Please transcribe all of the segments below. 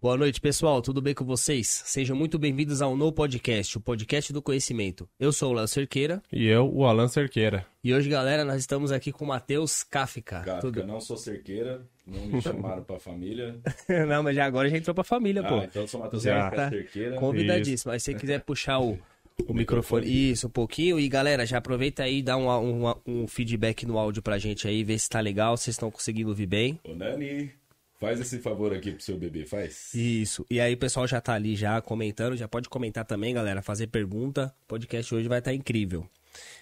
Boa noite, pessoal. Tudo bem com vocês? Sejam muito bem-vindos ao No Podcast, o podcast do conhecimento. Eu sou o Léo Cerqueira. E eu, o Alan Cerqueira. E hoje, galera, nós estamos aqui com o Matheus Kafka. Kafka, Tudo... não sou cerqueira, não me chamaram pra família. não, mas já agora já entrou pra família, ah, pô. então eu sou Matheus já tá cerqueira. Convidadíssimo. Aí se você quiser puxar o, o microfone, isso, um pouquinho. E galera, já aproveita aí e dá um, um, um, feedback no áudio pra gente aí, ver se tá legal, se vocês estão conseguindo ouvir bem. Ô, Nani. Faz esse favor aqui pro seu bebê, faz. Isso. E aí o pessoal já tá ali já comentando, já pode comentar também, galera, fazer pergunta. O podcast hoje vai estar tá incrível.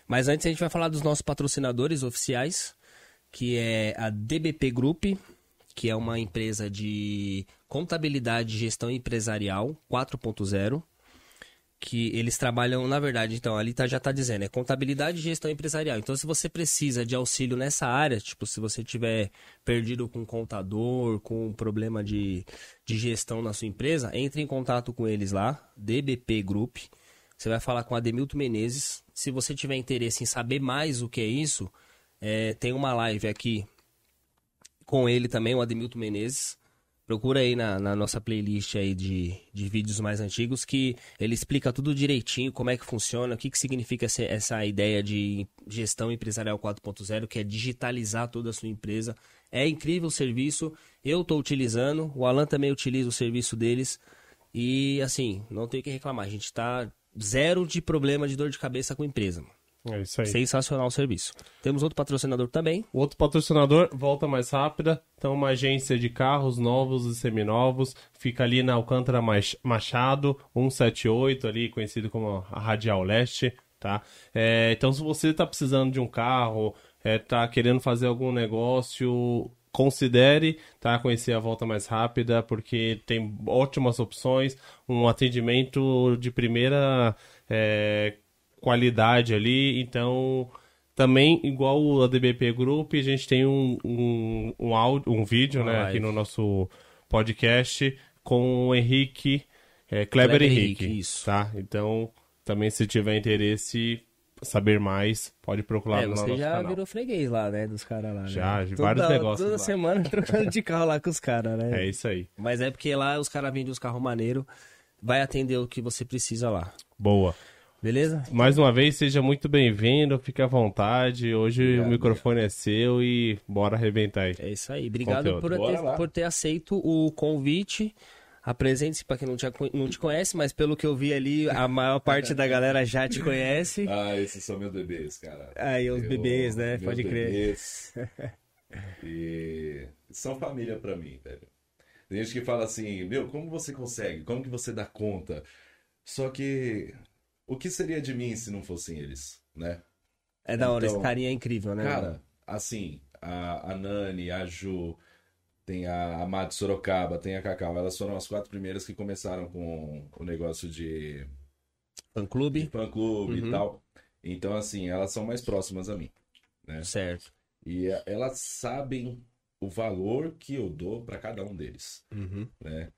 Mas antes a gente vai falar dos nossos patrocinadores oficiais, que é a DBP Group, que é uma empresa de contabilidade e gestão empresarial 4.0 que eles trabalham, na verdade, então, ali tá, já está dizendo, é contabilidade e gestão empresarial. Então, se você precisa de auxílio nessa área, tipo, se você tiver perdido com um contador, com um problema de, de gestão na sua empresa, entre em contato com eles lá, DBP Group. Você vai falar com Ademilton Menezes. Se você tiver interesse em saber mais o que é isso, é, tem uma live aqui com ele também, o Ademilton Menezes. Procura aí na, na, nossa playlist aí de, de vídeos mais antigos que ele explica tudo direitinho, como é que funciona, o que, que significa essa, essa ideia de gestão empresarial 4.0, que é digitalizar toda a sua empresa. É incrível o serviço, eu estou utilizando, o Alan também utiliza o serviço deles e assim, não tem o que reclamar, a gente está zero de problema de dor de cabeça com a empresa. É isso aí. Sensacional o serviço. Temos outro patrocinador também. Outro patrocinador, Volta Mais Rápida. Então, uma agência de carros novos e seminovos. Fica ali na Alcântara Machado, 178, ali conhecido como a Radial Leste. Tá? É, então, se você está precisando de um carro, está é, querendo fazer algum negócio, considere tá, conhecer a volta mais rápida, porque tem ótimas opções, um atendimento de primeira é, qualidade ali. Então, também, igual a DBP Group, a gente tem um, um, um, áudio, um vídeo né, aqui no nosso podcast com o Henrique, é, Kleber, Kleber Henrique, Henrique, isso. tá? Então, também se tiver interesse saber mais, pode procurar é, no nosso canal. Você já virou freguês lá, né, dos caras lá, né? Já, de vários toda, negócios Toda lá. semana trocando de carro lá com os caras, né? É isso aí. Mas é porque lá os caras vendem os carros maneiros, vai atender o que você precisa lá. Boa. Beleza? Mais uma vez, seja muito bem-vindo, fique à vontade. Hoje obrigado, o microfone obrigado. é seu e bora arrebentar aí. É isso aí. Obrigado por ter, por ter, aceito o convite. Apresente-se para quem não te, não te conhece, mas pelo que eu vi ali, a maior parte da galera já te conhece. Ah, esses são meus bebês, cara. Aí, os eu, bebês, né? Pode bebês. crer. e são família para mim, velho. Tem gente que fala assim, meu, como você consegue? Como que você dá conta? Só que o que seria de mim se não fossem eles, né? É da hora, então, esse carinha é incrível, né? Cara, assim, a, a Nani, a Ju, tem a, a Mad Sorocaba, tem a Cacau. Elas foram as quatro primeiras que começaram com o negócio de. Fã-clube? Fã-clube uhum. e tal. Então, assim, elas são mais próximas a mim. Né? Certo. E elas sabem o valor que eu dou para cada um deles. Uhum. Né?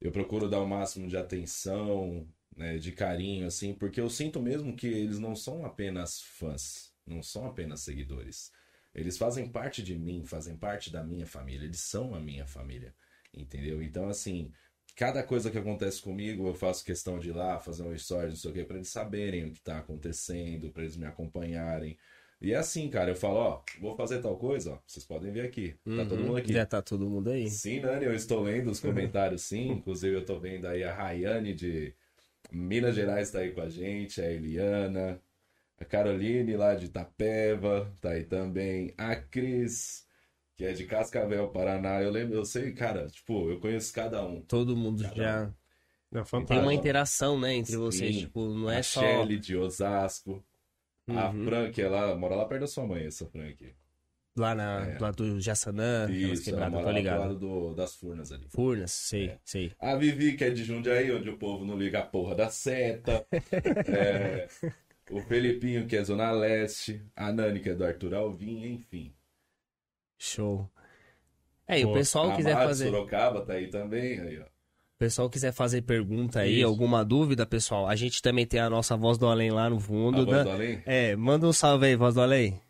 Eu procuro dar o máximo de atenção, né, de carinho, assim, porque eu sinto mesmo que eles não são apenas fãs, não são apenas seguidores. Eles fazem parte de mim, fazem parte da minha família, eles são a minha família, entendeu? Então, assim, cada coisa que acontece comigo, eu faço questão de ir lá, fazer um story, não sei o quê, pra eles saberem o que tá acontecendo, para eles me acompanharem. E é assim, cara, eu falo, ó, vou fazer tal coisa, ó, vocês podem ver aqui. Tá uhum, todo mundo aqui. Já tá todo mundo aí. Sim, Nani, eu estou lendo os comentários, sim. Inclusive, eu tô vendo aí a Rayane de Minas Gerais está aí com a gente, a Eliana, a Caroline lá de Itapeva, tá aí também, a Cris, que é de Cascavel, Paraná. Eu lembro, eu sei, cara, tipo, eu conheço cada um. Todo mundo cada já. Um. É Tem uma interação, né, entre Sim. vocês, tipo, não é a só. Shelly de Osasco. Uhum. A Frank, ela mora lá perto da sua mãe, essa Frank. Lá, na, é. lá do Jassanã, Isso, quebradas, tô ligado. do lado do, das Furnas ali. Furnas, sei, É. sei. A Vivi, que é de Jundiaí, onde o povo não liga a porra da seta. É, o Felipinho, que é Zona Leste. A Nani, que é do Arthur Alvim, enfim. Show. É, e o pessoal a quiser Mari fazer. Sorocaba tá aí também, aí, ó. O pessoal quiser fazer pergunta aí, Isso. alguma dúvida, pessoal, a gente também tem a nossa voz do além lá no fundo. A voz né? do além? É, manda um salve aí, voz do além.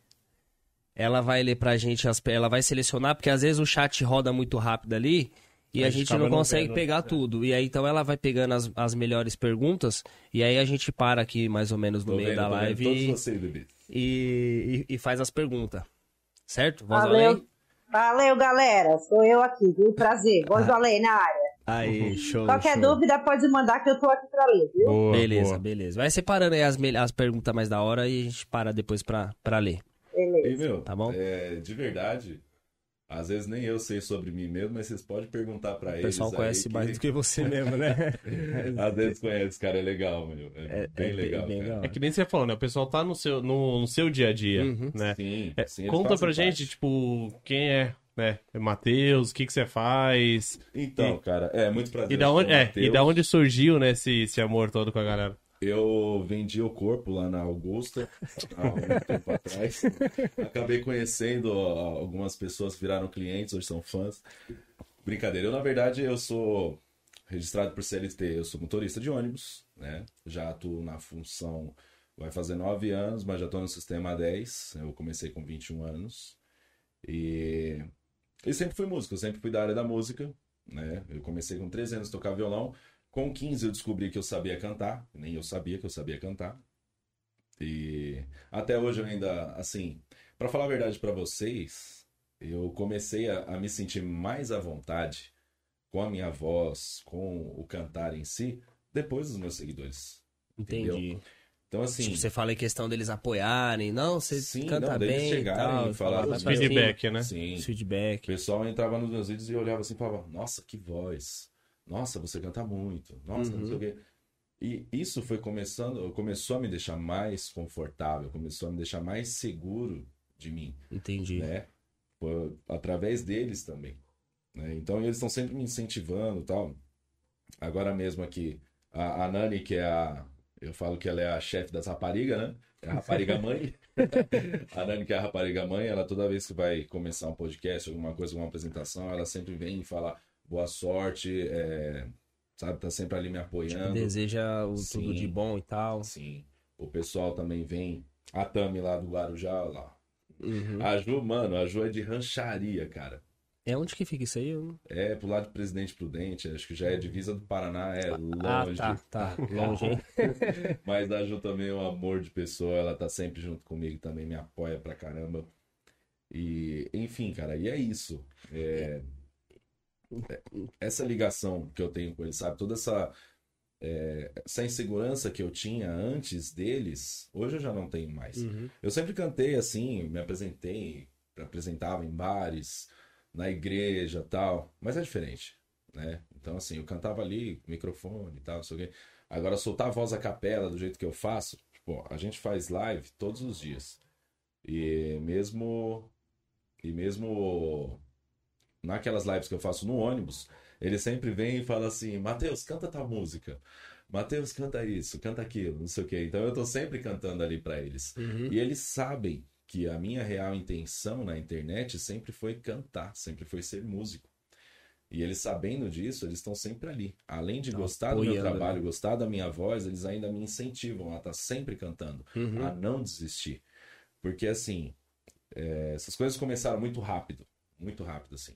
Ela vai ler pra gente, as... ela vai selecionar, porque às vezes o chat roda muito rápido ali e A a gente gente não consegue vendo, pegar é. tudo. E aí então ela vai pegando as, as melhores perguntas e aí a gente para aqui mais ou menos no Tô meio vendo, da vendo live todos e, vocês, bebê. e, e- e faz as perguntas. Certo? Voz Valeu, além? valeu, galera. Sou eu aqui, viu? Prazer. Voz do Além na área. Aí, show. Qualquer show. dúvida pode mandar que eu tô aqui pra ler, viu? Boa, Beleza, boa. beleza. Vai separando aí as, as perguntas mais da hora e a gente para depois pra, pra ler. Beleza. E, meu, Tá bom? é, de verdade, às vezes nem eu sei sobre mim mesmo, mas vocês podem perguntar pra O eles. pessoal aí conhece mais do que você mesmo, né? Às vezes conhece, cara, é legal, meu. É, bem legal, bem cara. legal. É que nem você falou, né? O pessoal tá no seu, no, no seu dia a dia, Uhum. né? Sim, É, sim, conta pra gente, parte. tipo, quem é, né? É Matheus, o que que você faz? Então, cara, é muito prazer. E da onde, o é, e da onde surgiu, né, esse, esse amor todo com a galera? Eu vendi o corpo lá na Augusta há um tempo atrás. Acabei conhecendo algumas pessoas que viraram clientes, hoje são fãs. Brincadeira. Eu, na verdade, eu sou registrado por CLT, eu sou motorista de ônibus, né? Já atuo na função, vai fazer nove anos, mas já estou no sistema há 10. Eu comecei com 21 anos. E, e sempre fui músico, eu sempre fui da área da música, né? Eu comecei com 13 anos a tocar violão. Com 15 eu descobri que eu sabia cantar, nem eu sabia que eu sabia cantar. E até hoje eu ainda, assim, pra falar a verdade pra vocês, eu comecei a, a me sentir mais à vontade com a minha voz, com o cantar em si, depois dos meus seguidores. Entendi. Então, assim, Tipo, você fala em questão deles apoiarem, não, você Sim, canta não, bem chegarem tal, e falar os feedback, né? sim, o Feedback. pessoal entrava nos meus vídeos e olhava assim e falava, nossa, que voz. Nossa, você canta muito. Nossa, não sei o quê. E isso foi começando, começou a me deixar mais confortável, começou a me deixar mais seguro de mim, Entendi. né? Foi através deles também. né? Então eles estão sempre me incentivando tal. Agora mesmo aqui, a, a Nani, que é a. Eu falo que ela é a chefe das raparigas, né? É a rapariga mãe. a Nani, que é a rapariga mãe, ela toda vez que vai começar um podcast, alguma coisa, alguma apresentação, ela sempre vem e fala boa sorte, é, sabe? Tá sempre ali me apoiando. Deseja o Sim. tudo de bom e tal. Sim. O pessoal também vem. A Tami lá do Guarujá, lá. Uhum. A Ju, mano, a Ju é de rancharia, cara. É onde que fica isso aí? Eu- É pro lado de Presidente Prudente, acho que já é divisa do Paraná, é Ah, longe. tá, tá. Longe? Mas a Ju também é um amor de pessoa, ela tá sempre junto comigo também, me apoia pra caramba. E, enfim, cara, e é isso. É, é- essa ligação que eu tenho com eles, sabe? Toda essa, é, essa insegurança que eu tinha antes deles, hoje eu já não tenho mais. Uhum. Eu sempre cantei assim, me apresentei, apresentava em bares, na igreja tal, mas é diferente, né? Então, assim, eu cantava ali, microfone e tal, não sei o quê. Agora, soltar a voz a capela do jeito que eu faço, pô, a gente faz live todos os dias. E mesmo. E mesmo naquelas lives que eu faço no ônibus, ele sempre vem e fala assim: Matheus, canta tal música. Matheus, canta isso, canta aquilo, não sei o quê. Então eu tô sempre cantando ali pra eles. Uhum. E eles sabem que a minha real intenção na internet sempre foi cantar, sempre foi ser músico. E eles sabendo disso, eles estão sempre ali. Além de Tá gostar do meu apoiando, trabalho, né? gostar da minha voz, eles ainda me incentivam a estar sempre cantando, Uhum. a não desistir. Porque assim, é, essas coisas começaram muito rápido, muito rápido assim.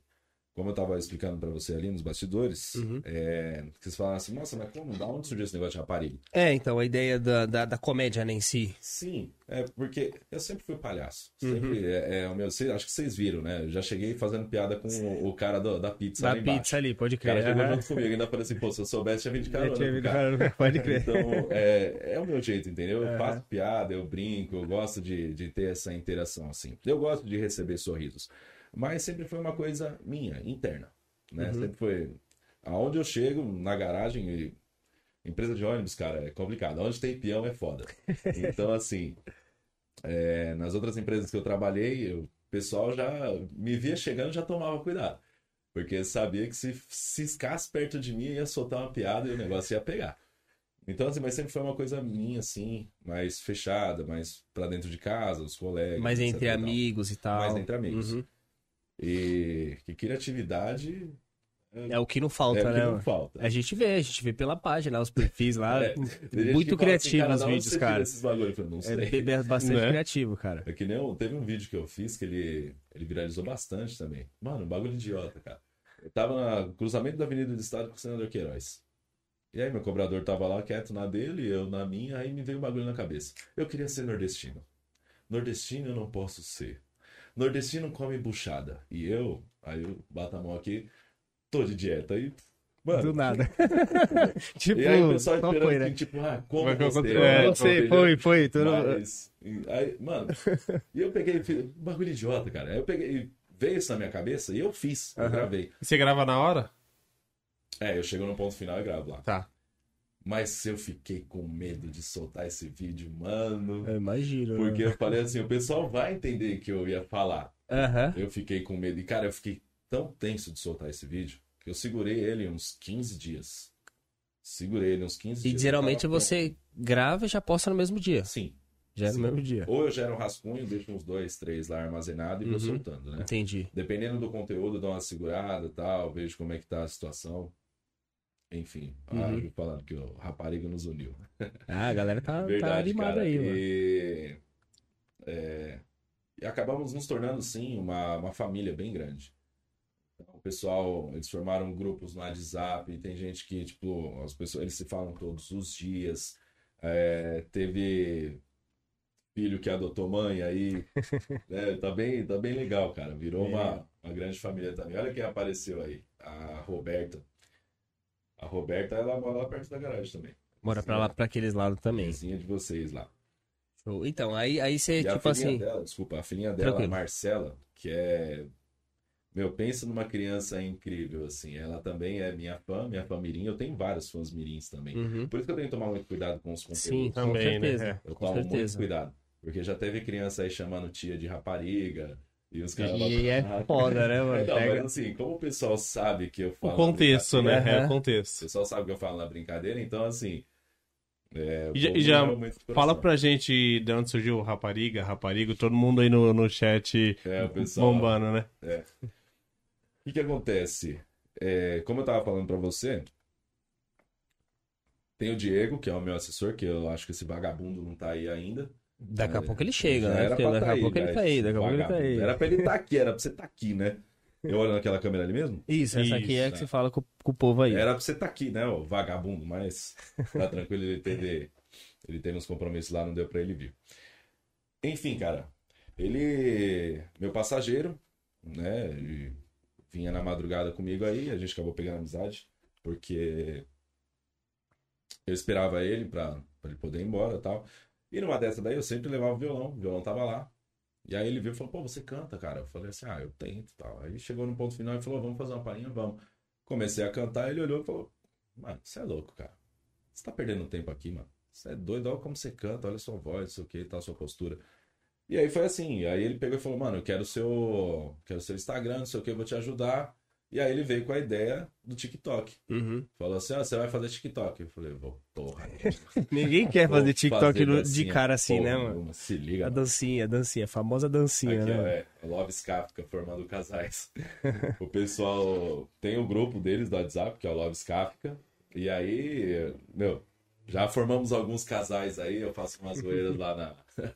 Como eu tava explicando pra você ali nos bastidores, Uhum. é, que vocês falaram assim, nossa, mas como, da onde surgiu esse negócio de rapariga? É, então, a ideia da, da, da comédia né, em si. Sim, é porque eu sempre fui palhaço. Uhum. Sempre é, é o meu. acho que vocês viram, né? Eu já cheguei fazendo piada com o, o cara do- da pizza Da lá embaixo. pizza ali, pode O cara crer. chegou Aham. junto comigo, ainda falei assim, pô, se eu soubesse, tinha vindo de carona. Tinha vindo cara. cara, Pode crer. Então, é, é o meu jeito, entendeu? Eu faço piada, eu brinco, eu gosto de, de ter essa interação, assim. Eu gosto de receber sorrisos. Mas sempre foi uma coisa minha, interna, né? Uhum. Sempre foi... Aonde eu chego, na garagem, e- empresa de ônibus, cara, é complicado. Onde tem peão é foda. Então, assim, é, nas outras empresas que eu trabalhei, o pessoal já me via chegando já tomava cuidado. Porque sabia que se ciscasse perto de mim, ia soltar uma piada e o negócio ia pegar. Então, assim, mas sempre foi uma coisa minha, assim, mais fechada, mais pra dentro de casa, os colegas. Etc entre amigos e tal. Mais entre amigos. Uhum. E que criatividade É o que não falta, é o que né? não falta. A gente vê, a gente vê pela página, os perfis lá. É, muito fala criativo assim, os "Cara, da onde vídeos, cara. Esses bagulho? Eu não É sei. bem- bastante Né? criativo, cara. É que nem teve um vídeo que eu fiz que ele, ele viralizou bastante também. Mano, um bagulho idiota, cara. Eu tava no cruzamento da Avenida do Estado com o senador Queiroz. E aí meu cobrador tava lá quieto na dele, eu na minha, aí me veio um bagulho na cabeça. Eu queria ser nordestino. Nordestino eu não posso ser. Nordestino come buchada. E eu, aí eu bato a mão aqui, tô de dieta. Aí, mano, Do nada. tipo, e aí o pessoal esperando foi, né? que, tipo, ah, como que você? Eu é, não sei, foi, foi. Tu não... Mas, e aí, mano, e eu peguei, e fiz- bagulho idiota, cara. Aí eu peguei, veio isso na minha cabeça e eu fiz, eu gravei. Você grava na hora? É, eu chego no ponto final e gravo lá. Tá. Mas eu fiquei com medo de soltar esse vídeo, mano. Eu imagino. né? Porque eu falei assim, o pessoal vai entender que eu ia falar. Aham. Eu fiquei com medo. E, cara, eu fiquei tão tenso de soltar esse vídeo que eu segurei ele uns 15 dias. Segurei ele uns 15 E dias. geralmente Eu tava você grava e já posta no mesmo dia. pronto. Sim. Já é no mesmo dia. Ou eu gero um rascunho, deixo uns dois, três lá armazenado e vou Uhum. soltando, né? Entendi. Dependendo do conteúdo, dou uma segurada e tal, vejo como é que tá a situação. Enfim, Uhum. Falando que o rapariga nos uniu. Ah, a galera tá, tá Verdade, animada cara. aí, mano. e, é, e acabamos nos tornando, sim, uma, uma família bem grande. Então, o pessoal, eles formaram grupos no WhatsApp, e tem gente que, tipo, as pessoas, eles se falam todos os dias. É, teve filho que adotou mãe aí. né, tá, bem, tá bem legal, cara. Virou uma, uma grande família também. Olha quem apareceu aí. A Roberta. A Roberta, ela mora lá perto da garagem também. Bora pra lá, pra aqueles lados também. Vizinha de vocês lá. Show. Então, aí, aí você, E a tipo filhinha assim. dela, desculpa, a filhinha dela, a Tranquilo. Marcela, que é. Meu, pensa numa criança incrível, assim. Ela também é minha fã, minha fã mirim. Eu tenho vários fãs mirins também. Uhum. Por isso que eu tenho que tomar muito cuidado com os conteúdos. Sim, com Também, né? certeza. É. Eu com tomo muito certeza. cuidado. Porque já teve criança aí chamando tia de rapariga. E os caras. E é foda, né, mano? Não, Pega- mas assim, como o pessoal sabe que eu O falo. na contexto, né? É o O contexto. pessoal sabe que eu falo na brincadeira, então assim. É, o E já- e já é Fala pra gente de onde surgiu o rapariga, raparigo, todo mundo aí no, no chat É, o pessoal. bombando, né? O que, que acontece? É, como eu tava falando pra você, tem o Diego, que é o meu assessor, que eu acho que esse vagabundo não tá aí ainda. Daqui a pouco ele chega, né? Daqui tá a pouco já, ele tá aí, daqui a pouco ele tá aí. Era pra ele estar aqui, era pra você estar aqui, né? Eu olho naquela câmera ali mesmo? Isso, essa aqui é Isso, que você fala com, com o povo aí. Era pra você estar aqui, né, ô vagabundo, mas tá tranquilo, ele teve, ele teve uns compromissos lá, não deu pra ele vir. Enfim, cara, ele, meu passageiro, né, vinha na madrugada comigo aí, a gente acabou pegando amizade, porque eu esperava ele pra, pra ele poder ir embora e tal. E numa dessa daí eu sempre levava o violão, o violão tava lá. E aí ele viu e falou, pô, você canta, cara. Eu falei assim, ah, eu tento tal. Aí chegou no ponto final e falou, vamos fazer uma palhinha, vamos. Comecei a cantar, ele olhou e falou, mano, você é louco, cara. Você tá perdendo tempo aqui, mano. Você é doido, olha como você canta, olha a sua voz, sei o que, tal, sua postura. E aí foi assim, aí ele pegou e falou, mano, eu quero o seu, quero o seu Instagram, não sei o que, eu vou te ajudar. E aí ele veio com a ideia do TikTok. Uhum. Falou assim, ó, você vai fazer TikTok. Eu falei, vou, porra. Ninguém quer fazer TikTok fazer no- de dancinha, cara assim, porra né, mano? Se liga, A mano. dancinha, a dancinha, a famosa dancinha, Aqui, ó, né? é, Love Kafka formando casais. o pessoal tem o grupo deles do WhatsApp, que é o Love Kafka. E aí, meu, já formamos alguns casais aí, eu faço umas zoeiras lá na.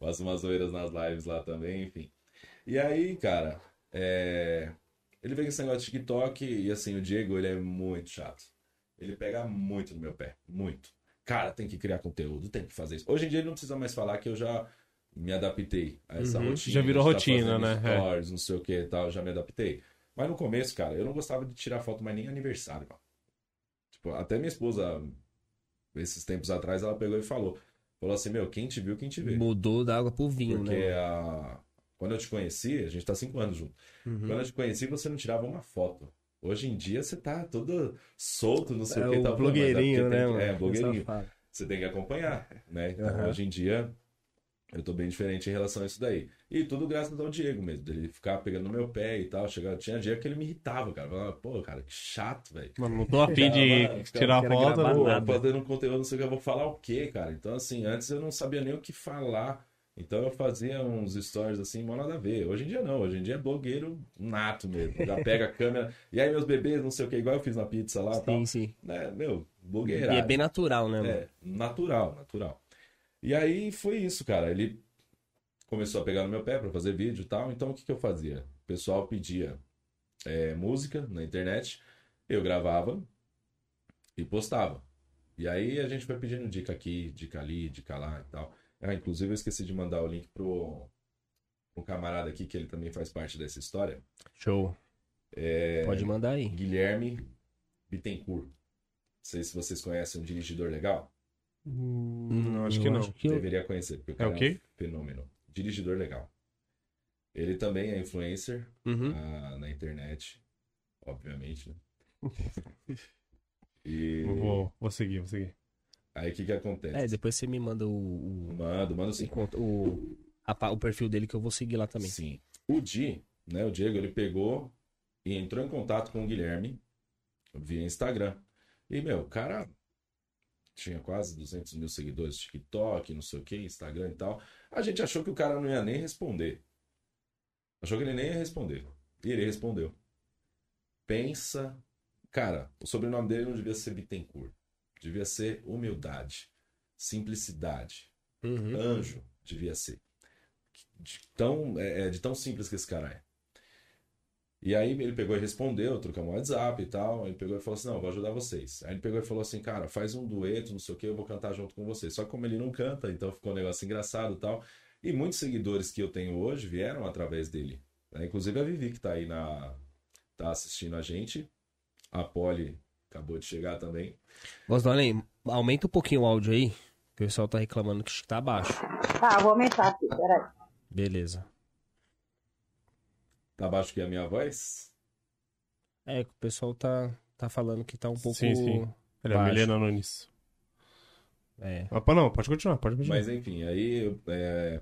faço umas zoeiras nas lives lá também, enfim. E aí, cara, é, ele veio com esse negócio de TikTok e assim, o Diego, ele é muito chato. Ele pega muito no meu pé, muito. Cara, tem que criar conteúdo, tem que fazer isso. Hoje em dia ele não precisa mais falar que eu já me adaptei a essa Uhum. rotina. Já virou de tá rotina, né? É. Stories, não sei o que e tal, já me adaptei. Mas no começo, cara, eu não gostava de tirar foto mais nem aniversário, mano. Tipo, até minha esposa, esses tempos atrás, ela pegou e falou. Falou assim, meu, quem te viu, quem te vê. Mudou da água pro vinho, Porque né? a... quando eu te conheci, a gente tá cinco anos junto. Uhum. Quando eu te conheci, você não tirava uma foto. Hoje em dia você tá todo solto, não sei É o que. tá é blogueirinho, né, que-? É, blogueirinho. Você tem que acompanhar, né? Então, Aham. hoje em dia, eu tô bem diferente em relação a isso daí. E tudo graças ao Diego mesmo, dele ficar pegando no meu pé e tal. Chegava... Tinha dia que ele me irritava, cara. Eu Falava, pô, cara, que chato, velho. Mano, não tô afim de tirar foto. não- fazendo um conteúdo, não sei o que, eu vou falar o quê, cara? Então, assim, antes eu não sabia nem o que falar. Então eu fazia uns stories assim, mal nada a ver. Hoje em dia não, hoje em dia é blogueiro nato mesmo. Já pega a câmera. E aí, meus bebês, não sei o que, igual eu fiz na pizza lá e tal. Sim, sim. Né, meu, E blogueira. é bem natural, né, mano? É, natural, natural. E aí foi isso, cara. Ele começou a pegar no meu pé pra fazer vídeo e tal. Então o que, que eu fazia? O pessoal pedia é, música na internet, eu gravava e postava. E aí a gente foi pedindo dica aqui, dica ali, dica lá e tal. Ah, inclusive eu esqueci de mandar o link pro um camarada aqui que ele também faz parte dessa história. Show. É, Pode mandar aí. Guilherme Bittencourt. Não sei se vocês conhecem um dirigidor legal. Hum, acho eu que não. acho que eu- Deveria conhecer, porque o É o quê? um fenômeno. Dirigidor legal. Ele também é influencer Uhum. ah, na internet, obviamente, né? E Vou, vou seguir, vou seguir. Aí o que que acontece? É, depois você me manda o, o, Mando, mando o, sim. conta- o, a o perfil dele que eu vou seguir lá também. Sim. O Di, né, o Diego, ele pegou e entrou em contato com o Guilherme via Instagram. E, meu, o cara tinha quase 200 mil seguidores, TikTok, não sei o que, Instagram e tal. A gente achou que o cara não ia nem responder. Achou que ele nem ia responder. E ele respondeu. Pensa. Cara, o sobrenome dele não devia ser Bittencourt. Devia ser humildade, simplicidade, Uhum. anjo devia ser. De tão, é, é, de tão simples que esse cara é. E aí ele pegou e respondeu, trocamos um WhatsApp e tal. Ele pegou e falou assim: Não, vou ajudar vocês. Aí ele pegou e falou assim: Cara, faz um dueto, não sei o que, eu vou cantar junto com vocês. Só que como ele não canta, então ficou um negócio engraçado e tal. E muitos seguidores que eu tenho hoje vieram através dele. né? Inclusive a Vivi, que tá aí na. tá assistindo a gente. A Polly acabou de chegar também. Além, aumenta um pouquinho o áudio aí. que O pessoal tá reclamando que tá baixo. Tá, vou aumentar aqui, peraí. Beleza. Tá abaixo que a minha voz? É, que o pessoal tá, tá falando que tá um pouco. Sim, sim. Ele é baixo. Milena Nunes. É. Ah, pô, não, pode continuar, pode continuar. Mas enfim, aí é,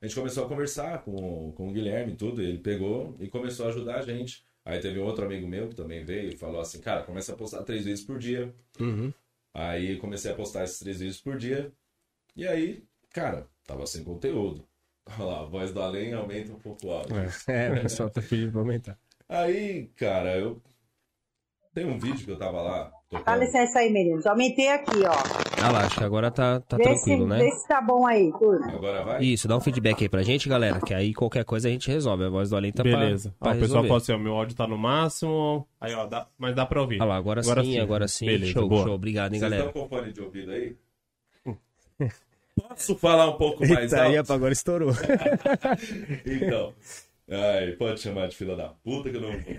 a gente começou a conversar com, com o Guilherme e tudo, e ele pegou e começou a ajudar a gente. Aí teve um outro amigo meu que também veio e falou assim, cara, começa a postar três vídeos por dia. Uhum. Aí comecei a postar esses três vídeos por dia. E aí, cara, tava sem conteúdo. Olha lá, a voz do além aumenta um pouco o áudio. É, o pessoal tá pedindo pra aumentar. Aí, cara, eu. Tem um vídeo que eu tava lá Dá licença aí, meninos. Aumentei aqui, ó. Ah lá, acho que agora tá, tá vê, tranquilo, se, né? vê se tá bom aí, turma. Agora vai? Isso, dá um feedback aí pra gente, galera, que aí qualquer coisa a gente resolve. A voz do Além tá pra- Beleza. pra, Ó, o pessoal fala assim, ó, meu áudio tá no máximo. Aí, ó, dá, mas dá pra ouvir. Ah lá, agora, Agora sim, sim. agora sim. Beleza, show, boa. show. Obrigado, hein, Vocês galera. estão com fone de ouvido aí? Posso falar um pouco mais Eita, aí alto? agora estourou. Então. Ai, pode chamar de filha da puta que eu não vou.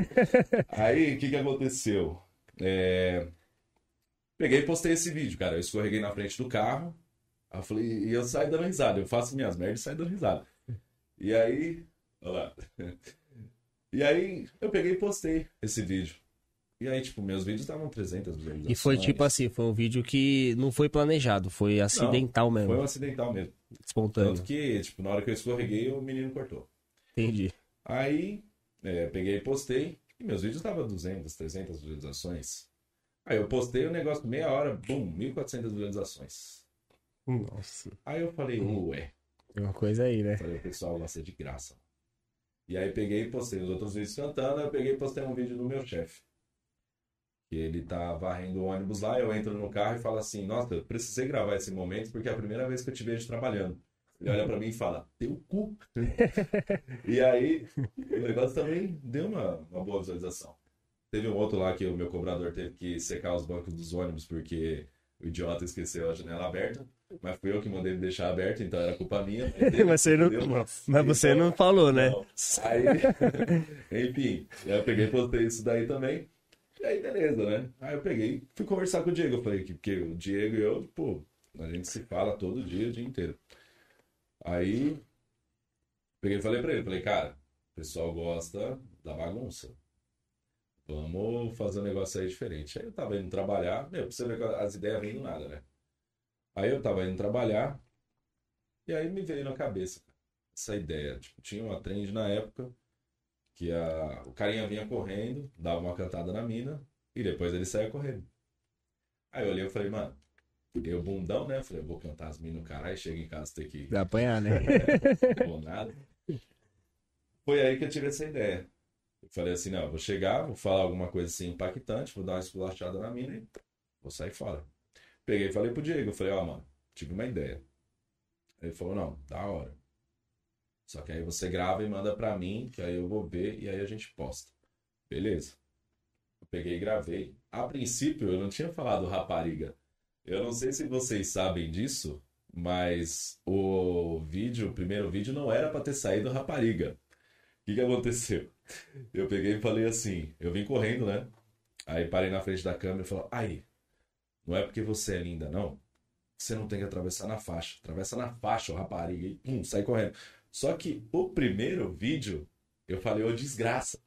Aí, o que que aconteceu? É, Peguei e postei esse vídeo, cara. Eu escorreguei na frente do carro. Aí eu falei, e eu saio dando risada. Eu faço minhas merdas e saio dando risada. E aí. Olha lá. E aí, eu peguei e postei esse vídeo. E aí, tipo, meus vídeos estavam 300 visualizações. E foi tipo assim, foi um vídeo que não foi planejado, foi acidental mesmo, Foi um acidental mesmo. espontâneo. Tanto que, tipo, na hora que eu escorreguei, o menino cortou. Entendi. Aí, é, peguei e postei. E meus vídeos estavam 200, 300 visualizações. Aí eu postei o negócio, meia hora, bum, 1.400 visualizações. Nossa. Aí eu falei, ué. Tem uma coisa aí, né? Falei, o pessoal gosta de graça. E aí peguei e postei os outros vídeos cantando. Eu peguei e postei um vídeo do meu chefe. Que ele tá varrendo o ônibus lá. Eu entro no carro e falo assim: Nossa, eu precisei gravar esse momento porque é a primeira vez que eu te vejo trabalhando. Ele olha pra mim e fala: Teu cu. e aí, o negócio também deu uma, uma boa visualização. Teve um outro lá que o meu cobrador teve que secar os bancos dos ônibus porque o idiota esqueceu a janela aberta. Mas fui eu que mandei ele deixar aberto, então era culpa minha. Mas você não, mas você Então, não falou, né? não. Aí, enfim, eu peguei e postei isso daí também. E aí, beleza, né? Aí eu peguei fui conversar com o Diego. Eu falei que porque o Diego e eu, pô, a gente se fala todo dia, o dia inteiro. Aí, peguei e falei pra ele, falei, cara, o pessoal gosta da bagunça. Vamos fazer um negócio aí diferente. Aí eu tava indo trabalhar, meu, pra você ver que as ideias vêm do nada, né? Aí eu tava indo trabalhar, e aí me veio na cabeça essa ideia. Tipo, tinha uma trend na época que a, o carinha vinha correndo, dava uma cantada na mina e depois ele saía correndo. Aí eu olhei e falei, mano, eu bundão, né? Falei, eu vou cantar as minas no caralho, chega em casa ter que Vai apanhar, né? não vou nada. Foi aí que eu tive essa ideia. Eu falei assim, não, vou chegar, vou falar alguma coisa assim impactante, vou dar uma esculachada na mina e vou sair fora. Peguei e falei pro Diego, eu falei, ó, mano, tive uma ideia. Ele falou, não, da hora. Só que aí você grava e manda pra mim, que aí eu vou ver e aí a gente posta. Beleza. Eu peguei e gravei. A princípio, eu não tinha falado rapariga. Eu não sei se vocês sabem disso, mas o vídeo, o primeiro vídeo, não era pra ter saído rapariga. O que, que aconteceu? Eu peguei e falei assim, eu vim correndo, né? Aí parei na frente da câmera e falei, aí, não é porque você é linda, não, você não tem que atravessar na faixa. Atravessa na faixa, ô rapariga, e pum, sai correndo. Só que o primeiro vídeo, eu falei, ô desgraça.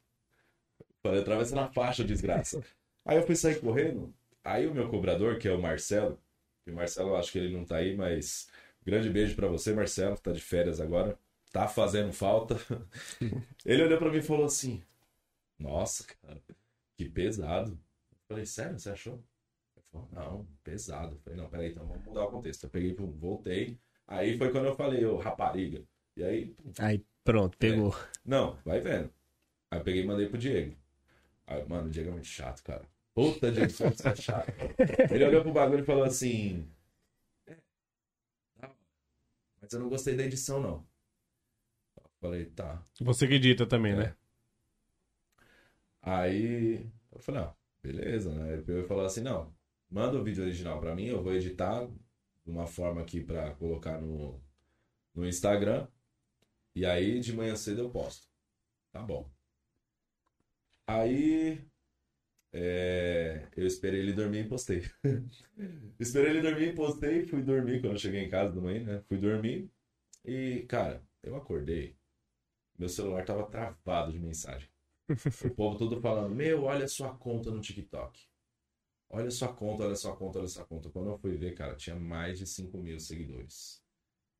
Falei, atravessa na faixa, desgraça. Aí eu fui sair correndo, aí o meu cobrador, que é o Marcelo, e o Marcelo, eu acho que ele não tá aí, mas grande beijo pra você, Marcelo, que tá de férias agora. Tá fazendo falta. Ele olhou pra mim e falou assim: Nossa, cara, que pesado. Eu falei, sério, você achou? Ele falou, não, pesado. Eu falei, não, peraí, então vamos mudar o contexto. Eu peguei, pum, voltei. Aí foi quando eu falei, ô rapariga. E aí, pum, Aí, pronto, pegou. não, vai vendo. Aí eu peguei e mandei pro Diego. Aí, mano, o Diego é muito chato, cara. Puta, Diego, você é chato. Ele olhou pro bagulho e falou assim: "É, tá, Mas eu não gostei da edição, não. Falei, tá. Você que edita também, né? Aí eu falei, não, beleza, né? Ele pegou e falou assim, não, manda o vídeo original pra mim, eu vou editar de uma forma aqui pra colocar no, no Instagram. E aí de manhã cedo eu posto. Tá bom. Aí é, eu esperei ele dormir e postei. esperei ele dormir e postei, fui dormir quando eu cheguei em casa de manhã, né? Fui dormir e, cara, eu acordei. Meu celular tava travado de mensagem. O povo todo falando, meu, olha sua conta no TikTok. Olha sua conta, olha sua conta, olha sua conta. Quando eu fui ver, cara, tinha mais de 5 mil seguidores.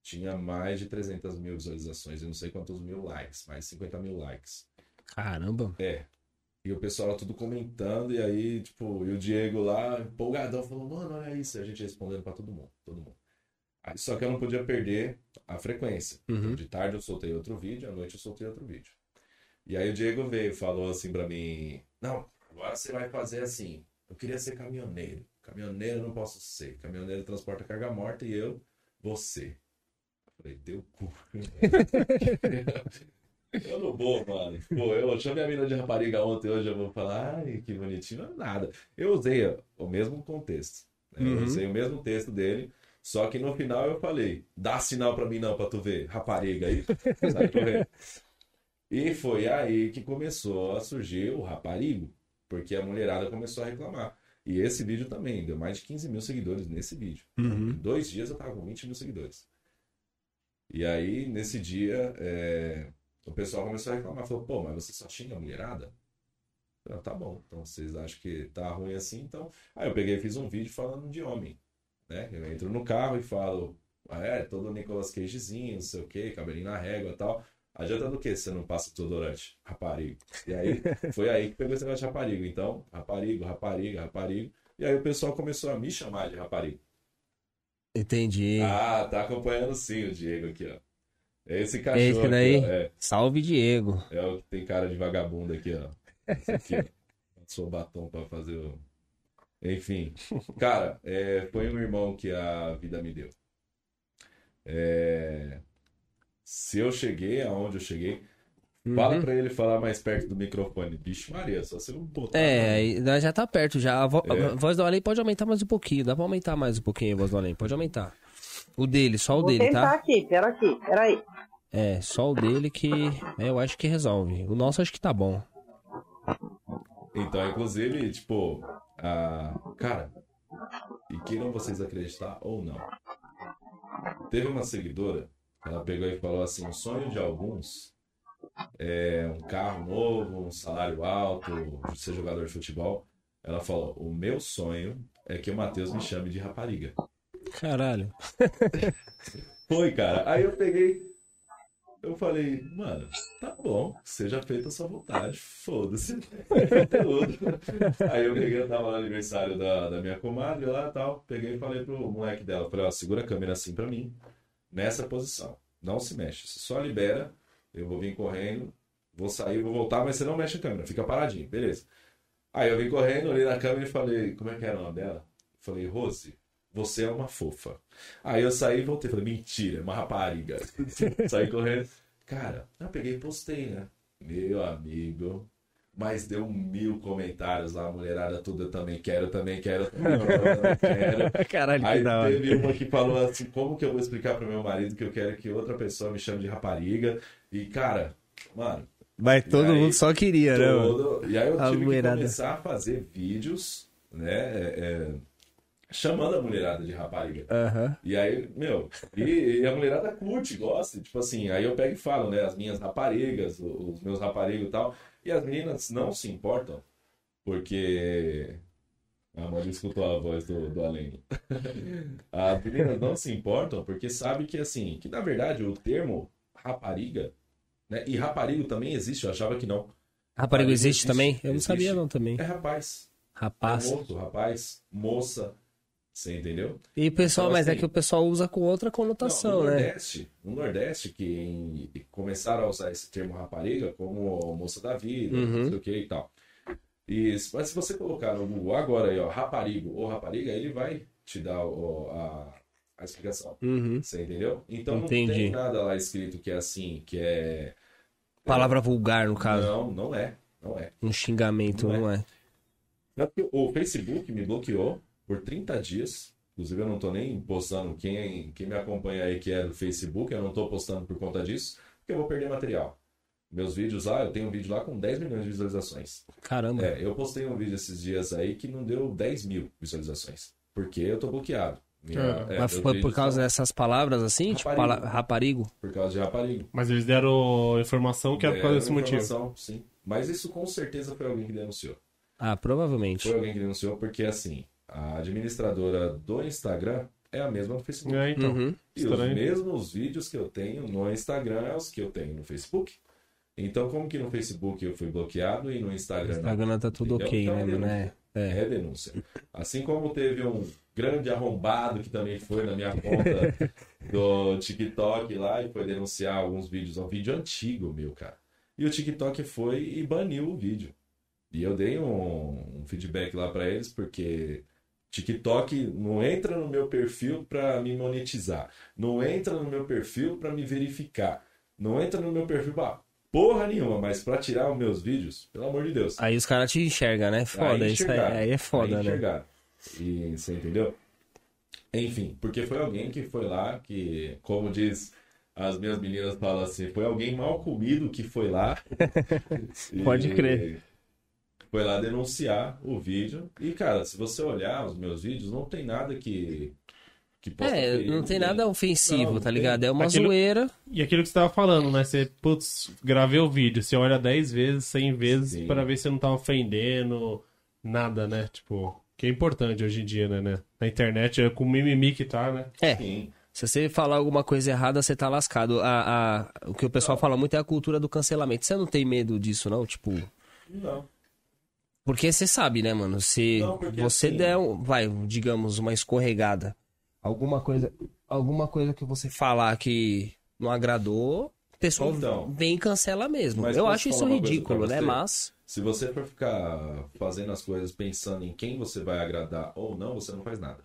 Tinha mais de 300 mil visualizações e não sei quantos mil likes, mais de 50 mil likes. Caramba. É. E o pessoal tudo comentando, e aí, tipo, e o Diego lá, empolgadão, falou, mano, olha isso. E a gente respondendo pra todo mundo, todo mundo. Só que eu não podia perder a frequência. Uhum. De tarde eu soltei outro vídeo, à noite eu soltei outro vídeo. E aí o Diego veio e falou assim pra mim: Não, agora você vai fazer assim. Eu queria ser caminhoneiro. Caminhoneiro eu não posso ser. Caminhoneiro transporta carga morta e eu, você. Eu falei, teu cu. eu não vou, mano. Pô, eu chamei a mina de rapariga ontem, hoje eu vou falar, ai, que bonitinho. Não é nada. Eu usei o mesmo contexto. né? Eu Uhum. usei o mesmo texto dele. Só que no final eu falei, dá sinal pra mim não, pra tu ver, rapariga aí. E foi aí que começou a surgir o raparigo, porque a mulherada começou a reclamar. E esse vídeo também, deu mais de 15 mil seguidores nesse vídeo. Uhum. Em dois dias eu tava com 20 mil seguidores. E aí, nesse dia, é, o pessoal começou a reclamar. Falou, pô, mas você só xinga a mulherada? Eu tá bom, então vocês acham que tá ruim assim, então... Aí eu peguei e fiz um vídeo falando de homem, né? Eu entro no carro e falo, ah, é, todo Nicolas Cagezinho, não sei o quê, cabelinho na régua e tal. Adianta do que se você não passa desodorante? Raparigo. E aí, foi aí que pegou esse negócio de raparigo. Então, raparigo, rapariga, raparigo. E aí o pessoal começou a me chamar de raparigo. Entendi. Ah, tá acompanhando sim o Diego aqui, ó. Esse cachorro Esse aqui, daí? ó. É, Salve, Diego. é o que tem cara de vagabundo aqui, ó. Esse aqui, ó. Passou batom pra fazer o... Enfim. Cara, é, foi um irmão que a vida me deu. É, Se eu cheguei aonde eu cheguei, fala Uhum. pra ele falar mais perto do microfone. Bicho Maria, só se eu botar. É, aí nós já tá perto já. A, vo- É. a voz do além pode aumentar mais um pouquinho. Dá pra aumentar mais um pouquinho a voz do além. Pode aumentar. O dele, só o Vou dele, tentar tá? aqui, pera aqui, peraí. É, só o dele que é, eu acho que resolve. O nosso acho que tá bom. Então, inclusive, tipo, a... cara, e queiram vocês acreditar ou não, teve uma seguidora, ela pegou e falou assim, o sonho de alguns é um carro novo, um salário alto, ser jogador de futebol. Ela falou, o meu sonho é que o Matheus me chame de rapariga. Caralho. Foi, cara. Aí eu peguei. Eu falei, mano, tá bom, seja feita a sua vontade, foda-se. Aí eu peguei, eu tava no aniversário da, da minha comadre lá e tal. Peguei e falei pro moleque dela, falei, ó, segura a câmera assim pra mim, nessa posição. Não se mexe, você só libera, eu vou vir correndo, vou sair, vou voltar, mas você não mexe a câmera, fica paradinho, beleza. Aí eu vim correndo, olhei na câmera e falei, como é que era o nome dela? Falei, Rose, você é uma fofa. Aí eu saí e voltei. Falei, mentira, é uma rapariga. saí correndo. Cara, eu peguei e postei, né? Meu amigo, Mas deu mil comentários lá, a mulherada eu também quero, eu também quero, também quero. Caralho, que Aí hora. teve uma que falou assim, como que eu vou explicar pro meu marido que eu quero que outra pessoa me chame de rapariga? E, cara, mano, Mas todo aí, mundo só queria, né, mano? todo... E aí eu A tive mulherada. que começar a fazer vídeos, né, é, é, chamando a mulherada de rapariga. Aham. E aí, meu, e, e a mulherada curte, gosta. Tipo assim, aí eu pego e falo, né? As minhas raparigas, os meus raparigas e tal. E as meninas não se importam, porque. A Maria escutou a voz do, do Além. As meninas não se importam porque sabe que, assim, que na verdade o termo rapariga, né? E raparigo também existe, eu achava que não. Raparigo existe, existe, também? Eu não existe. sabia não também. É rapaz. Rapaz. É moço, rapaz, moça. Você entendeu? E pessoal, Então, mas é assim, que o pessoal usa com outra Não, conotação, no né? Nordeste, no Nordeste, que começaram a usar esse termo rapariga como moça da vida, Uhum. não sei o que e tal. E, mas se você colocar no Google agora aí, ó, raparigo ou rapariga, ele vai te dar o- a, a explicação. Uhum. Você entendeu? Então Entendi. não tem nada lá escrito que é assim, que é. Palavra vulgar, no caso. Não, não é. Não é. Um xingamento, Não é. não é? Que O Facebook me bloqueou por 30 dias. Inclusive, eu não tô nem postando. Quem, quem me acompanha aí que é do Facebook, eu não tô postando por conta disso, porque eu vou perder material. Meus vídeos lá, eu tenho um vídeo lá com 10 milhões de visualizações. Caramba. É, eu postei um vídeo esses dias aí que não deu 10 mil visualizações. Porque eu tô bloqueado. Minha- É, é, Mas foi por causa são dessas palavras assim? Tipo, Raparigo. pala- raparigo? Por causa de raparigo. Mas eles deram informação que era por causa É, desse motivo. informação, Sim. Mas isso com certeza foi alguém que denunciou. Ah, provavelmente. Foi alguém que denunciou porque, assim, a administradora do Instagram é a mesma do Facebook. É, então. Uhum. E os Estranho. mesmos vídeos que eu tenho no Instagram é os que eu tenho no Facebook. Então, como que no Facebook eu fui bloqueado e no O Instagram não? Instagram tá tudo Entendeu? ok, Então, né, é denúncia. É. É. É denúncia. Assim como teve um grande arrombado que também foi na minha conta do TikTok lá e foi denunciar alguns vídeos, um vídeo antigo meu, cara. E o TikTok foi e baniu o vídeo. E eu dei um, um feedback lá pra eles porque TikTok não entra no meu perfil pra me monetizar, não entra no meu perfil pra me verificar, não entra no meu perfil pra porra nenhuma, mas pra tirar os meus vídeos, pelo amor de Deus. Aí os caras te enxergam, né? Foda, Aí isso aí, aí é foda, Aí né? enxergaram. E você entendeu? Enfim, porque foi alguém que foi lá, que, como diz as minhas meninas falam assim, foi alguém mal comido que foi lá. e Pode crer. Foi lá denunciar o vídeo. E, cara, se você olhar os meus vídeos, não tem nada que. que possa É, ferir não tem nada ofensivo, Não, não tá tem. ligado? É uma Aquilo- zoeira. E aquilo que você tava falando, né? Você, putz, gravei o vídeo, você olha 10 vezes, 100 vezes pra ver se não tá ofendendo nada, né? Tipo, que é importante hoje em dia, né? né? Na internet é com o mimimi que tá, né? É, Sim. se você falar alguma coisa errada, você tá lascado. A, a- o que o pessoal fala muito é a cultura do cancelamento. Você não tem medo disso, não? Tipo, Não. Porque você sabe, né, mano? Se Não, você assim- der, um- vai, digamos, uma escorregada, alguma coisa, alguma coisa que você falar que não agradou, o pessoal Então. vem e cancela mesmo. Eu acho isso ridículo, né? Mas. Se você for ficar fazendo as coisas pensando em quem você vai agradar ou não, você não faz nada.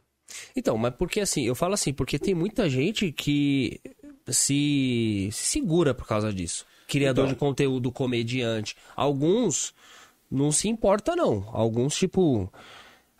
Então, mas porque assim, eu falo assim, porque tem muita gente que se, se segura por causa disso. Criador Então. de conteúdo, comediante. Alguns não se importa, não. Alguns, tipo.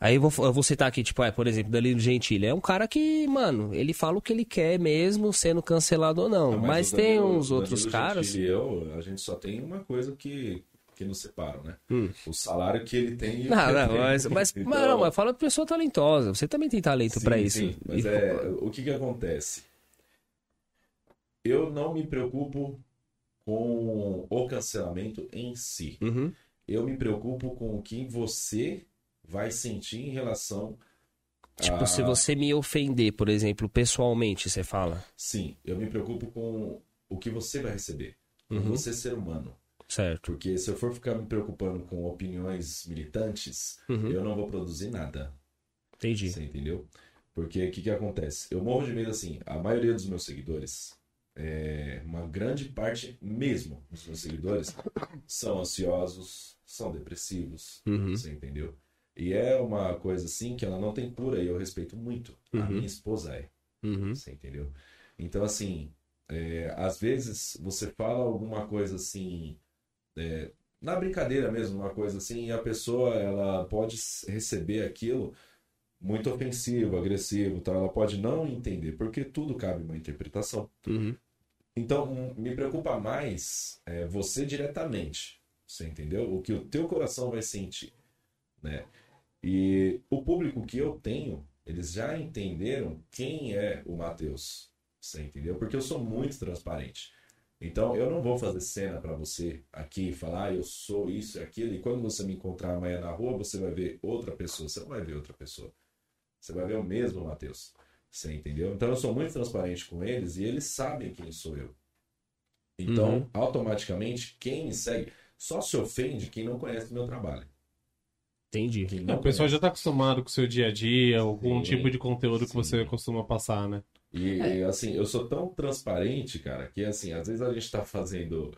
Aí eu vou, eu vou citar aqui, tipo, é, por exemplo, Danilo Gentili. É um cara que, mano, ele fala o que ele quer mesmo, sendo cancelado ou não. Ah, mas o tem Danilo- uns outros Danilo caras. Gentili e eu, a gente só tem uma coisa que, que nos separam, né? Hum. O salário que ele tem Não, não, mas, mas, Então, mas não, mas fala de pessoa talentosa. Você também tem talento pra isso. sim, mas E- é, o que que acontece? Eu não me preocupo com o cancelamento em si. Uhum. Eu me preocupo com o que você vai sentir em relação Tipo, a... se você me ofender, por exemplo, pessoalmente, você fala. Sim, eu me preocupo com o que você vai receber. Uhum. você ser humano. Certo. Porque se eu for ficar me preocupando com opiniões militantes, Uhum. eu não vou produzir nada. Entendi. Você entendeu? Porque o que, que acontece? Eu morro de medo assim. A maioria dos meus seguidores, é, uma grande parte mesmo dos meus seguidores, são ansiosos, são depressivos. Uhum. Você entendeu? E é uma coisa assim que ela não tem cura e eu respeito muito. A Uhum. minha esposa é. Uhum. Você entendeu? Então, assim, é, às vezes você fala alguma coisa assim, é, na brincadeira mesmo, uma coisa assim, e a pessoa ela pode receber aquilo muito ofensivo, agressivo, tal. ela pode não entender, porque tudo cabe uma interpretação. Uhum. Então, hum, me preocupa mais é, você diretamente, você entendeu? O que o teu coração vai sentir, né? E o público que eu tenho, eles já entenderam quem é o Matheus, você entendeu? Porque eu sou muito transparente. Então, eu não vou fazer cena pra você aqui falar, ah, eu sou isso e aquilo, e quando você me encontrar amanhã na rua, você vai ver outra pessoa. Você não vai ver outra pessoa. Você vai ver o mesmo Matheus. Você entendeu? Então, eu sou muito transparente com eles e eles sabem quem sou eu. Então, Uhum. automaticamente, quem me segue só se ofende quem não conhece meu trabalho. Entendi. Quem Não, o pessoal já tá acostumado com o seu dia a dia, algum Sim, tipo de conteúdo que sim. você costuma passar, né? E, e, assim, eu sou tão transparente, cara, que assim, às vezes a gente tá fazendo.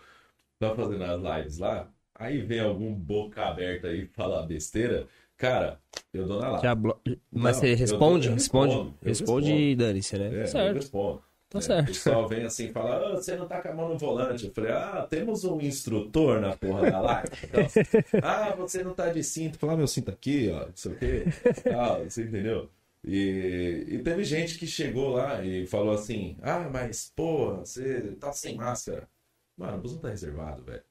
Tá fazendo as lives lá, aí vem algum boca aberta aí falar besteira. Cara, eu dou na. Já blo- Mas Não, você eu- responde? eu responde? respondo, eu responde respondo. e dane-se, né? É, eu certo. respondo. Tá É, certo. O pessoal vem assim e fala: "Ah, você não tá com a mão no volante. Eu falei: Ah, temos um instrutor na porra da live. Então, ah, você não tá de cinto. Falar, meu cinto aqui, ó, não sei o quê. Ah, você entendeu? E, e teve gente que chegou lá e falou assim: Ah, mas, pô, você tá sem máscara. Mano, o busão tá reservado, velho.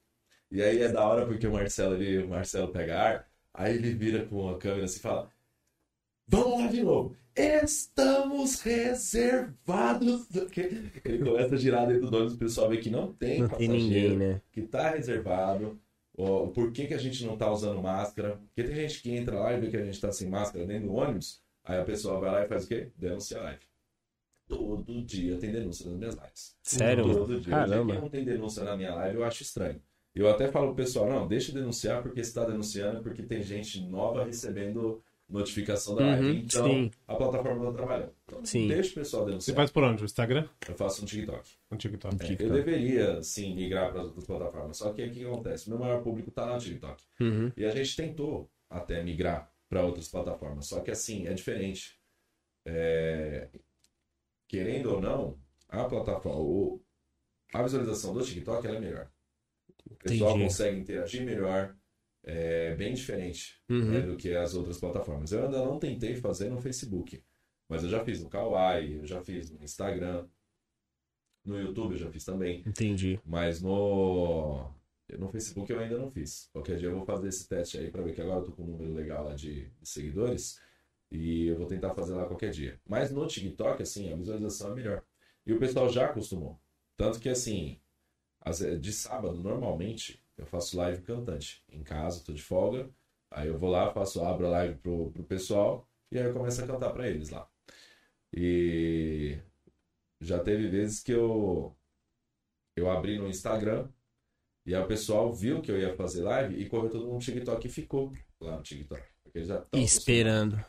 E aí é da hora porque o Marcelo ali, o Marcelo pega ar, aí ele vira com a câmera assim e fala: Vamos lá de novo. Estamos reservados. Ele começa a girar dentro do ônibus, o pessoal vê que não tem Não tem passageiro, ninguém, né? que tá reservado. Ó, por que, que a gente não tá usando máscara? Porque tem gente que entra lá e vê que a gente tá sem máscara dentro do ônibus, aí a pessoa vai lá e faz o quê? Denuncia a live. Todo dia tem denúncia nas minhas lives. Sério? Todo dia. Caramba. não tem denúncia na minha live, eu acho estranho. Eu até falo pro pessoal, não, deixa eu denunciar, porque se tá denunciando porque tem gente nova recebendo notificação da live. Uhum, então, sim. a plataforma tá trabalhando. Então, Sim. deixa o pessoal Você denunciar. faz por onde? O Instagram? Eu faço no TikTok. No TikTok. É, TikTok. eu deveria, sim, migrar para as outras plataformas. Só que o que acontece? Meu maior público tá no TikTok. Uhum. E a gente tentou até migrar para outras plataformas. Só que assim, é diferente. É, Querendo ou não, a plataforma, o- a visualização do TikTok ela é melhor. O pessoal Entendi. consegue interagir melhor, é bem diferente Uhum. né, do que as outras plataformas. Eu ainda não tentei fazer no Facebook, mas eu já fiz no Kawaii, eu já fiz no Instagram, no YouTube eu já fiz também. Entendi. Mas no, no Facebook eu ainda não fiz. Qualquer dia eu vou fazer esse teste aí pra ver que agora eu tô com um número legal lá de, de seguidores. E eu vou tentar fazer lá qualquer dia. Mas no TikTok, assim, a visualização é melhor. E o pessoal já acostumou. Tanto que, assim, as- de sábado, normalmente, eu faço live cantante. Em casa, tô de folga. Aí eu vou lá, faço, abro a live pro, pro pessoal. E aí eu começo a cantar pra eles lá. E já teve vezes que eu eu abri no Instagram e aí o pessoal viu que eu ia fazer live e correu todo mundo no TikTok e ficou lá no TikTok. Porque eles já estão Esperando.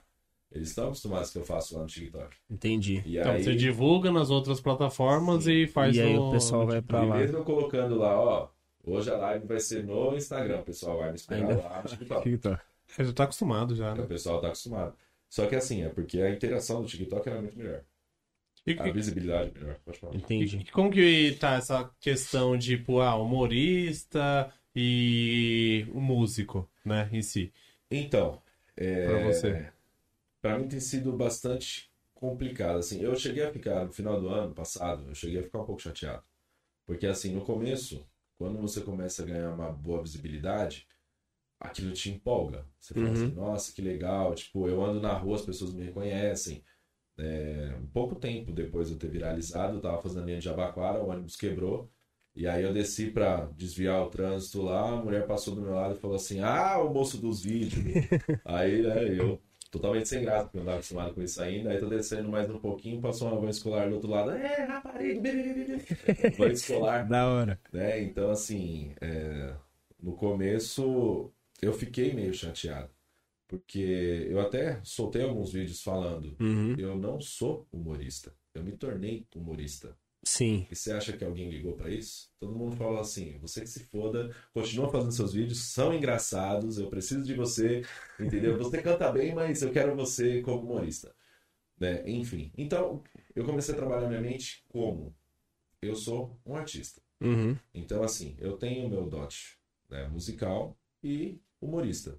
Eles estão acostumados que eu faço lá no TikTok. Entendi. E Então, aí, você divulga nas outras plataformas e faz E aí no- o pessoal vai TikTok. pra e lá. mesmo eu colocando lá, ó, hoje a live vai ser no Instagram, o pessoal vai me esperar Ainda. lá no TikTok. TikTok. Você já tá acostumado já, O né? pessoal tá acostumado. Só que assim, é porque a interação do TikTok era muito melhor. E, A visibilidade é melhor. Pode falar. Entendi. e como que tá essa questão de, tipo, ah, humorista e o músico, né, em si? Então, é... Pra você. Pra mim tem sido bastante complicado, assim. Eu cheguei a ficar, no final do ano passado, eu cheguei a ficar um pouco chateado. Porque, assim, no começo, quando você começa a ganhar uma boa visibilidade, aquilo te empolga. Você fala Uhum. assim, nossa, que legal. Tipo, eu ando na rua, as pessoas me reconhecem. É, um pouco tempo depois de eu ter viralizado, eu tava fazendo a linha de Jabaquara, o ônibus quebrou. E aí eu desci pra desviar o trânsito lá, a mulher passou do meu lado e falou assim, ah, o moço dos vídeos. aí, né, eu totalmente sem graça, porque eu não estava acostumado com isso ainda. Aí tô descendo mais um pouquinho, passou uma van escolar do outro lado. É, rapariga. Van escolar, Da hora. né? Então, assim, é, no começo eu fiquei meio chateado. Porque eu até soltei alguns vídeos falando, Uhum. eu não sou humorista. Eu me tornei humorista. Sim. E você acha que alguém ligou pra isso? Todo mundo fala assim: você que se foda, continua fazendo seus vídeos, são engraçados, eu preciso de você, entendeu? Você canta bem, mas eu quero você como humorista. Né? Enfim. Então, eu comecei a trabalhar minha mente como? Eu sou um artista. Uhum. Então, assim, eu tenho o meu dote. né? musical e humorista.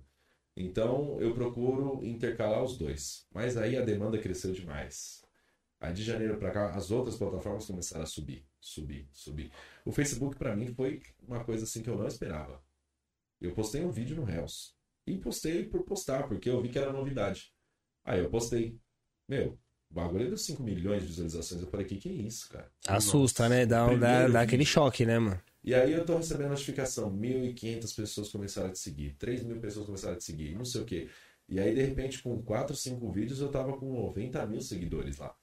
Então eu procuro intercalar os dois. Mas aí a demanda cresceu demais. Aí de janeiro para cá, as outras plataformas começaram a subir, subir, subir. O Facebook para mim foi uma coisa assim que eu não esperava. Eu postei um vídeo no Reels. E postei por postar, porque eu vi que era novidade. Aí eu postei. Meu, o bagulho deu 5 milhões de visualizações. Eu falei, que que é isso, cara? Assusta, Nossa. né? Dá, dá, dá aquele choque, né, mano? E aí eu tô recebendo notificação, 1.500 pessoas começaram a te seguir, 3 mil pessoas começaram a te seguir, não sei o quê. E aí, de repente, com 4, 5 vídeos, eu tava com 90 mil seguidores lá.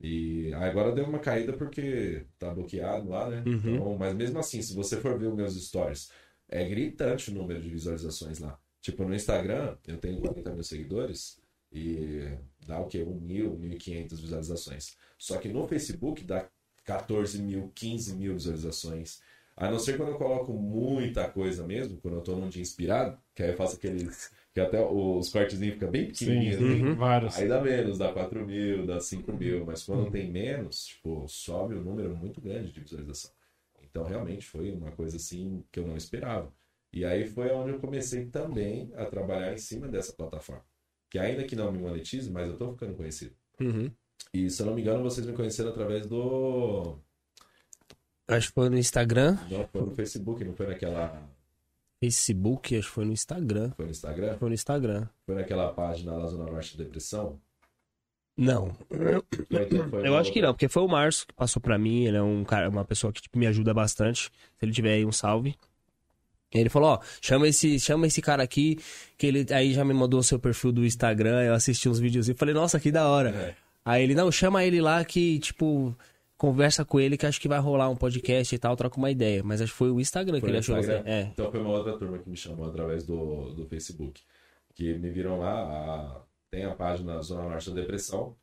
E agora deu uma caída porque tá bloqueado lá, né? Uhum. Então, mas mesmo assim, se você for ver os meus stories, é gritante o número de visualizações lá. Tipo, no Instagram, eu tenho 40 mil seguidores e dá o quê? 1 mil, 1.500 visualizações. Só que no Facebook dá 14 mil, 15 mil visualizações. A não ser quando eu coloco muita coisa mesmo, quando eu tô num dia inspirado, que aí eu faço aqueles. que até os cortezinhos ficam bem Sim, pequenininhos. assim. sim, vários. Aí dá menos, dá 4 mil, dá 5 mil, mas quando tem menos, tipo, sobe um número muito grande de visualização. Então, realmente, foi uma coisa assim que eu não esperava. E aí foi onde eu comecei também a trabalhar em cima dessa plataforma. Que ainda que não me monetize, mas eu tô ficando conhecido. Uhum. E se eu não me engano, vocês me conheceram através do. Acho que foi no Instagram, Não, foi no Facebook, não foi naquela. Facebook, acho que foi no Instagram. Foi no Instagram? Foi no Instagram. Foi naquela página lá Zona Norte da Depressão? Não. Eu uma acho que não, porque foi o Márcio que passou pra mim, ele é um cara, uma pessoa que tipo, me ajuda bastante. Se ele tiver aí um salve. Ele falou, ó, chama esse, chama esse cara aqui, que ele aí já me mandou o seu perfil do Instagram, eu assisti uns vídeos e falei, nossa, que da hora. É. Aí ele, não, chama ele lá que, tipo, conversa com ele que acho que vai rolar um podcast e tal, troca uma ideia. Mas acho que foi o Instagram que Foi ele no achou. Instagram? É. Então foi uma outra turma que me chamou através do, do Facebook. Que me viram lá, a- tem a página Zona Norte da Depressão.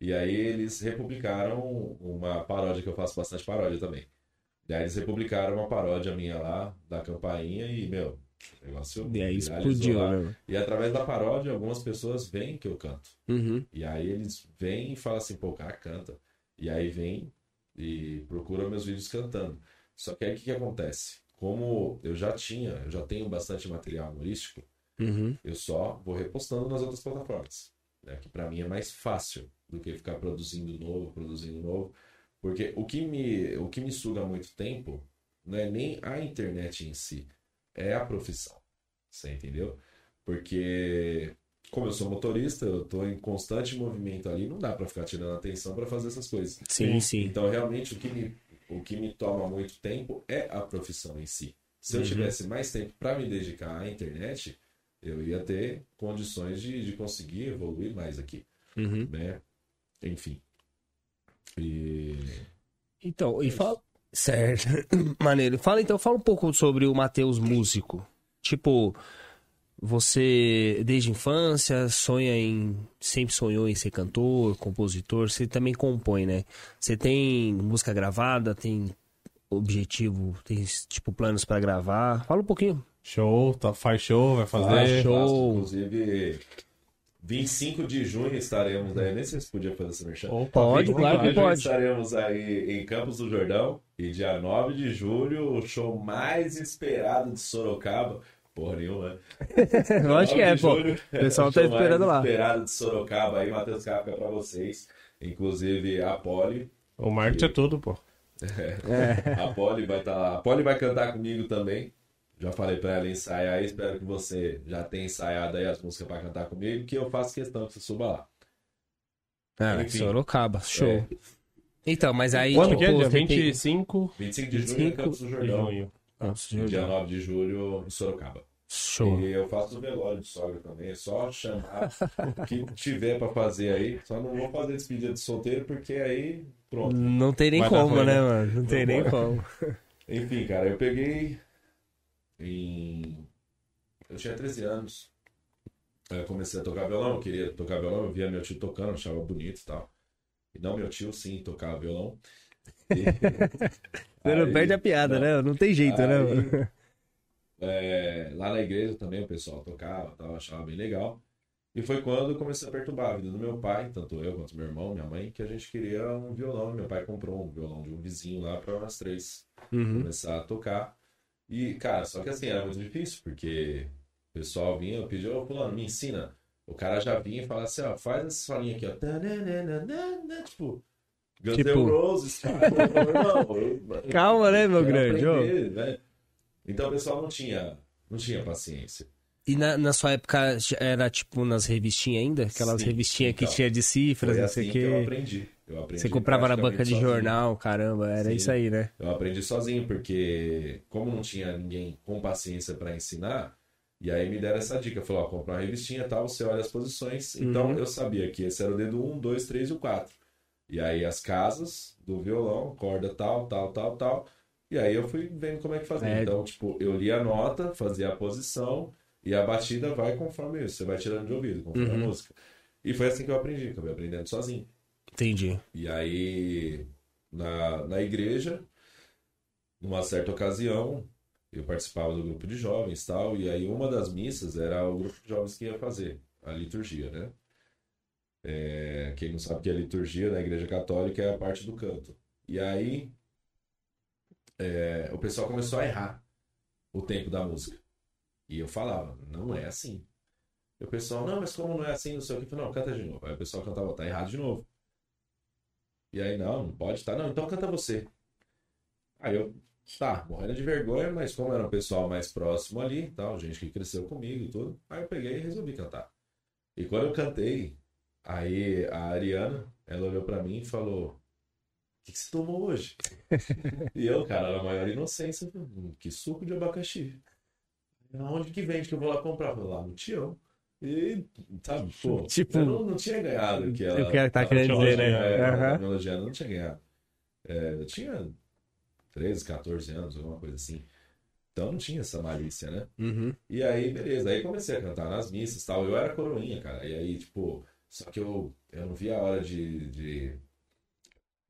E aí eles republicaram uma paródia, que eu faço bastante paródia também. E aí eles republicaram uma paródia minha lá, da campainha, e, meu, o negócio E aí explodiu, né? E através da paródia, algumas pessoas veem que eu canto. Uhum. E aí eles vêm e falam assim, pô, o cara canta. E aí vem e procura meus vídeos cantando. Só que aí o que, que acontece? Como eu já tinha, eu já tenho bastante material humorístico, Uhum. eu só vou repostando nas outras plataformas. Né? Que pra mim é mais fácil do que ficar produzindo novo, produzindo novo. Porque o que me, o que me suga muito tempo não é nem a internet em si, é a profissão. Você entendeu? Porque como eu sou motorista, eu tô em constante movimento ali, não dá pra ficar tirando atenção pra fazer essas coisas. Sim, sim. Então, realmente, o que me, o que me toma muito tempo é a profissão em si. Se eu Uhum. tivesse mais tempo para me dedicar à internet, eu ia ter condições de, de conseguir evoluir mais aqui, Uhum. né? Enfim. E... Então, e fala. Certo. Maneiro. Fala então, fala um pouco sobre o Matheus músico. Tipo, você desde a infância sonha em. Sempre sonhou em ser cantor, compositor. Você também compõe, né? Você tem música gravada, tem objetivo, tem tipo planos pra gravar. Fala um pouquinho. Show, tá, faz show, vai fazer. Faço, show. inclusive, 25 de junho estaremos aí. Nem sei se podia fazer esse merchan. Opa, Pode, 25 claro que pode. Estaremos aí em Campos do Jordão. E dia 9 de julho, o show mais esperado de Sorocaba. Porra nenhuma, né? Eu acho que é, 9 de pô. O pessoal tá esperando lá. esperado de Sorocaba aí, Matheus Kafka pra vocês. Inclusive a Poli. O marketing é tudo, pô. A Poli vai estar lá. A Poli vai cantar comigo também. Já falei pra ela ensaiar. Espero que você já tenha ensaiado aí as músicas pra cantar comigo, que eu faço questão que você suba lá. Ah, Enfim. Sorocaba, show. É. Então, mas aí. Quando tipo, que é? Dia você tem- 25 25 de junho em 25 Campos do de Jordão. junho. Nossa, E dia Jordão. 9 de julho em Sorocaba. Show. E eu faço o velório de sogra também. É só chamar o que tiver pra fazer aí. Só não vou fazer despedida de solteiro, porque aí pronto. Não tem nem dar como, né, né? mano? Não tem nem como. Enfim, cara, eu peguei em. Eu tinha 13 anos. Aí Eu comecei a tocar violão, eu queria tocar violão, eu via meu tio tocando, achava bonito e tal. E não meu tio, sim, tocava violão. E- Você não Aí- perde a piada, né? Não tem jeito, né, Aí, mano? É, lá na igreja também o pessoal tocava, tal, achava bem legal. E foi quando comecei a perturbar a vida do meu pai, tanto eu quanto meu irmão, minha mãe, que a gente queria um violão. Meu pai comprou um violão de um vizinho lá para nós três Uhum. começar a tocar. E, cara, só que assim, era muito difícil, porque o pessoal vinha, eu pedia, ô, fulano, me ensina. O cara já vinha e falava assim, ó, faz essa falinha aqui, ó. Tipo, Guns Tipo- N' Roses, cara. Não, eu- Calma, né, meu grande? aprender, né? Então o pessoal não tinha, não tinha paciência. E na, na sua época era tipo nas revistinhas ainda? Aquelas Sim, revistinhas que então. tinha de cifras, não sei assim o que eu quê. aprendi. Eu aprendi Você comprava na banca de sozinho. jornal, caramba, era Sim. isso aí, né? Eu aprendi sozinho, porque como não tinha ninguém com paciência para ensinar, e aí me deram essa dica, falou, ó, compra uma revistinha e tal, você olha as posições. Então Uhum. eu sabia que esse era o dedo 1, 2, 3 e o 4. E aí as casas do violão, corda tal, tal, tal, tal. E aí eu fui vendo como é que fazia. É. Então, tipo, eu li a nota, fazia a posição, e a batida vai conforme isso. Você vai tirando de ouvido, conforme Uhum. a música. E foi assim que eu aprendi, acabei aprendendo sozinho. Entendi. E aí, na, na igreja, numa certa ocasião, eu participava do grupo de jovens tal, e aí uma das missas era o grupo de jovens que ia fazer a liturgia, né? É, quem não sabe que é liturgia na igreja católica é a parte do canto. E aí, é, o pessoal começou a errar o tempo da música. E eu falava, não é assim. E o pessoal, não, mas como não é assim, não sei o que. Eu falei, não, canta de novo. Aí o pessoal cantava, tá errado de novo. E aí, não, não pode estar. Não, então canta você. Aí eu, tá, morrendo de vergonha, mas como era um pessoal mais próximo ali, tal, gente que cresceu comigo e tudo, aí eu peguei e resolvi cantar. E quando eu cantei, aí a Ariana, ela olhou pra mim e falou: que, que você tomou hoje? e eu, cara, na maior inocência, falei, "Hum, que suco de abacaxi. Aonde que vende que eu vou lá comprar? Falei, lá no Tião. E, sabe, pô, Tipo, eu não, não tinha ganhado que ela. o que ela tá querendo dizer, né? é, ela eu não tinha ganhado. É, eu tinha 13, 14 anos, alguma coisa assim. Então não tinha essa malícia, né? Uhum. E aí, beleza. Aí comecei a cantar nas missas e tal. Eu era coroinha, cara. E aí, tipo, só que eu, eu não via a hora de, de,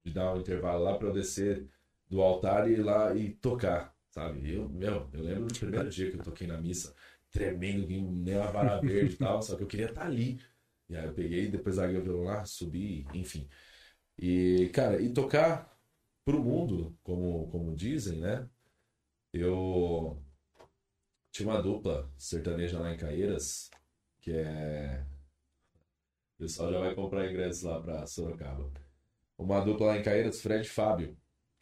de dar um intervalo lá pra eu descer do altar e ir lá e tocar, sabe? Eu, meu, eu lembro do primeiro dia que eu toquei na missa, tremendo, nem uma vara verde e tal, só que eu queria estar ali. E aí eu peguei, depois larguei o violão lá, subi, enfim. E, cara, e tocar pro mundo, como, como dizem, né? Eu tinha uma dupla sertaneja lá em Caeiras, que é. O pessoal já vai comprar ingressos lá pra Sorocaba. Uma dupla lá em Caeiras, Fred e Fábio.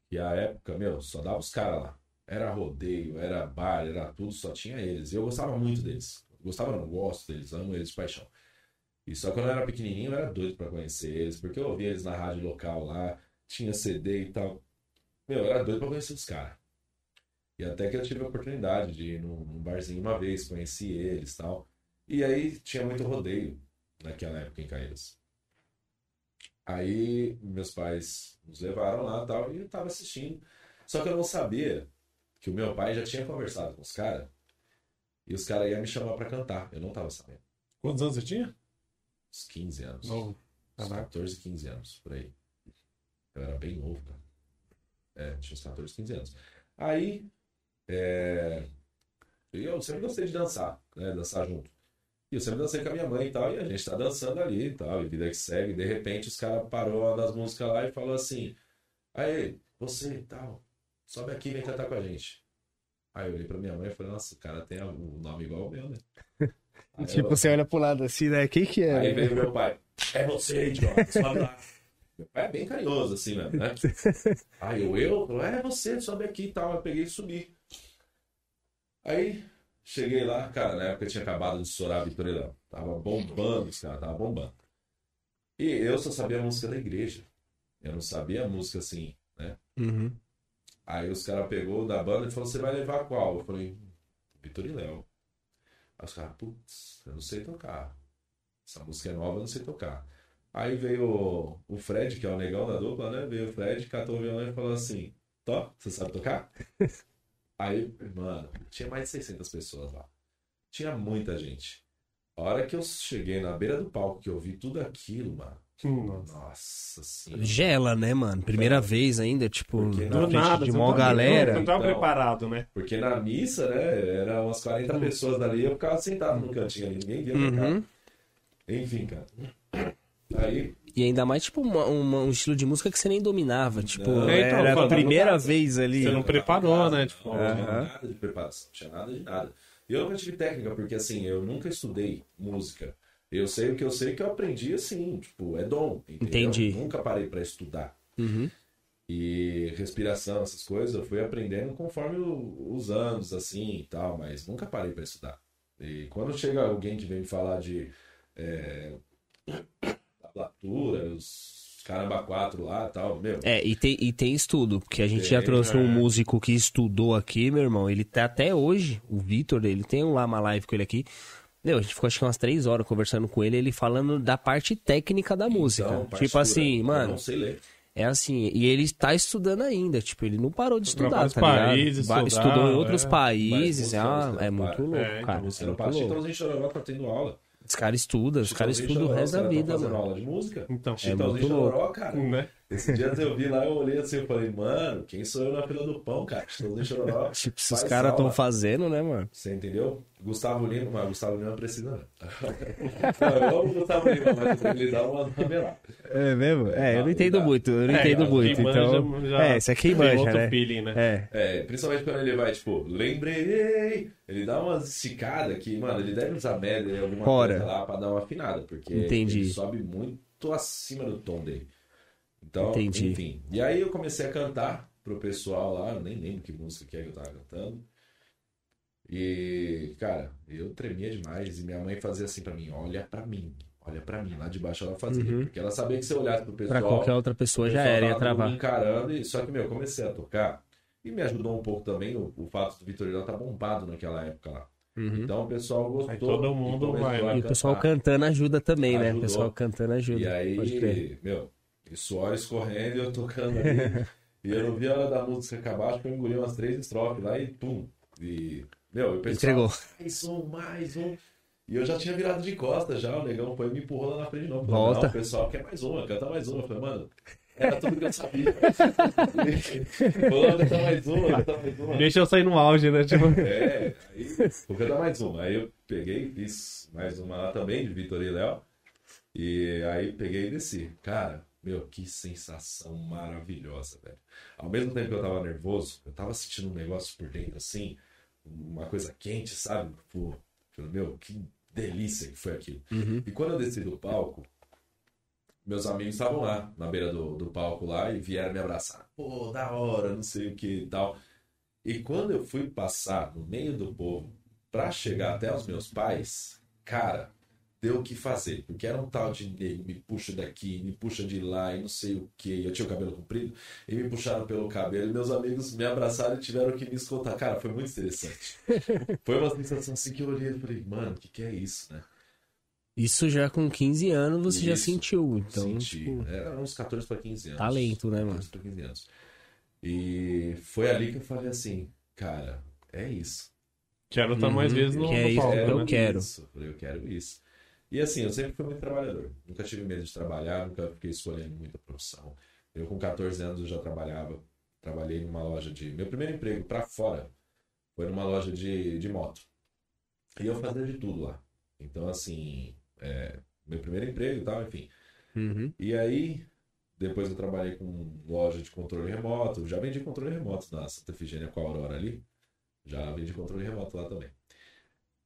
Que a época, meu, só dava os caras lá. Era rodeio, era bar, era tudo, só tinha eles. Eu gostava muito deles. Gostava, não, gosto deles, amo eles de paixão. E só quando eu era pequenininho eu era doido pra conhecer eles, porque eu ouvia eles na rádio local lá, tinha CD e tal. Meu, eu era doido pra conhecer os caras. E até que eu tive a oportunidade de ir num, num barzinho uma vez, conheci eles e tal. E aí tinha muito rodeio naquela época em Caeiras. Aí meus pais nos levaram lá e tal, e eu tava assistindo. Só que eu não sabia que o meu pai já tinha conversado com os caras. E os caras iam me chamar pra cantar. Eu não tava sabendo. Quantos anos você tinha? Uns 15 anos. Novo. Uns Caraca. 14, 15 anos, por aí. Eu era bem novo, cara. É, tinha uns 14, 15 anos. Aí, é... eu sempre gostei de dançar, né? Dançar junto. E eu sempre dancei com a minha mãe e tal, e a gente tá dançando ali e tal, e vida que segue. De repente, os caras parou uma das músicas lá e falou assim: Aí, você e tal, sobe aqui e vem cantar com a gente. Aí eu olhei pra minha mãe e falei: Nossa, o cara tem o nome igual ao meu, né? Aí Tipo, ela- você olha pro lado assim, né? Quem que é? Aí veio meu pai. É você, idiota. Sobe lá. Meu pai é bem carinhoso, assim mesmo, né? Aí eu, eu? É você, sobe aqui e tal. Eu peguei e subi. Aí, cheguei lá, cara, na época tinha acabado de estourar a Vitória Léo. Tava bombando, os caras, tava bombando. E eu só sabia a música da igreja. Eu não sabia a música assim, né? Uhum. Aí os caras pegou da banda e falou, você vai levar qual? Eu falei, Vitor e Léo. Aí os caras, putz, eu não sei tocar. Essa música é nova, eu não sei tocar. Aí veio o, o Fred, que é o negão da dupla, né? Veio o Fred, catou o violão e falou assim, Tó, você sabe tocar? Aí, mano, tinha mais de 600 pessoas lá. Tinha muita gente. A hora que eu cheguei na beira do palco, que eu vi tudo aquilo, mano. Nossa. Nossa senhora. Gela, né, mano? Primeira vez ainda, tipo, Porque na do frente nada, de você mó não galera. Não tava Então. preparado, né? Porque na missa, né, era umas 40 pessoas dali, eu ficava sentado no cantinho ali, ninguém via pra cá. Uhum. Enfim, cara. Aí E ainda mais, tipo, uma- uma- um estilo de música que você nem dominava. Tipo, Não. É, então, era a primeira nada. vez ali. Você não preparou, né? Tipo, não tinha nada de preparação, não tinha nada de nada. E eu nunca tive técnica, porque assim, eu nunca estudei música. Eu sei o que eu sei que eu aprendi assim, tipo, é dom. Entendeu? Entendi. Nunca parei pra estudar. Uhum. E respiração, essas coisas, eu fui aprendendo conforme o- os anos, assim e tal, mas nunca parei pra estudar. E quando chega alguém que vem me falar de é, tablatura, os caramba quatro lá e tal, meu, É, e tem, e tem estudo, porque a gente Tem, já trouxe um é. músico que estudou aqui, meu irmão. Ele tá até hoje, o Vitor, ele tem lá uma live com ele aqui. Meu, a gente ficou acho que umas três horas conversando com ele, ele falando da parte técnica da música. então, tipo partitura, assim, mano, não sei ler. é assim, e ele tá estudando ainda, tipo, ele não parou de estudar, vários tá ligado? países, estudar, Estudou em outros é. países, música, é você muito louco. É, cara. então é muito louco. Chitãozinho Chororó tá tendo aula. Os caras estudam, os caras estudam o resto da caras vida, mano. aula de música. Então, É muito Chororó, cara. né? Esse dia eu vi lá, eu olhei assim e falei, mano, quem sou eu na fila do pão, cara? Chitãozinho Chororó. Tipo, se os caras estão fazendo, né, mano? Você entendeu? Gustavo Lima, mas Gustavo Lima não precisa, não. não eu amo o Gustavo Lima, mas ele dá uma ramelada. É mesmo? É, eu não entendo muito, eu não É, entendo muito, manja então... já É, isso é quem tem manja, outro né? feeling, né? É. É, principalmente quando ele vai, tipo, lembrei. Ele dá umas esticadas que, mano, ele deve usar média alguma Fora. coisa lá pra dar uma afinada, porque Entendi. ele sobe muito acima do tom dele. Então, Entendi. enfim. E aí eu comecei a cantar pro pessoal lá, eu nem lembro que música que é que eu tava cantando. E, cara, eu tremia demais e minha mãe fazia assim pra mim, olha pra mim, olha pra mim. Lá de baixo ela fazia, Uhum. porque ela sabia que se eu olhasse pro pessoal... Pra qualquer outra pessoa já era, ia travar. encarando, e, só que, meu, eu comecei a tocar e me ajudou um pouco também o, o fato do Vitorino estar bombado naquela época lá. Uhum. Então o pessoal gostou. Aí todo mundo e vai, né? E o pessoal cantando ajuda também, né? O Ajudou. pessoal cantando ajuda. E Pode crer. aí, meu, e suor escorrendo e eu tocando ali. e eu não vi a hora da música acabar, acho que eu engoli umas três estrofes lá e pum. E, meu, o pessoal, Entregou. mais um, mais um. E eu já tinha virado de costas já, o negão foi e me empurrou lá na frente de novo. Falei, Volta. Não, o pessoal quer mais uma, canta mais uma. Eu falei, mano, era tudo que eu sabia. Falou, canta mais uma, canta mais uma. Deixa eu sair no auge, né? Tipo, É, aí vou cantar mais uma. Aí eu peguei, fiz mais uma lá também, de Vitor e Léo. E aí peguei e desci. Cara, meu, que sensação maravilhosa, velho. Ao mesmo tempo que eu tava nervoso, eu tava sentindo um negócio por dentro assim, uma coisa quente, sabe? Pô, meu, que delícia que foi aquilo. Uhum. E quando eu desci do palco, meus amigos estavam lá, na beira do, do palco lá, e vieram me abraçar. Pô, da hora, não sei o que e tal. E quando eu fui passar no meio do povo pra chegar até os meus pais, cara, deu o que fazer. Porque era um tal de nego, me puxa daqui, me puxa de lá e não sei o que. Eu tinha o cabelo comprido e me puxaram pelo cabelo. E meus amigos me abraçaram e tiveram que me escutar. Cara, foi muito interessante. Foi uma sensação assim que eu olhei e falei, mano, o que, que é isso, né? Isso já com 15 anos você já Isso. sentiu. Então, Senti. tipo, Era uns 14 para 15 anos. Talento, né, mano? 14 para 15 anos. E foi ali que eu falei assim, cara, é isso. quero estar mais Uhum. vezes no, Que é no isso, palco, eu né? quero. Isso. Eu falei, eu quero isso. E assim, eu sempre fui muito trabalhador. Nunca tive medo de trabalhar, nunca fiquei escolhendo muita profissão. Eu com 14 anos eu já trabalhava. Trabalhei numa loja de... Meu primeiro emprego para fora foi numa loja de, de moto. E eu fazia de tudo lá. Então, assim, é, meu primeiro emprego e tal, enfim. uhum. E aí, depois eu trabalhei com loja de controle remoto. Já vendi controle remoto na Santa Efigênia com a Aurora ali. Já vendi controle remoto lá também.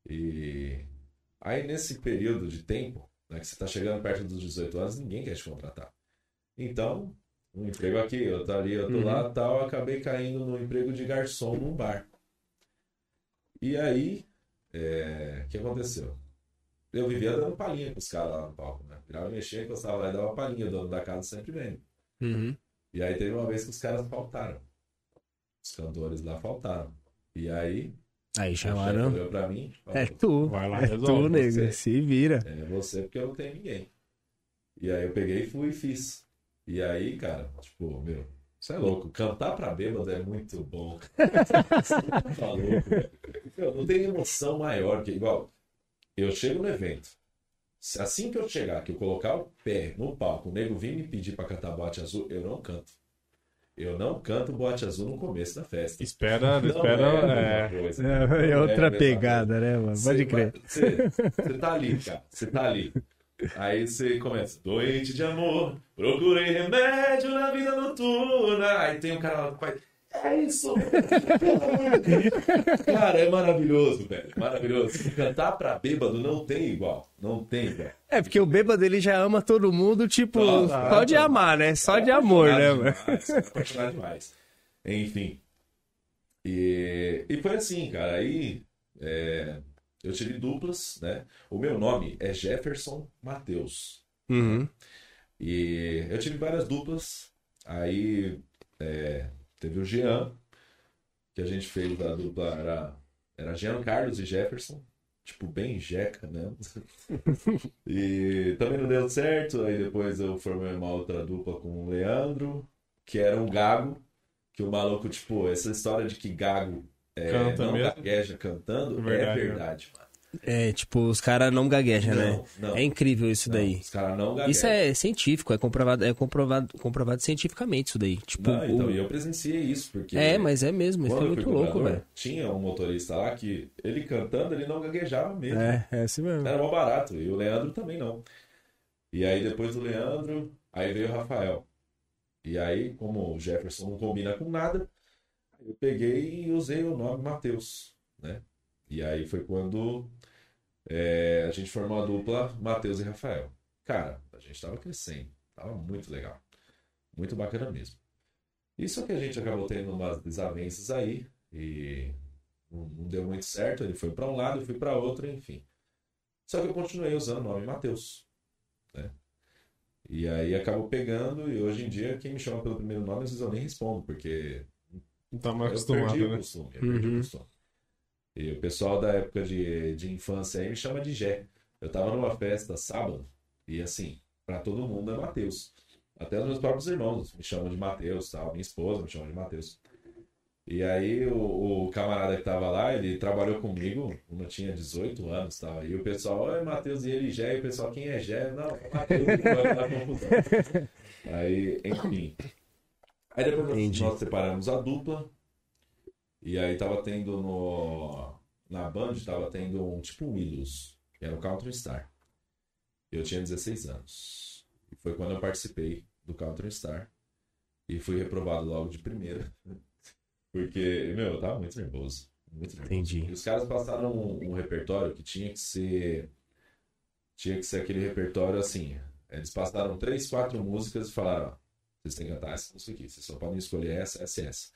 E aí, nesse período de tempo, né, que você está chegando perto dos 18 anos, ninguém quer te contratar. Então, um emprego aqui, outro ali, outro Uhum. lá tal. Acabei caindo no emprego de garçom num bar. E aí, é, o que aconteceu? Eu vivia dando palhinha com os caras lá no palco, né? Virava e mexia, encostava lá e dava palhinha. O dono da casa sempre vendo. Uhum. E aí teve uma vez que os caras faltaram. Os cantores lá faltaram. E aí, Aí chamaram. pra mim É tu. Vai lá, é resolve tu, nego. você. Se vira. é você porque eu não tenho ninguém. E aí eu peguei e fui e fiz. E aí, cara, tipo, meu, isso é louco. Cantar pra bêbado é muito bom. tá louco. Meu, não tem emoção maior que igual. Eu chego no evento. Assim que eu chegar, que eu colocar o pé no palco, o nego vir me pedir pra cantar boate azul, eu não canto. Eu não canto boate azul no começo da festa. Espera, Não espera. é é. coisa. É, Não outra mesma pegada, né, mano? Pode crer. vai- Você, você tá ali, cara. Você tá ali. Aí você começa, doente de amor, procurei remédio na vida noturna. Aí tem um cara lá que faz, é isso! cara, é maravilhoso, velho. Maravilhoso. Cantar pra bêbado não tem igual. Não tem, velho. É, porque o bêbado ele já ama todo mundo, tipo, Nossa, só de amar, né? Só de amor, né, mano? Apaixonado demais. Enfim. E, e foi assim, cara. Aí é, eu tive duplas, né? O meu nome é Jefferson Matheus. Uhum. E eu tive várias duplas. Aí é, teve o Jean, que a gente fez a dupla, era, era Jean Carlos e Jefferson. Tipo, bem jeca, né? e também não deu certo. Aí depois eu formei uma outra dupla com o Leandro, que era um gago. Que o maluco, tipo, essa história de que gago é, Canta não mesmo? gagueja cantando Verdade, é verdade, mano. É, tipo, os caras não gaguejam, né? Não. É incrível isso Não, daí. Os caras não gaguejam. Isso é científico, é comprovado, é comprovado, comprovado cientificamente isso daí. Tipo, Não, então, o- e eu presenciei isso, porque... é, mas é mesmo, isso é muito louco, velho. Tinha um motorista lá que ele cantando, ele não gaguejava mesmo. É, é assim mesmo. Era mó barato. E o Leandro também não. E aí depois do Leandro, aí veio o Rafael. E aí, como o Jefferson não combina com nada, eu peguei e usei o nome Matheus, né? E aí foi quando é, a gente formou a dupla Matheus e Rafael. Cara, a gente tava crescendo. Tava muito legal. Muito bacana mesmo. Isso que a gente acabou tendo umas desavenças aí e não, não deu muito certo. Ele foi para um lado, eu fui para outro, enfim. Só que eu continuei usando o nome Matheus, né? E aí acabou pegando e hoje em dia quem me chama pelo primeiro nome às vezes eu nem respondo, porque Não tá mais eu acostumado, perdi o né? costume, eu perdi o Uhum. costume. E o pessoal da época de, de infância aí me chama de Jé. Eu tava numa festa sábado e assim, pra todo mundo é Matheus. Até os meus próprios irmãos me chamam de Matheus, tal. Minha esposa me chama de Matheus. E aí o, o camarada que tava lá, ele trabalhou comigo, quando eu tinha 18 anos, tal. E o pessoal, oi Matheus e ele Jé, e o pessoal, quem é Jé? Não, é Matheus, vai dar confusão. Aí, enfim. Aí depois nós- nós separamos a dupla. E aí tava tendo no. Na Band tava tendo um tipo um Willows, que era o Counter Star. Eu tinha 16 anos. E foi quando eu participei do Counter Star. E fui reprovado logo de primeira. Porque, meu, eu tava muito nervoso. Muito nervoso. Entendi. E os caras passaram um, um repertório que tinha que ser. Tinha que ser aquele repertório assim. Eles passaram três, quatro músicas e falaram: ó, vocês têm que cantar essa música aqui. Vocês só podem escolher essa, essa e essa.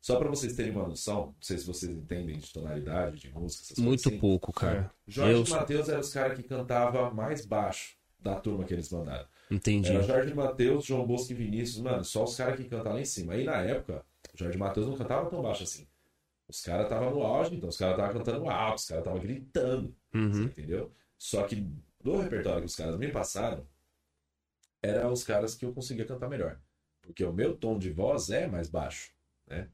Só pra vocês terem uma noção, não sei se vocês entendem de tonalidade, de música, essas Muito coisas assim. pouco, cara. Jorge Eu- Matheus eram os caras que cantava mais baixo da turma que eles mandaram. Entendi. Era Jorge Matheus, João Bosco e Vinícius, mano, só os caras que cantavam lá em cima. Aí na época, Jorge Matheus não cantava tão baixo assim. Os caras estavam no auge, então os caras estavam cantando alto, os caras estavam gritando. Você Uhum. entendeu? Só que do repertório que os caras me passaram, eram os caras que eu conseguia cantar melhor. Porque o meu tom de voz é mais baixo, né?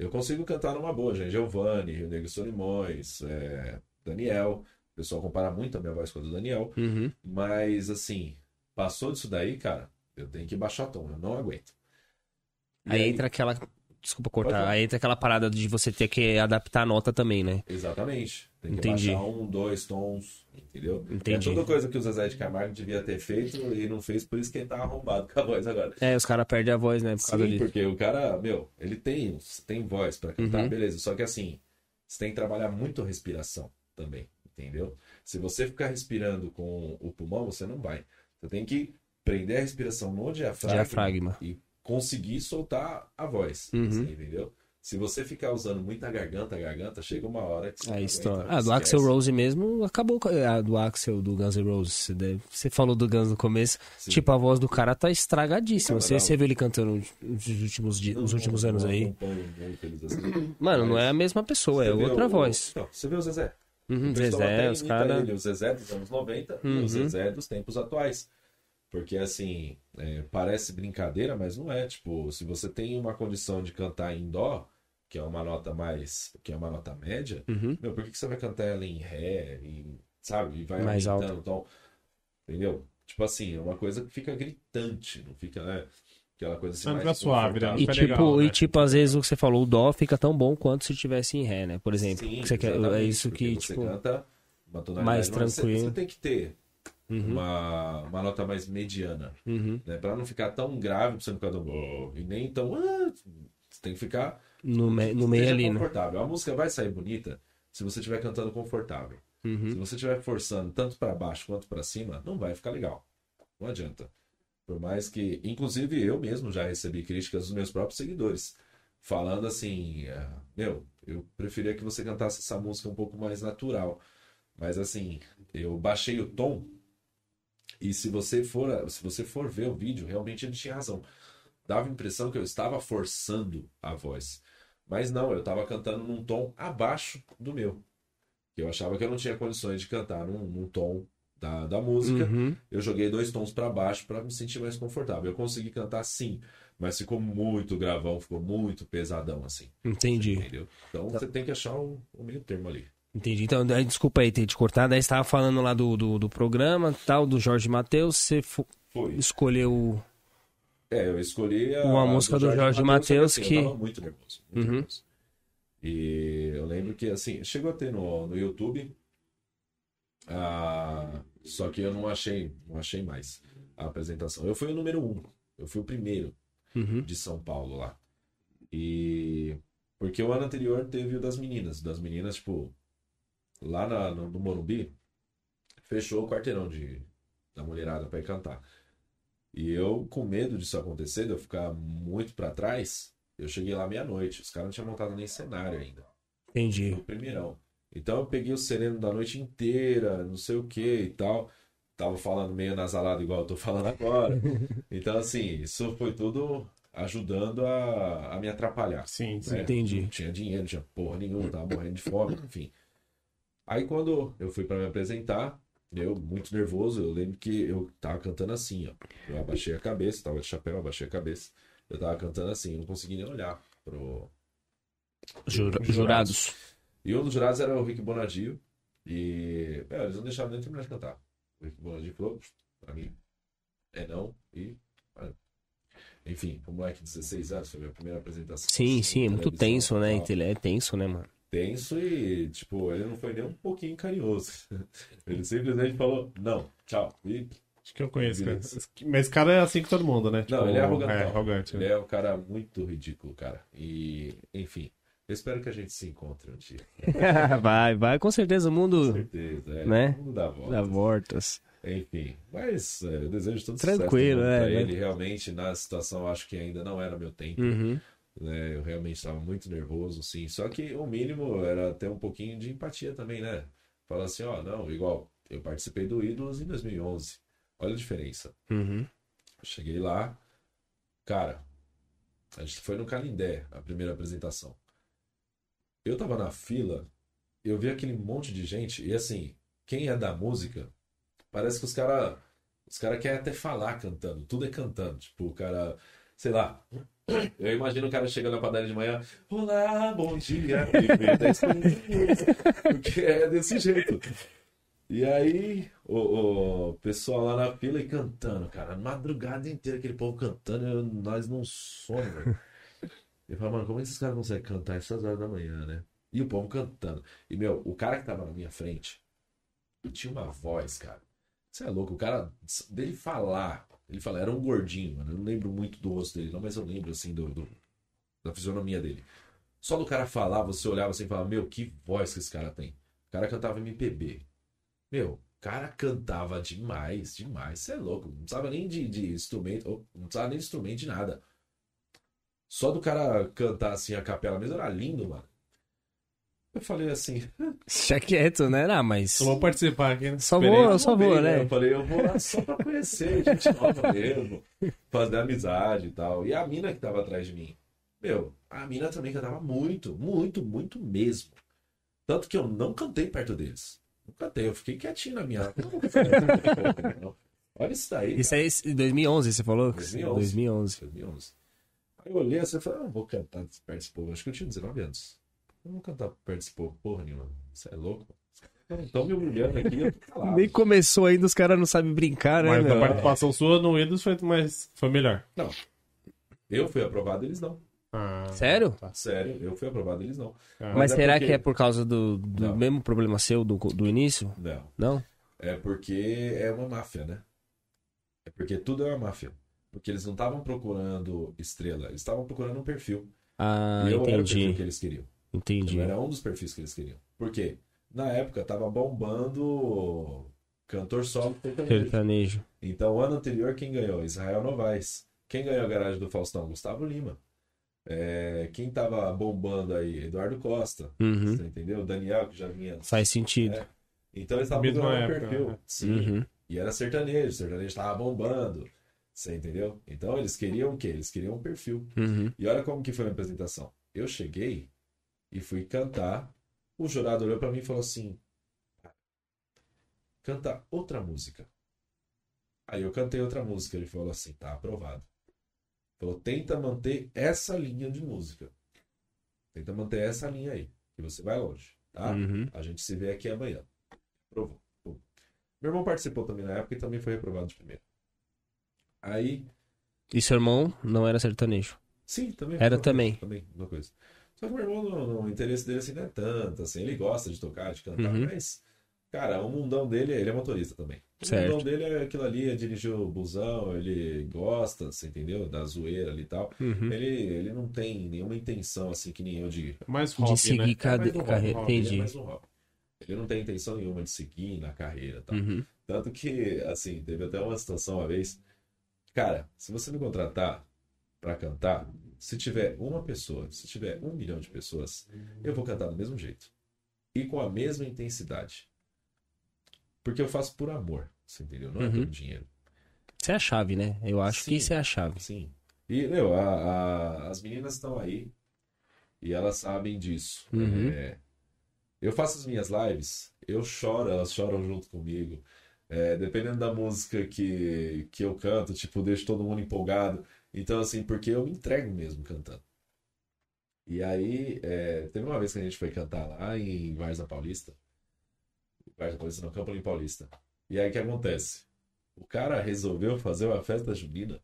Eu consigo cantar numa boa, gente. Giovanni, Rio Negro Solimões, é, Daniel. O pessoal compara muito a minha voz com a do Daniel. Uhum. Mas, assim, passou disso daí, cara, eu tenho que baixar tom, eu não aguento. E Aí entra aquela. Desculpa cortar. Aí entra aquela parada de você ter que adaptar a nota também, né? Exatamente. Tem que Entendi. baixar um, dois tons, entendeu? Entendi. É toda coisa que o Zezé de Camargo devia ter feito e não fez, por isso que ele tá arrombado com a voz agora. É, os caras perdem a voz, né? Por Sim, disso. porque o cara, meu, ele tem, tem voz pra cantar, Uhum. beleza. Só que assim, você tem que trabalhar muito a respiração também, entendeu? Se você ficar respirando com o pulmão, você não vai. Você tem que prender a respiração no diafragma, Diafragma. e conseguir soltar a voz, Uhum. você entendeu? Se você ficar usando muita garganta, garganta, chega uma hora que você A não história. Ah, do. Axel Rose mesmo, acabou a do Axel, do Guns N' Roses. Você, falou do Guns no começo. Sim. Tipo, a voz do cara tá estragadíssima. Não, Você, não. você viu ele cantando nos últimos, dias, últimos Não- anos não aí. assim. Mano, não é a mesma pessoa, é você outra o- voz. Então, você vê o Zezé. Uhum, Zezé, os caras. O Zezé dos anos 90 e Uhum. o Zezé dos tempos atuais. Porque, assim, é, parece brincadeira, mas não é. Tipo, se você tem uma condição de cantar em Dó, que é uma nota mais. que é uma nota média, Uhum. meu, por que, que você vai cantar ela em Ré, e, sabe? E vai Mais aumentando o tom? Entendeu? Tipo assim, é uma coisa que fica gritante, não fica, né? Aquela coisa assim. Não mais fica suave, né? E tipo, legal, né? e tipo, às vezes o que você falou, o dó fica tão bom quanto se tivesse em ré, né? Por exemplo. Sim, que quer, é isso que, você tipo. canta mais mas você- tranquilo. Você, tem que ter uma, uma nota mais mediana, Uhum. né? Pra não ficar tão grave, pra você não ficar tão... "Oh", E nem tão... "Ah", Você tem que ficar... No, me- no meio ali, né? confortável. A música vai sair bonita se você estiver cantando confortável. Uhum. Se você estiver forçando tanto pra baixo quanto pra cima, não vai ficar legal. Não adianta. Por mais que, inclusive eu mesmo já recebi críticas dos meus próprios seguidores, falando assim, ah, meu, eu preferia que você cantasse essa música um pouco mais natural. Mas assim, eu baixei o tom e se você for, se você for ver o vídeo, realmente ele tinha razão. Dava a impressão que eu estava forçando a voz. Mas não, eu estava cantando num tom abaixo do meu. Eu achava que eu não tinha condições de cantar num, num tom da, da música. Uhum. Eu joguei dois tons para baixo para me sentir mais confortável. Eu consegui cantar sim, mas ficou muito gravão, ficou muito pesadão assim. Entendi. Entendeu? Então você tem que achar o, o meio termo ali. Entendi. Então, desculpa aí ter te cortado. Aí você tava falando lá do, do, do programa, tal, do Jorge Matheus. Você fo- escolheu. É, eu escolhi a, Uma música do Jorge Mateus só que- Eu tava muito nervoso. Muito Uhum. nervoso. E eu lembro que, assim, chegou a ter no, no YouTube. ah, só que eu não achei, não achei mais a apresentação. Eu fui o número um. Eu fui o primeiro Uhum. de São Paulo lá. E. Porque o ano anterior teve o das meninas. Das meninas, tipo, lá na, no, no Morumbi, fechou o quarteirão de, da mulherada pra ir cantar. E eu, com medo disso acontecer, de eu ficar muito pra trás, eu cheguei lá meia-noite. Os caras não tinham montado nem cenário ainda. Entendi. No primeirão. Então eu peguei o sereno da noite inteira, não sei o que e tal. Tava falando meio nasalado igual eu tô falando agora. Então, assim, isso foi tudo ajudando a, a me atrapalhar. Sim, sim. né? Entendi. Não tinha dinheiro, não tinha porra nenhuma, tava morrendo de fome, enfim. Aí quando eu fui pra me apresentar, eu muito nervoso, eu lembro que eu tava cantando assim, ó. Eu abaixei a cabeça, tava de chapéu, abaixei a cabeça. Eu tava cantando assim, não consegui nem olhar pro, Jura- jurados. e um dos jurados era o Rick Bonadio. E é, eles não deixaram nem terminar de cantar. O Rick Bonadio falou, pra mim, é não. E. Enfim, o moleque de 16 anos, foi a minha primeira apresentação. Sim, sim, é muito tenso, né? tal. É tenso, né, mano? Tenso e, tipo, ele não foi nem um pouquinho carinhoso. Ele simplesmente falou, não, tchau. E, Acho que eu conheço, cara. Mas esse cara é assim com todo mundo, né? não, ele é arrogante. É, arrogante. Ele é um cara muito ridículo, cara. E, enfim, eu espero que a gente se encontre um dia. vai, vai, com certeza o Com mundo certeza, é. Né? Não dá volta. dá voltas. Enfim, mas é, eu desejo todo Tranquilo, sucesso mundo é, pra né? ele. Realmente, na situação, acho que ainda não era meu tempo. Uhum. Né? Eu realmente estava muito nervoso, sim. Só que o mínimo era ter um pouquinho de empatia também, né? Falar assim, ó, não, igual, eu participei do Ídolos em 2011. Olha a diferença. Uhum. Cheguei lá, cara, a gente foi no Canindé, a primeira apresentação. Eu tava na fila, eu vi aquele monte de gente, e assim, quem é da música, parece que os caras os cara querem até falar cantando, tudo é cantando. Tipo, o cara, sei lá, eu imagino o cara chegando na padaria de manhã, olá, bom dia, porque é desse jeito. E aí, o, o pessoal lá na fila e cantando, cara, madrugada inteira, aquele povo cantando, eu- nós não somos. Eu falo, mano, como é que esses caras conseguem cantar essas horas da manhã, né? E o povo cantando. E, meu, o cara que tava na minha frente tinha uma voz, cara. Você é louco, o cara dele falar. Ele fala, era um gordinho, mano. Eu não lembro muito do rosto dele, não, mas eu lembro, assim, do, do- da fisionomia dele. Só do cara falar, você olhava assim e falava, meu, que voz que esse cara tem. O cara cantava MPB. Meu, o cara cantava demais, demais. Você é louco. Não precisava nem de, de instrumento, não precisava nem de instrumento de nada. Só do cara cantar assim a capela mesmo era lindo, mano. Eu falei assim, Deixa quieto, né? Não, mas. Só vou participar aqui, né? Só Esperei. vou, eu só vou, bem, né? Eu falei, eu vou lá só pra conhecer gente nova mesmo, fazer amizade e tal. E a mina que tava atrás de mim, meu, a mina também cantava muito, muito, muito mesmo. Tanto que eu não cantei perto deles. Não cantei, eu fiquei quietinho na minha. Olha isso daí. Isso aí em 2011, você falou? 2011. 2011. 2011. Aí eu olhei assim e falei, ah, não vou cantar perto desse povo. Acho que eu tinha 19 anos. Eu não vou cantar perto desse povo, porra nenhuma. Você é louco? Estão me humilhando aqui. Nem começou ainda, os caras não sabem brincar, né, Mas a participação sua no Windows foi, mais, foi melhor. Eu fui aprovado, eles não. Ah, Sério? tá. Sério, eu fui aprovado, eles não. Ah, Mas é será porque- que é por causa do, do Não. mesmo problema seu do, do início? Não. Não? É porque é uma máfia, né? É porque tudo é uma máfia. Porque eles não estavam procurando estrela, eles estavam procurando um perfil. Ah, e eu era o entendi. perfil que eles queriam. Entendi. Eu era um dos perfis que eles queriam. Por quê? Na época tava bombando cantor solo sertanejo. Sertanejo. Então, o ano anterior, quem ganhou? Israel Novaes. Quem ganhou a garagem do Faustão? Gustavo Lima. É, quem tava bombando aí? Eduardo Costa. Uhum. Você entendeu? Daniel, que já vinha. Faz sentido. É. Então, eles estavam um época, perfil. né? Sim. Uhum. E era sertanejo. Sertanejo tava bombando. Você entendeu? Então, eles queriam o quê? Eles queriam um perfil. Uhum. E olha como que foi a minha apresentação. Eu cheguei e fui cantar. O jurado olhou pra mim e falou assim: canta outra música. Aí eu cantei outra música. Ele falou assim: tá aprovado. Falou: tenta manter essa linha de música. Tenta manter essa linha aí, que você vai longe, tá? Uhum. A gente se vê aqui amanhã. Aprovou. Meu irmão participou também na época e também foi reprovado de primeira. Aí E seu irmão não era sertanejo. Sim, também. Era também. Coisa, também, uma coisa. Só que meu irmão, não, o interesse dele assim não é tanto, assim, ele gosta de tocar, de cantar, Uhum. mas, cara, o mundão dele, ele é motorista também. O Certo. mundão dele é aquilo ali, é dirigir o busão, ele gosta, você entendeu? Da zoeira ali e tal. Uhum. Ele, ele não tem nenhuma intenção, assim, que nem eu de... Mais De hobby, seguir né? É cade- mais um carreira. hobby, ele é Entendi. mais um hobby. Ele não tem intenção nenhuma de seguir na carreira e tal. Uhum. Tanto que, assim, teve até uma situação uma vez. Cara, se você me contratar pra cantar, se tiver uma pessoa, se tiver um milhão de pessoas, eu vou cantar do mesmo jeito. E com a mesma intensidade. Porque eu faço por amor, você entendeu? Não é Uhum. pelo dinheiro. Isso é a chave, né? Eu acho que Sim. isso é a chave. Sim. E, meu, a- a- as meninas estão aí e elas sabem disso. Uhum. É, eu faço as minhas lives, eu choro, elas choram junto comigo. É, dependendo da música que, que eu canto, tipo, deixo todo mundo empolgado. Então, assim, porque eu me entrego mesmo cantando. E aí, é, teve uma vez que a gente foi cantar lá em Varza Paulista. Varza Paulista não, Campo Paulista. E aí, o que acontece? O cara resolveu fazer uma festa junina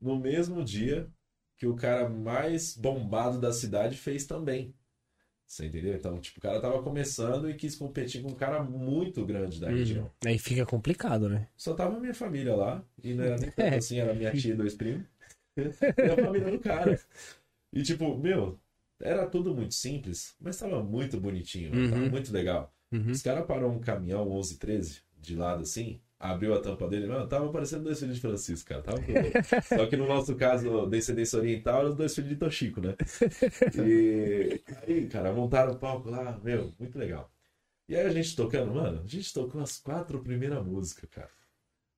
no mesmo dia que o cara mais bombado da cidade fez também. Você entendeu? Então, tipo, o cara tava começando e quis competir com um cara muito grande da região. Uhum. Aí fica complicado, né? Só tava minha família lá, e não era nem tanto É. assim, era minha tia e dois primos. e a família do cara. E tipo, meu, era tudo muito simples, mas tava muito bonitinho, Uhum. tava muito legal. Uhum. Os caras pararam um caminhão 11, 13 de lado assim, abriu a tampa dele, mano, tava parecendo dois filhos de Francisco, cara. Tava. Só que no nosso caso, descendência oriental, eram os dois filhos de Tochico, né? E aí, cara, montaram o palco lá, meu, muito legal. E aí a gente tocando, mano, a gente tocou as quatro primeiras músicas, cara.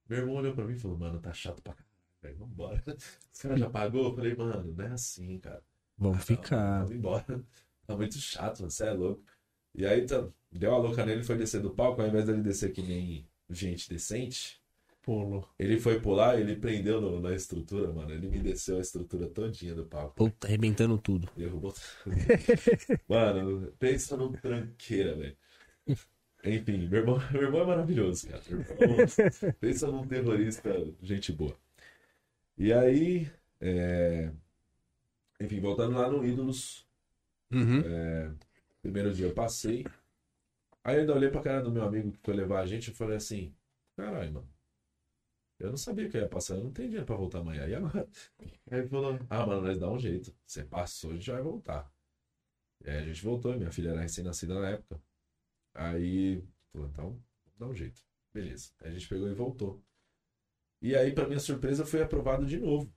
Meu irmão olhou pra mim e falou, mano, tá chato pra caralho, vambora. Os caras já pagou? Eu falei, mano, não é assim, cara. Vamos ficar. Vamos embora. Tá muito chato, você é louco. E aí tá, deu a louca nele, foi descer do palco, ao invés dele descer que nem gente decente, Pulo. ele foi pular, ele prendeu no- na estrutura, mano. Ele me desceu a estrutura todinha do palco. Puta, arrebentando tudo. Derrubou. mano, pensa num tranqueira, velho. Enfim, meu irmão, meu irmão é maravilhoso, cara. Irmão, pensa num terrorista, gente boa. E aí, é, enfim, voltando lá no Ídolos, Uhum. Primeiro dia eu passei. Aí eu ainda olhei pra cara do meu amigo que foi levar a gente e falei assim: caralho, mano. Eu não sabia que eu ia passar, eu não tenho dinheiro pra voltar amanhã. E agora? Aí ele falou: ah, mano, nós dá um jeito. Você passou, a gente vai voltar. E aí a gente voltou, minha filha era recém-nascida na época. Aí, falou: então, dá um jeito. Beleza. Aí a gente pegou e voltou. E aí, pra minha surpresa, fui aprovado de novo.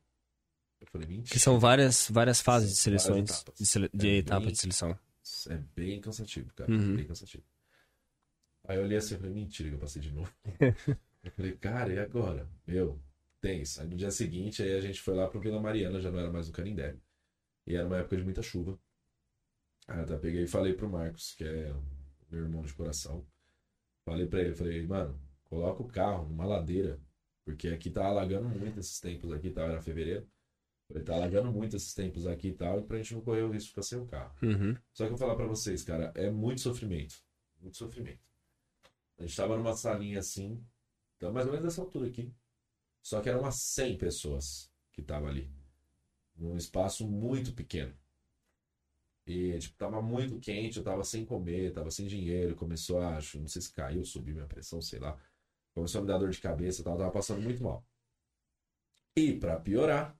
Eu falei: mentira. Que são várias, várias fases de Várias seleções. etapas. De, sele- de É etapa bem- de seleção. É bem cansativo, cara. Uhum. Bem cansativo. Aí eu olhei assim e falei, mentira que eu passei de novo. eu falei, cara, e agora? Meu, tenso. Aí no dia seguinte, aí a gente foi lá pro Vila Mariana, já não era mais no Canindé. E era uma época de muita chuva. Aí eu até peguei e falei pro Marcos, que é meu irmão de coração. Falei pra ele, falei, mano, coloca o carro numa ladeira, porque aqui tá alagando muito esses tempos aqui, tá? Era fevereiro. Falei, tá alagando muito esses tempos aqui e tal, e pra gente não correr o risco de ficar sem o carro. Uhum. Só que eu vou falar pra vocês, cara, é muito sofrimento. Muito sofrimento. A gente tava numa salinha assim, então mais ou menos dessa altura aqui. Só que eram umas 100 pessoas que estavam ali. Num espaço muito pequeno. E, tipo, tava muito quente, eu tava sem comer, tava sem dinheiro, começou a, acho, não sei se caiu, subiu minha pressão, sei lá. Começou a me dar dor de cabeça, eu tava, tava passando muito mal. E, pra piorar,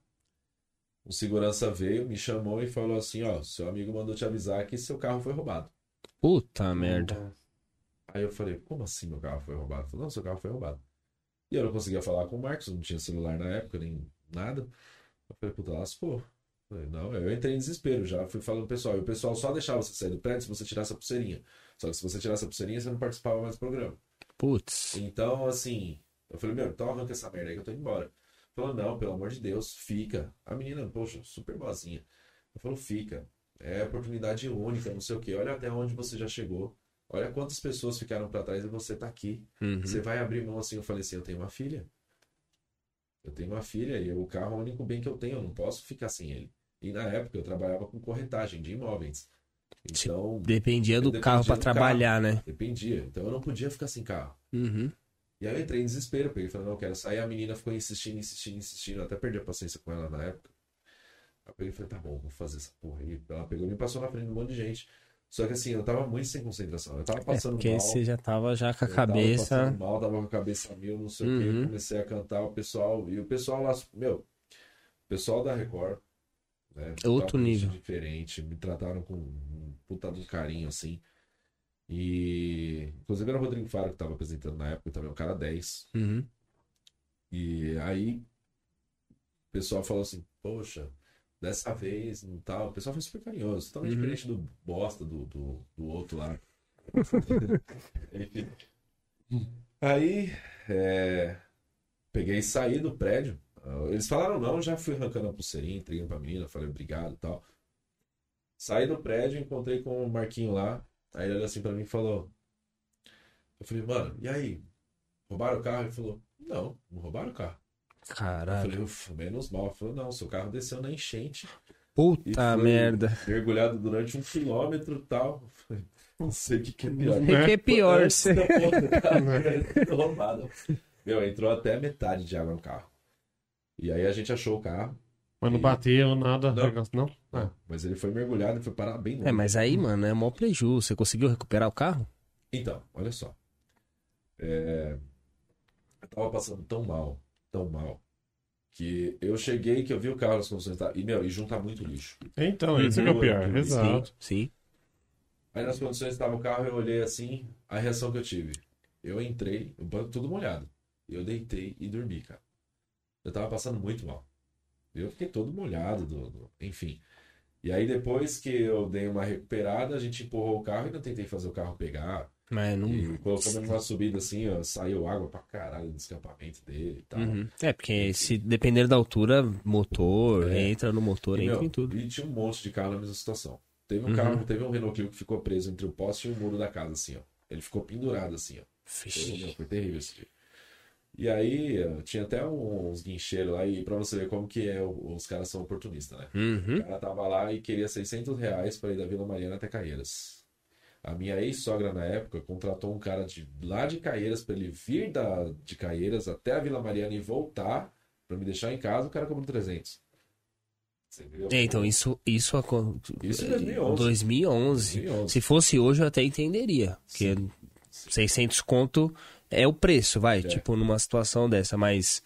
o segurança veio, me chamou e falou assim, ó, seu amigo mandou te avisar que seu carro foi roubado. Puta merda. Aí eu falei, como assim meu carro foi roubado? Ele falou, não, seu carro foi roubado. E eu não conseguia falar com o Marcos, não tinha celular na época, nem nada. Eu falei, puta, lascou. Falei, não, eu entrei em desespero já, fui falando pro pessoal. E o pessoal só deixava você sair do prédio se você tirasse a pulseirinha. Só que se você tirasse a pulseirinha, você não participava mais do programa. Putz. Então, assim, eu falei, meu, então arranca essa merda aí que eu tô indo embora. Falou, não, pelo amor de Deus, fica. A menina, poxa, super boazinha. Eu falou, fica. É oportunidade única, não sei o quê. Olha até onde você já chegou. Olha quantas pessoas ficaram pra trás e você tá aqui. Uhum. Você vai abrir mão assim? Eu falei assim, eu tenho uma filha. Eu tenho uma filha e o carro é o único bem que eu tenho, eu não posso ficar sem ele. E na época eu trabalhava com corretagem de imóveis. Então, Dependia do Eu carro dependia pra do trabalhar, né? dependia. Então eu não podia ficar sem carro. Uhum. E aí eu entrei em desespero, peguei e falei, não, eu quero sair. A menina ficou insistindo, insistindo, insistindo. Eu até perdi a paciência com ela na época. Aí eu peguei e falei, tá bom, vou fazer essa porra aí. Ela pegou e me passou na frente de um monte de gente. Só que assim, eu tava muito sem concentração. Eu tava É, passando porque mal. você já tava já com a eu tava cabeça. passando mal, tava com a cabeça mil, não sei o que. Uhum. Comecei a cantar o pessoal. E o pessoal lá, meu, o pessoal da Record. Né, É outro nível. diferente. Me trataram com um puta de carinho, assim. E. Inclusive era o Rodrigo Faro que tava apresentando na época, também um cara 10. Uhum. E aí o pessoal falou assim, poxa, dessa vez não tal. O pessoal foi super carinhoso, totalmente Uhum. diferente do bosta do, do, do outro lá. Aí é, peguei e saí do prédio. Eles falaram não, já fui arrancando a pulseirinha, entregando pra menina, falei obrigado e tal. Saí do prédio, encontrei com o Marquinho lá. Aí ele olhou assim pra mim e falou. Eu falei, mano, e aí? Roubaram o carro? Ele falou, não, não roubaram o carro. Eu Caralho. falei, ufa, menos mal. Ele falou, não, seu carro desceu na enchente, Puta merda. mergulhado durante um quilômetro e tal. Eu falei, Não sei o que, que é pior. O que é pior? Você... roubado. Meu, entrou até metade de água no carro. E aí a gente achou o carro. Mas não bateu, nada. Não. Não? Ah. Não, mas ele foi mergulhado e foi parar bem longe. É, mas aí, mano, é mó preju. Você conseguiu recuperar o carro? Então, olha só. É, Eu tava passando tão mal, tão mal, que eu cheguei, que eu vi o carro nas condições. tá- E, meu, e junta muito lixo. Então, esse que é o pior. Uhum. Exato. Sim. Aí nas condições que estava o carro, eu olhei assim, a reação que eu tive. Eu entrei, o banco tudo molhado. Eu deitei e dormi, cara. Eu tava passando muito mal. Eu fiquei todo molhado, do, do- enfim. E aí depois que eu dei uma recuperada, a gente empurrou o carro e ainda tentei fazer o carro pegar. Mas não. E colocou numa subida assim, ó, saiu água pra caralho do escapamento dele e tal. Uhum. É, porque se depender da altura, motor, É. entra no motor, E, entra meu, em tudo. E tinha um monte de carro na mesma situação. Teve um Uhum. carro, teve um Renault Clio que ficou preso entre o poste e o muro da casa, assim, ó. Ele ficou pendurado assim, ó. Foi, meu, foi terrível esse dia. E aí, tinha até uns guincheiros lá, e pra você ver como que é, os caras são oportunistas, né? Uhum. O cara tava lá e queria 600 reais pra ir da Vila Mariana até Caieiras. A minha ex-sogra, na época, contratou um cara de lá de Caieiras pra ele vir da, de Caieiras até a Vila Mariana e voltar pra me deixar em casa, o cara cobrou 300. Você entendeu? É, então, isso, isso, Isso em 2011. 2011. 2011. Se fosse hoje, eu até entenderia. Porque 600 conto é o preço, vai. É. Tipo, numa situação dessa. Mas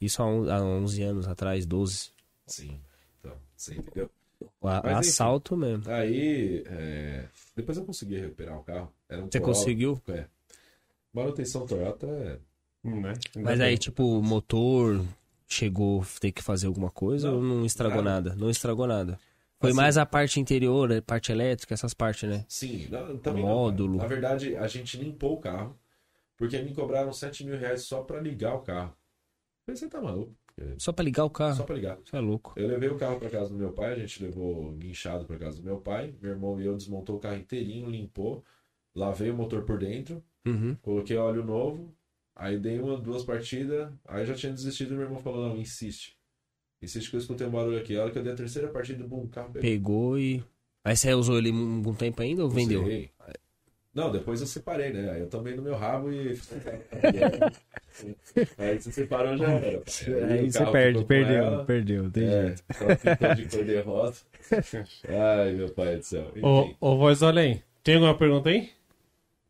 isso há 11 anos atrás, 12. Sim. Então, você entendeu? A- Mas, enfim. assalto mesmo. Aí, é, depois eu consegui recuperar o carro. Um Você Corolla. conseguiu? É. Manutenção Toyota é. Né? Ainda Mas aí, tipo, o motor chegou a ter que fazer alguma coisa Não, ou não estragou nada. nada? Não estragou nada. Foi Assim- mais a parte interior, a parte elétrica, essas partes, né? Sim, não, também Módulo. Não. Na verdade, a gente limpou o carro, porque me cobraram 7 mil reais só pra ligar o carro. Você tá maluco? Só pra ligar o carro. Só pra ligar. Isso é louco. Eu levei o carro pra casa do meu pai, a gente levou guinchado pra casa do meu pai. Meu irmão e eu desmontou o carro inteirinho, limpou, lavei o motor por dentro, Uhum. coloquei óleo novo, aí dei uma, duas partidas, aí já tinha desistido e meu irmão falou, não, insiste. Insiste que eu escutei um barulho aqui. A hora que eu dei a terceira partida, bum, o carro pegou. Pegou e. Aí você usou ele um, um tempo ainda ou vendeu? Não, depois eu separei, né? Aí eu tomei no meu rabo e. aí você separou já era. Aí o você perde, perdeu, ela. perdeu, tem É, jeito. ficou de cor de rosa. Ai, meu pai do céu. Ô, ô Voz Além, tem alguma pergunta aí?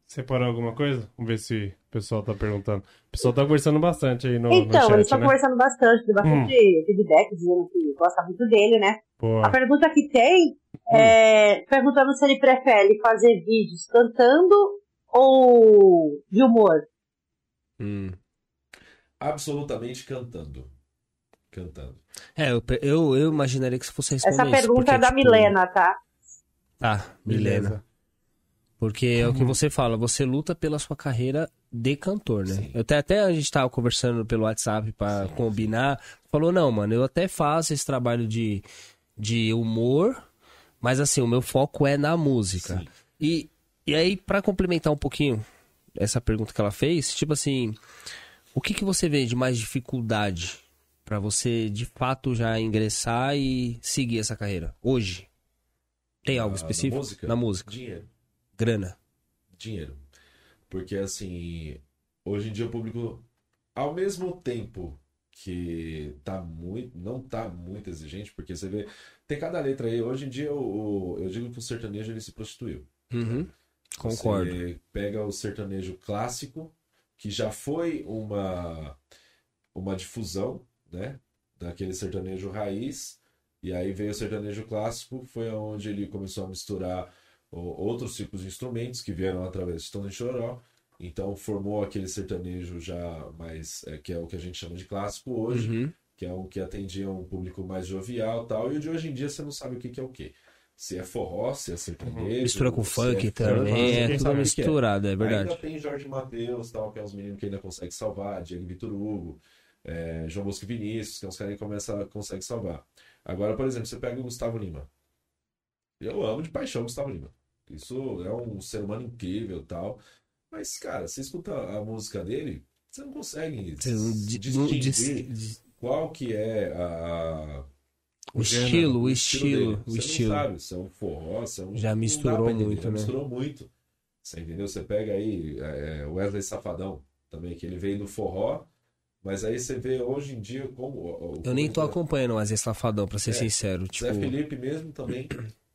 Separou alguma coisa? Vamos ver se o pessoal tá perguntando. O pessoal tá conversando bastante aí no, no Então, eles chat, estão né? conversando bastante, deu bastante feedback, dizendo que gosta muito dele, né? Boa. A pergunta que tem é perguntando se ele prefere fazer vídeos cantando ou de humor. Hum. Absolutamente cantando. Cantando. É, eu, eu, eu imaginaria que se fosse responder Essa isso, pergunta porque, é da tipo, Milena, tá? Tá, Milena. Porque é o que você fala, você luta pela sua carreira de cantor, né? Sim. Eu até, até a gente tava conversando pelo WhatsApp pra combinar. Falou, não, mano, eu até faço esse trabalho de, de humor, mas assim, o meu foco é na música. Sim. E, e aí, pra complementar um pouquinho essa pergunta que ela fez, tipo assim, o que, que você vê de mais dificuldade pra você de fato já ingressar e seguir essa carreira hoje? Tem algo Na- específico? Na música? Na música. Dinheiro. Grana. Dinheiro. Porque, assim, hoje em dia o público, ao mesmo tempo que tá muito, não tá muito exigente, porque você vê, tem cada letra aí, hoje em dia o, o- eu digo que o sertanejo ele se prostituiu. Uhum. Concordo. Você pega o sertanejo clássico, que já foi uma, uma difusão, né? Daquele sertanejo raiz. E aí veio o sertanejo clássico, foi onde ele começou a misturar outros tipos de instrumentos que vieram através de Tony Choró. Então formou aquele sertanejo já mais, é, que é o que a gente chama de clássico hoje Uhum. que é um que atendia um público mais jovial e tal, e o de hoje em dia você não sabe o que, que é o que. Se é forró, se é sertanejo. Mistura com se funk é também, é tudo o é. misturado, é Ainda verdade. tem Jorge Matheus, tal, que é os meninos que ainda conseguem salvar, Diego Vitor Hugo, é, João Bosco Vinícius, que é uns caras que começam, conseguem salvar. Agora, por exemplo, você pega o Gustavo Lima. Eu amo de paixão o Gustavo Lima. Isso é um ser humano incrível e tal. Mas, cara, você escuta a música dele, você não consegue Você distinguir dis- qual que é a, O gênero, estilo, o estilo, dele. o Você estilo. não sabe se é um forró, se é um... Já misturou entender, muito, já né? misturou muito. Você entendeu? Você pega aí é, Wesley Safadão também, que ele veio do forró, mas aí você vê hoje em dia como... o- o- Eu nem tô o- acompanhando o Wesley Safadão, pra ser É, sincero. Tipo, Zé Felipe mesmo também,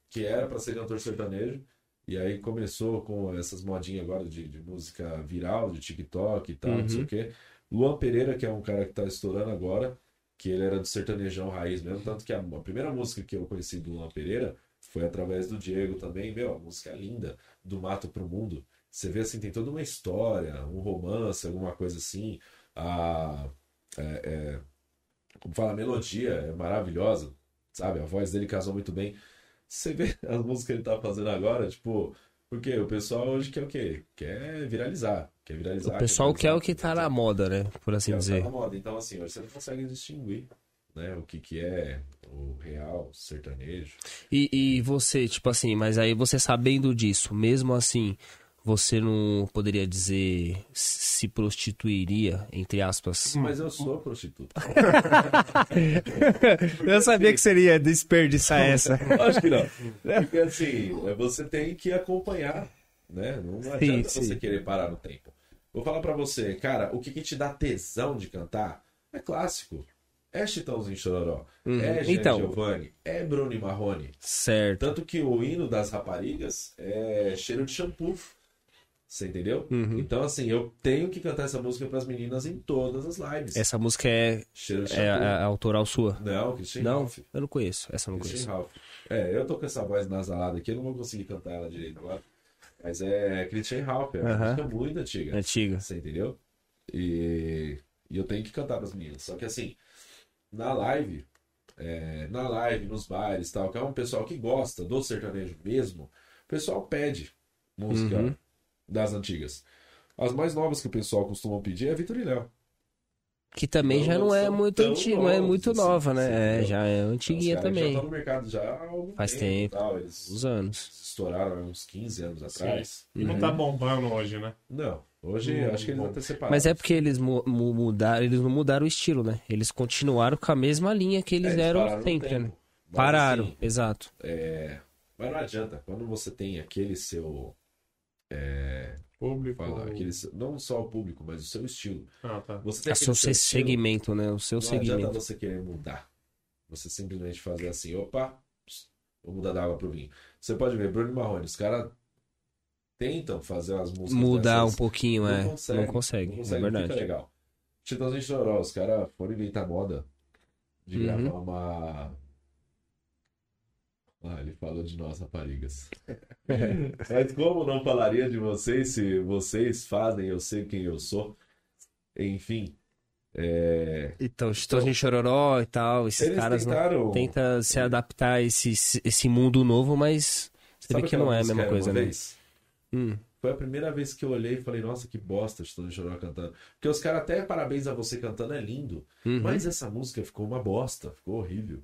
que era pra ser cantor sertanejo, e aí começou com essas modinhas agora de, de música viral, de TikTok e tal, não sei Uhum. o quê. Luan Pereira, que é um cara que tá estourando agora, que ele era do sertanejão raiz mesmo, tanto que a, a primeira música que eu conheci do Luan Pereira foi através do Diego também, meu, música linda, do mato pro mundo. Você vê assim, tem toda uma história, um romance, alguma coisa assim. A, é, é, como fala, a melodia é maravilhosa, sabe? A voz dele casou muito bem. Você vê as músicas que ele tá fazendo agora, tipo, porque o pessoal hoje quer o quê? Quer viralizar. Quer viralizar. o pessoal quer viralizar, o que tá na moda, né? Por assim é tá dizer. na moda. Então, assim, hoje você não consegue distinguir né, o que, que é o real sertanejo. E, e você, tipo assim, mas aí você sabendo disso, mesmo assim, você não poderia dizer se prostituiria, entre aspas? Mas eu sou prostituta. Eu sabia que seria desperdiçar essa. Acho que não. Porque assim, você tem que acompanhar, né? Não adianta sim. você querer parar no tempo. Vou falar pra você, cara, o que, que te dá tesão de cantar é clássico. É Chitãozinho Chororó, Uhum. é Jean Então. Giovanni, é Bruno e Marrone. Certo. Tanto que o hino das raparigas é cheiro de shampoo. Você entendeu? Uhum. Então, assim, eu tenho que cantar essa música pras meninas em todas as lives. Essa música é, é, a- a autoral sua? Não, Christian Não, Ralph. eu não conheço. Essa eu não Christian conheço. Ralph. É, eu tô com essa voz nasalada aqui, eu não vou conseguir cantar ela direito agora. Mas é Christian Ralph, é uma Aham. música muito antiga. Antiga. Você entendeu? E, e eu tenho que cantar pras meninas. Só que assim, na live, é, na live, nos bares e tal, que é um pessoal que gosta do sertanejo mesmo, o pessoal pede música Uhum. Das antigas. As mais novas que o pessoal costuma pedir é Vitor e Léo. Que também Não, já não não é muito antiga, não é novos, muito assim, nova, né? É, já é Então, antiguinha Já também. estão no mercado já há algum Faz e tempo. tal, Eles Uns anos. estouraram há uns 15 anos atrás. E não tá bombando hoje, né? Não, hoje Hum, acho que eles vão ter separado. Mas é porque eles mu- mu- mudaram, eles não mudaram o estilo, né? Eles continuaram com a mesma linha que eles É, eram pararam no sempre, tempo. né? Pararam, assim, exato. é, Mas não adianta, quando você tem aquele seu é, Público. falar, não só o público, mas o seu estilo. Ah, tá. Você É o seu estilo, segmento, né? O seu Não adianta segmento. você querer mudar. Você simplesmente fazer assim, opa, vou mudar da água pro vinho. Você pode ver, Bruno Marrone, os caras tentam fazer as músicas Mudar um dessas, pouquinho, não é. consegue, não consegue, não é consegue, não verdade. fica legal. Titãzinho Chororó, os caras foram inventar moda de Uhum. gravar uma... Ah, ele falou de nós, raparigas. Mas como não falaria de vocês se vocês fazem, eu sei quem eu sou. Enfim, é... Então, Chitãozinho Chororó e tal, esses eles caras não tentaram... tenta se adaptar a esse, esse mundo novo, mas você Sabe vê que não é a mesma coisa, né? Hum. Foi a primeira vez que eu olhei e falei, nossa, que bosta, Chitãozinho Chororó cantando. Porque os caras até parabéns a você cantando, é lindo. Uhum. Mas essa música ficou uma bosta, ficou horrível.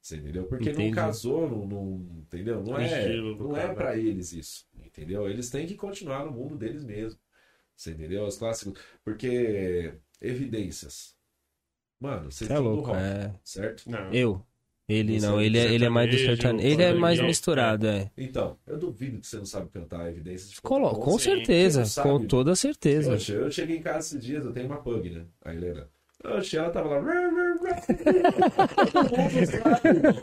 Você entendeu? Porque Entendi. não casou, não, não- entendeu? Não é, não é pra eles isso, entendeu? Eles têm que continuar no mundo deles mesmos. Você entendeu? Os clássicos. Porque evidências. Mano, vocês Você é são do louco, rock, é. certo? Não. Eu. Ele não, ele é, ele é mais do sertanejo. Ele é mais misturado, é. Então, eu duvido que você não sabe cantar evidências. de Colo forró. com certeza, com toda certeza. Poxa, eu cheguei em casa esses dias, eu tenho uma pug, né? A Helena. Oxe, ela tava lá.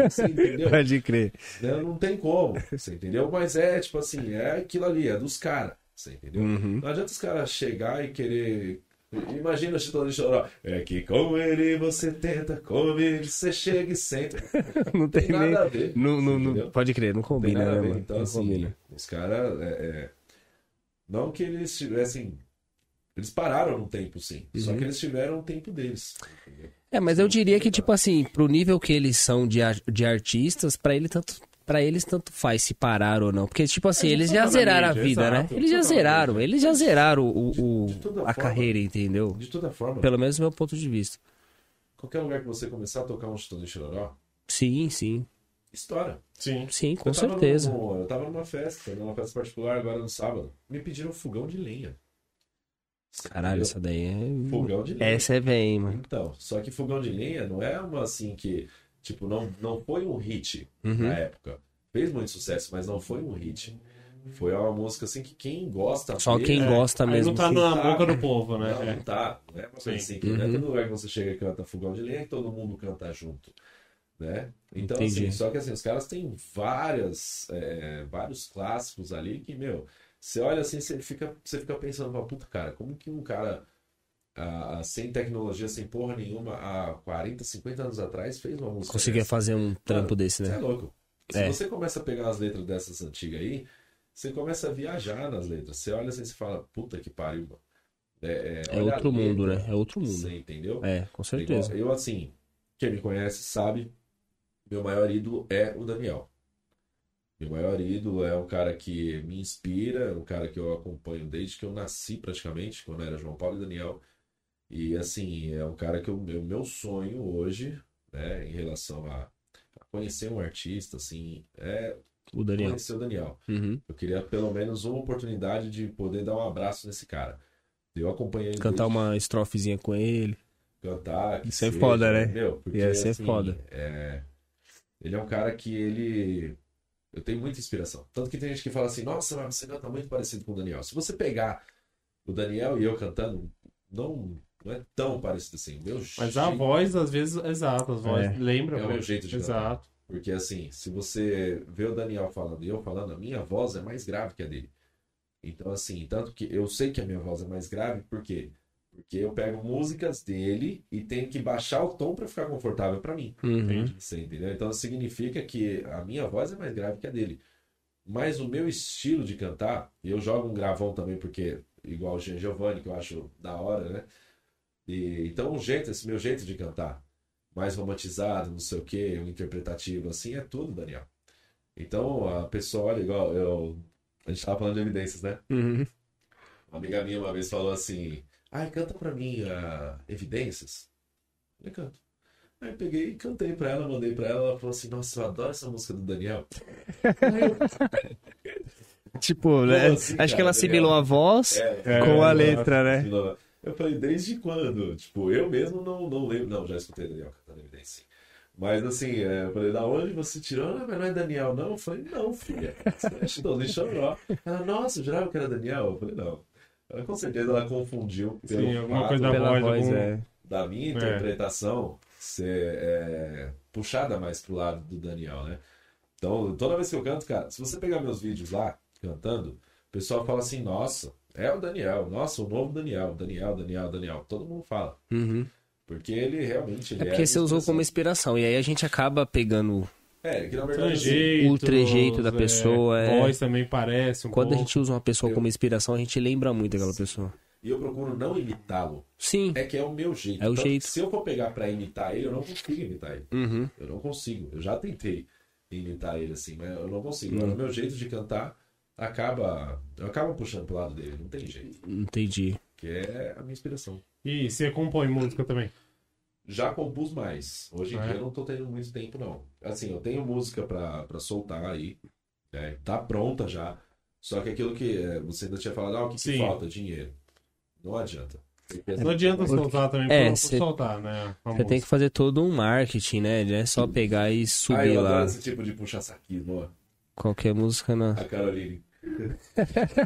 Você entendeu? Pode crer. Né? Não tem como, você entendeu? Mas é tipo assim, é aquilo ali, é dos caras, você entendeu? Uhum. Não adianta os caras chegar e querer. Imagina o Chitão de Choró. É que com ele você tenta, com ele você chega e senta. Não tem, Tem nem. nada a ver. Não, não, não- pode crer, não Não tem combina, nada né, a ver. Então, não assim, combina. os caras. é, é, Não que eles tivessem. Eles pararam no tempo, sim. Só Uhum. que eles tiveram um tempo deles. entendeu? É, mas eu diria que, tipo assim, pro nível que eles são de, de artistas, pra ele tanto. Pra eles tanto faz se parar ou não. Porque, tipo assim, É, eles já zeraram a vida, né? exato, Eles já zeraram, eles já zeraram o, o- a forma. carreira, entendeu? De toda forma, Pelo menos do meu ponto de vista. qualquer lugar que você começar a tocar um Chitão de Chororó, Sim, sim. estoura. Sim. Sim, com eu certeza. num- eu tava numa festa, numa festa particular agora no sábado. Me pediram fogão de lenha. Caralho, essa daí é. Fogão de lenha. Essa é bem, mano. Então, só que fogão de lenha não é uma assim que, tipo, não, não foi um hit Uhum. na época. Fez muito sucesso, mas não foi um hit. Foi uma música assim que quem gosta Só dele- quem É, gosta aí mesmo. não tá assim. na boca do povo, né? Não, É. não tá. Não é uma coisa Sim. assim, que não é Uhum. todo lugar que você chega e canta fogão de lenha que todo mundo canta junto. Né? Então, Entendi. assim, só que assim, os caras têm várias, é, vários clássicos ali que, meu, você olha assim, você fica, você fica pensando, fala, puta, cara, como que um cara ah, sem tecnologia, sem porra nenhuma, há 40, 50 anos atrás, fez uma música Conseguia dessa? fazer um trampo Mano, desse, Você é né? louco. Se É. você começa a pegar as letras dessas antigas aí, você começa a viajar nas letras. Você olha assim e você fala, puta que pariu, mano. É, É a outro mundo, letra, né? É outro mundo. Você entendeu? É, com certeza. Igual- Eu, assim, quem me conhece sabe, meu maior ídolo é o Daniel. Meu maior ídolo é um cara que me inspira, um cara que eu acompanho desde que eu nasci praticamente, quando era João Paulo e Daniel. E assim, é um cara que o meu, sonho hoje, né, em relação a, a conhecer um artista, assim, é O Daniel. conhecer o Daniel. Uhum. Eu queria pelo menos uma oportunidade de poder dar um abraço nesse cara. Eu acompanhei ele Cantar desde- uma estrofezinha com ele. cantar. Isso é foda, né? Meu, porque, Ia ser assim, foda. é, Ele é um cara que ele. Eu tenho muita inspiração. Tanto que tem gente que fala assim: nossa, mas você canta muito parecido com o Daniel. Se você pegar o Daniel e eu cantando, não, não é tão parecido assim. O Meu Mas jeito- a voz, às vezes, exato, as vozes É. lembram. É o meu jeito de Exato. Porque assim, se você vê o Daniel falando e eu falando, a minha voz é mais grave que a dele. Então, assim, tanto que eu sei que a minha voz é mais grave, por quê? Porque eu pego músicas dele e tenho que baixar o tom pra ficar confortável pra mim. Uhum. Você entendeu? Então significa que a minha voz é mais grave que a dele. Mas o meu estilo de cantar, e eu jogo um gravão também, porque igual o Jean Giovanni, que eu acho da hora, né? E, então, o jeito, esse meu jeito de cantar, mais romantizado, não sei o que, um interpretativo, assim, é tudo, Daniel. Então, a pessoa olha igual, eu, a gente tava falando de evidências, né? Uhum. Uma amiga minha uma vez falou assim: Ai, canta pra mim ah, Evidências. Eu canto. Aí eu peguei e cantei pra ela, mandei pra ela. Ela falou assim: Nossa, eu adoro essa música do Daniel. Tipo, né? assim, Acho que cara, ela assimilou a voz É, com a É, letra, né? Eu falei: Desde quando? Tipo, eu mesmo não, não lembro. Não, já escutei Daniel cantando Evidência. Mas assim, é, eu falei, da onde você tirou? Ah, mas não é Daniel, não? Eu falei, não, filha. Estou em Choró. Ela, nossa, eu jurava que era Daniel. Eu falei, não. Ela, com certeza ela confundiu pelo Sim, alguma fato coisa da Pela voz, voz, algum- é. da minha interpretação ser é, puxada mais pro lado do Daniel, né? Então, toda vez que eu canto, cara, se você pegar meus vídeos lá, cantando, o pessoal fala assim, nossa, é o Daniel, nossa, o novo Daniel, Daniel, Daniel, Daniel. Todo mundo fala. Uhum. Porque ele realmente ele É porque a você usou como inspiração. E aí a gente acaba pegando. É, que na verdade. assim, O trejeito da pessoa, é. Voz também parece um Quando a pouco. gente usa uma pessoa Eu- como inspiração, a gente lembra muito daquela pessoa. E eu procuro não imitá-lo. Sim. É que é o meu jeito. É o Tanto jeito. Se eu for pegar pra imitar ele, eu não consigo imitar ele. Uhum. Eu não consigo. Eu já tentei imitar ele assim, mas eu não consigo. Hum. Agora, O meu jeito de cantar acaba. Eu acabo puxando pro lado dele, não tem jeito. Entendi. Que é a minha inspiração. E você compõe música também? Já compus mais. Hoje em É. dia eu não tô tendo muito tempo, não. Assim, eu tenho música pra, pra soltar aí. né? Tá pronta já. Só que aquilo que é, você ainda tinha falado, ah, o que, que falta? Dinheiro. Não adianta. Não adianta Porque- soltar também É, por, cê- soltar, né? Você tem que fazer todo um marketing, né? Não é só pegar e Ah, subir eu lá esse tipo de puxa-saquismo, ó. qualquer música na. A Caroline.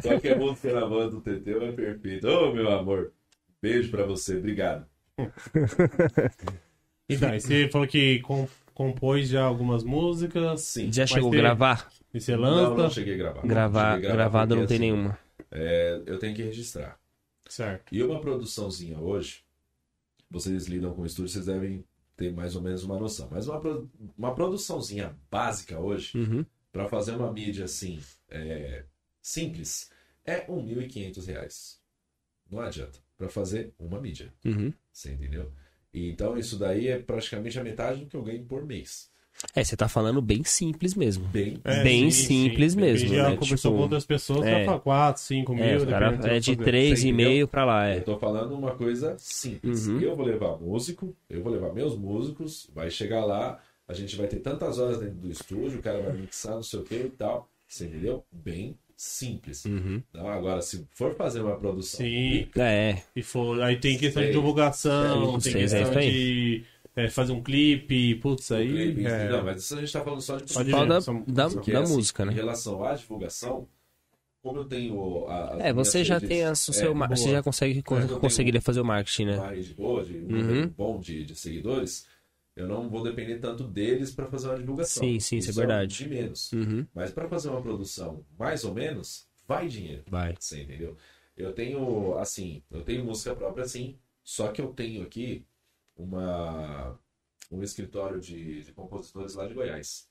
Qualquer música na voz do Teteu é perfeito. Ô, meu amor. Beijo pra você. Obrigado. E daí, você falou que com- compôs já algumas músicas. Sim. Já chegou a gravar? E você Não, lança. não cheguei a gravar. Gravar, Cheguei a gravado não tem assim, nenhuma. é, eu tenho que registrar. Certo. E uma produçãozinha hoje, vocês lidam com estúdio, vocês devem ter mais ou menos uma noção. Mas uma, uma produçãozinha básica hoje, Uhum. para fazer uma mídia assim, é, simples, é 1.500 reais. Não adianta. Para fazer uma mídia. Uhum. Você entendeu? E, então isso daí é praticamente a metade do que eu ganho por mês. É, você tá falando bem simples mesmo. Bem. É, Bem sim, simples sim. mesmo, Já né? conversou Tipo, com outras pessoas, é. é, fala 4, 5 mil. É, cara do é que de você fazer. 3,5 pra lá, Eu é. tô falando uma coisa simples. Uhum. Eu vou levar músico, eu vou levar meus músicos, vai chegar lá, a gente vai ter tantas horas dentro do estúdio, o cara vai mixar, não sei o que e tal. Você entendeu? Bem simples. Uhum. Então, agora, se for fazer uma produção. Sim. É, E for, aí tem questão de Seis. divulgação, Seis, tem é questão aí. de é, fazer um clipe, putz, aí. clipe, é, Não, mas isso a gente tá falando só de Só de fala da, são- da, da assim, música, Em né? relação à divulgação, como eu tenho. A, as É, você já redes, tem a, o seu, é, mar- você já consegue tenho- conseguiria fazer o marketing, né? rede boa, de um Uhum. bom de, de seguidores, eu não vou depender tanto deles para fazer uma divulgação. Sim, sim, isso é é verdade. De menos. Uhum. Mas para fazer uma produção mais ou menos, vai dinheiro. Vai. Você entendeu? Eu tenho, assim, eu tenho música própria, sim. Só que eu tenho aqui uma, um escritório de, de compositores lá de Goiás.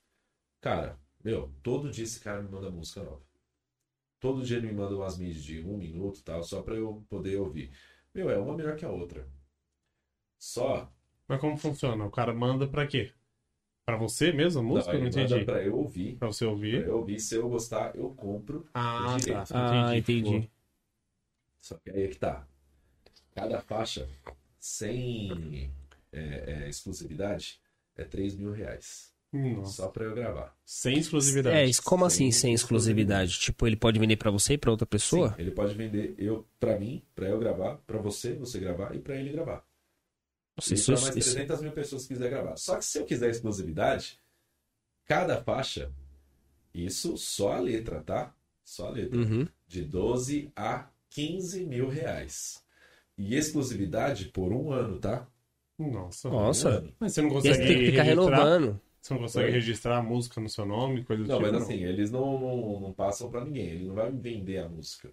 Cara, meu, todo dia esse cara me manda música nova. Todo dia ele me manda umas mídias de um minuto e tal, só pra eu poder ouvir. Meu, é uma melhor que a outra. Só. Mas como funciona? O cara manda pra quê? Pra você mesmo a música? não, Não, entendi. pra eu ouvir. Pra você Pra ouvir. eu ouvir, se eu gostar, eu compro. Ah, direito. tá. Ah, entendi. Só que aí é que tá. Cada faixa sem é, é, exclusividade é 3 mil reais. Nossa. Só pra eu gravar. Sem exclusividade. É, como assim Sem sem exclusividade? Tipo, ele pode vender pra você e pra outra pessoa? Sim, ele pode vender eu para mim, pra eu gravar, pra você, você gravar e pra ele gravar. Nossa, e isso, pra mais isso- 300 mil pessoas que quiser gravar. Só que se eu quiser exclusividade, cada faixa, isso só a letra, tá? Só a letra. Uhum. De 12 a 15 mil reais. E exclusividade por um ano, tá? Nossa. Nossa. Um ano. Mas você não consegue você tem que ficar registrar? renovando. Você não consegue Oi? registrar a música no seu nome, coisa do Não, tipo? mas assim, eles não, não, não passam pra ninguém. Ele não vai me vender a música.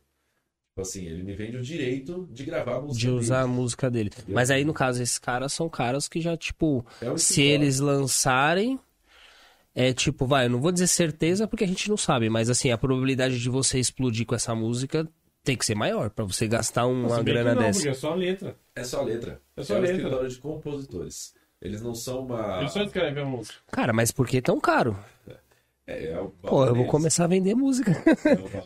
Tipo assim, ele me vende o direito de gravar a música. De usar a dele. música dele. Entendeu? Mas aí, no caso, esses caras são caras que já, tipo, É se eles lançarem, é tipo, vai, eu não vou dizer certeza porque a gente não sabe, mas assim, a probabilidade de você explodir com essa música tem que ser maior pra você gastar uma que grana não, dessa. porque é só a letra. É só letra. É só um letra. escritório de compositores. Eles não são uma. Ele só escreve a música. Cara, mas por que tão caro? É, é o Pô, eu vou começar a vender música.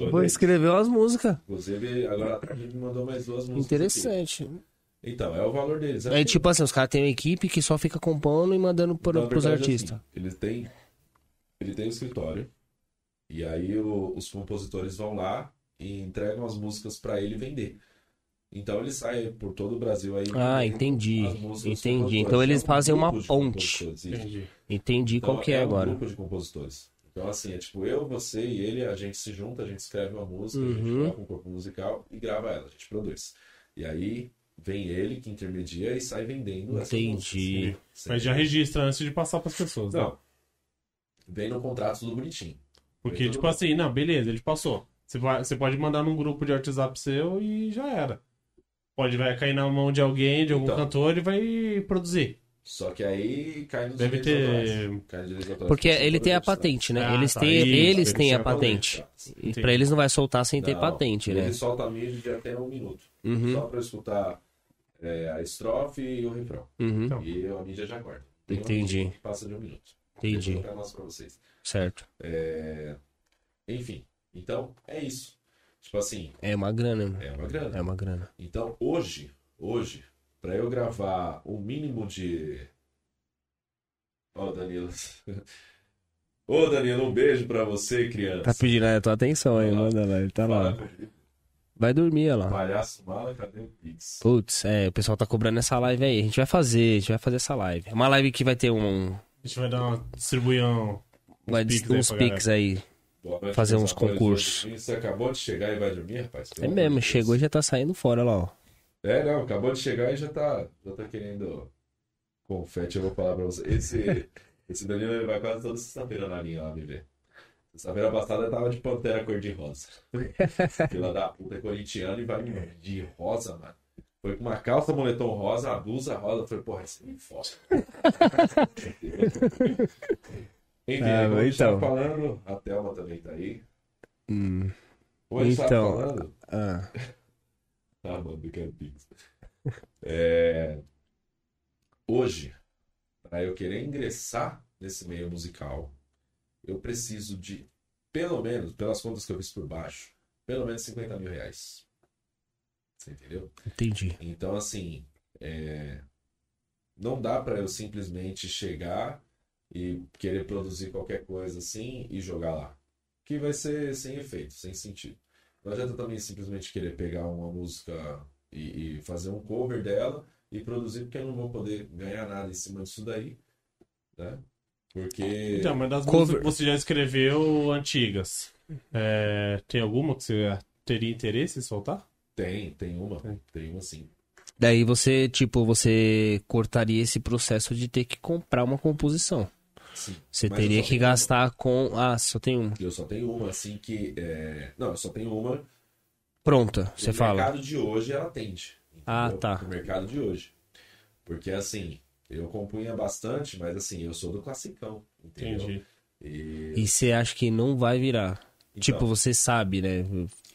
É vou escrever umas músicas. Inclusive, agora a gente me mandou mais duas músicas. Interessante. aqui. Então, é o valor deles. É tipo assim, os caras têm uma equipe que só fica compondo e mandando pro, Na pros verdade, artistas. assim, eles têm. Ele tem um escritório. E aí o- os compositores vão lá e entregam as músicas pra ele vender. Então ele sai por todo o Brasil aí. Ah, entendi. músicas dos Entendi. compositores. Então eles É fazem uma ponte. Entendi. Entendi Então, qual que é, um agora. grupo de compositores. Então, assim, é tipo eu, você e ele, a gente se junta, a gente escreve uma música, a gente Uhum. coloca um corpo musical e grava ela, a gente produz. E aí vem ele que intermedia e sai vendendo essas Entendi. músicas. Mas já registra antes de passar pras pessoas. né? Não. Vem no contrato tudo bonitinho. Porque, Vem tipo tudo- assim, não, beleza, ele passou. Você, vai, você pode mandar num grupo de WhatsApp seu e já era. Pode vai cair na mão de alguém, de algum Então. cantor e vai produzir. Só que aí cai nos Deve direitos ter- Porque ele tem a patente, né? Ah, eles tá, têm, isso, eles têm a patente. patente. E pra eles não vai soltar sem ter Não, patente, né? Ele solta a mídia de até um minuto. Uhum, Só pra eu escutar é, a estrofe e o refrão. uhum. Então. E a mídia já guarda. Tem Entendi. que Passa de um minuto. Entendi. Vou colocar umas pra vocês. Certo. É, Enfim, então é isso. Tipo assim, É uma grana, né? é uma grana. É uma grana. Então hoje, hoje, pra eu gravar o mínimo de. Ó, Danilo. Ô, Danilo, um beijo pra você, criança. Tá pedindo a tua atenção aí, manda lá. Ele tá lá. Vai dormir, olha lá. Palhaço mala, cadê o Pix? Putz, é, o pessoal tá cobrando essa live aí. A gente vai fazer, a gente vai fazer essa live. É uma live que vai ter um. A gente vai dar uma distribuir um, Vai Pix aí uns pics aí. Noite, Fazer uns concursos. Você acabou de chegar e vai dormir, rapaz? Pelo É mesmo, Deus. chegou e já tá saindo fora lá, ó. É, não, acabou de chegar e já tá, já tá querendo confete, eu vou falar pra você. Esse, esse Danilo ele vai quase toda sexta-feira na linha lá me ver. Sexta-feira passada eu tava de pantera cor-de-rosa. Fila da puta é corintiano e vai de rosa, mano. Foi com uma calça moletom rosa, a blusa rosa. Eu falei, porra, isso é foda. Enfim, Ah, como a gente então. falando, a Thelma também tá aí. Hum. Tava Então, falando, Ah, Ah, mano, quero Pix. É... Hoje, para eu querer ingressar nesse meio musical, eu preciso de, pelo menos, pelas contas que eu fiz por baixo, pelo menos 50 mil reais. Você entendeu? entendi. Então, assim, é, não dá para eu simplesmente chegar e querer produzir qualquer coisa assim e jogar lá. Que vai ser sem efeito, sem sentido. Não adianta também simplesmente querer pegar uma música e, e fazer um cover dela e produzir, porque eu não vou poder ganhar nada em cima disso daí, né? Porque... Então, mas das Cover. músicas que você já escreveu antigas, é, tem alguma que você teria interesse em soltar? Tem, tem uma, Tem. tem uma sim. Daí você, tipo, você cortaria esse processo de ter que comprar uma composição. Sim. Você teria que tenho uma. gastar com. Ah, só tem um. Eu só tenho uma, assim, que... é, Não, eu só tenho uma Pronta, você fala. mercado de hoje ela atende. Ah, tá. O mercado de hoje. Porque assim, eu compunha bastante, mas assim, eu sou do classicão, entendeu? Entendi. E, E você acha que não vai virar. então, Tipo, você sabe, né?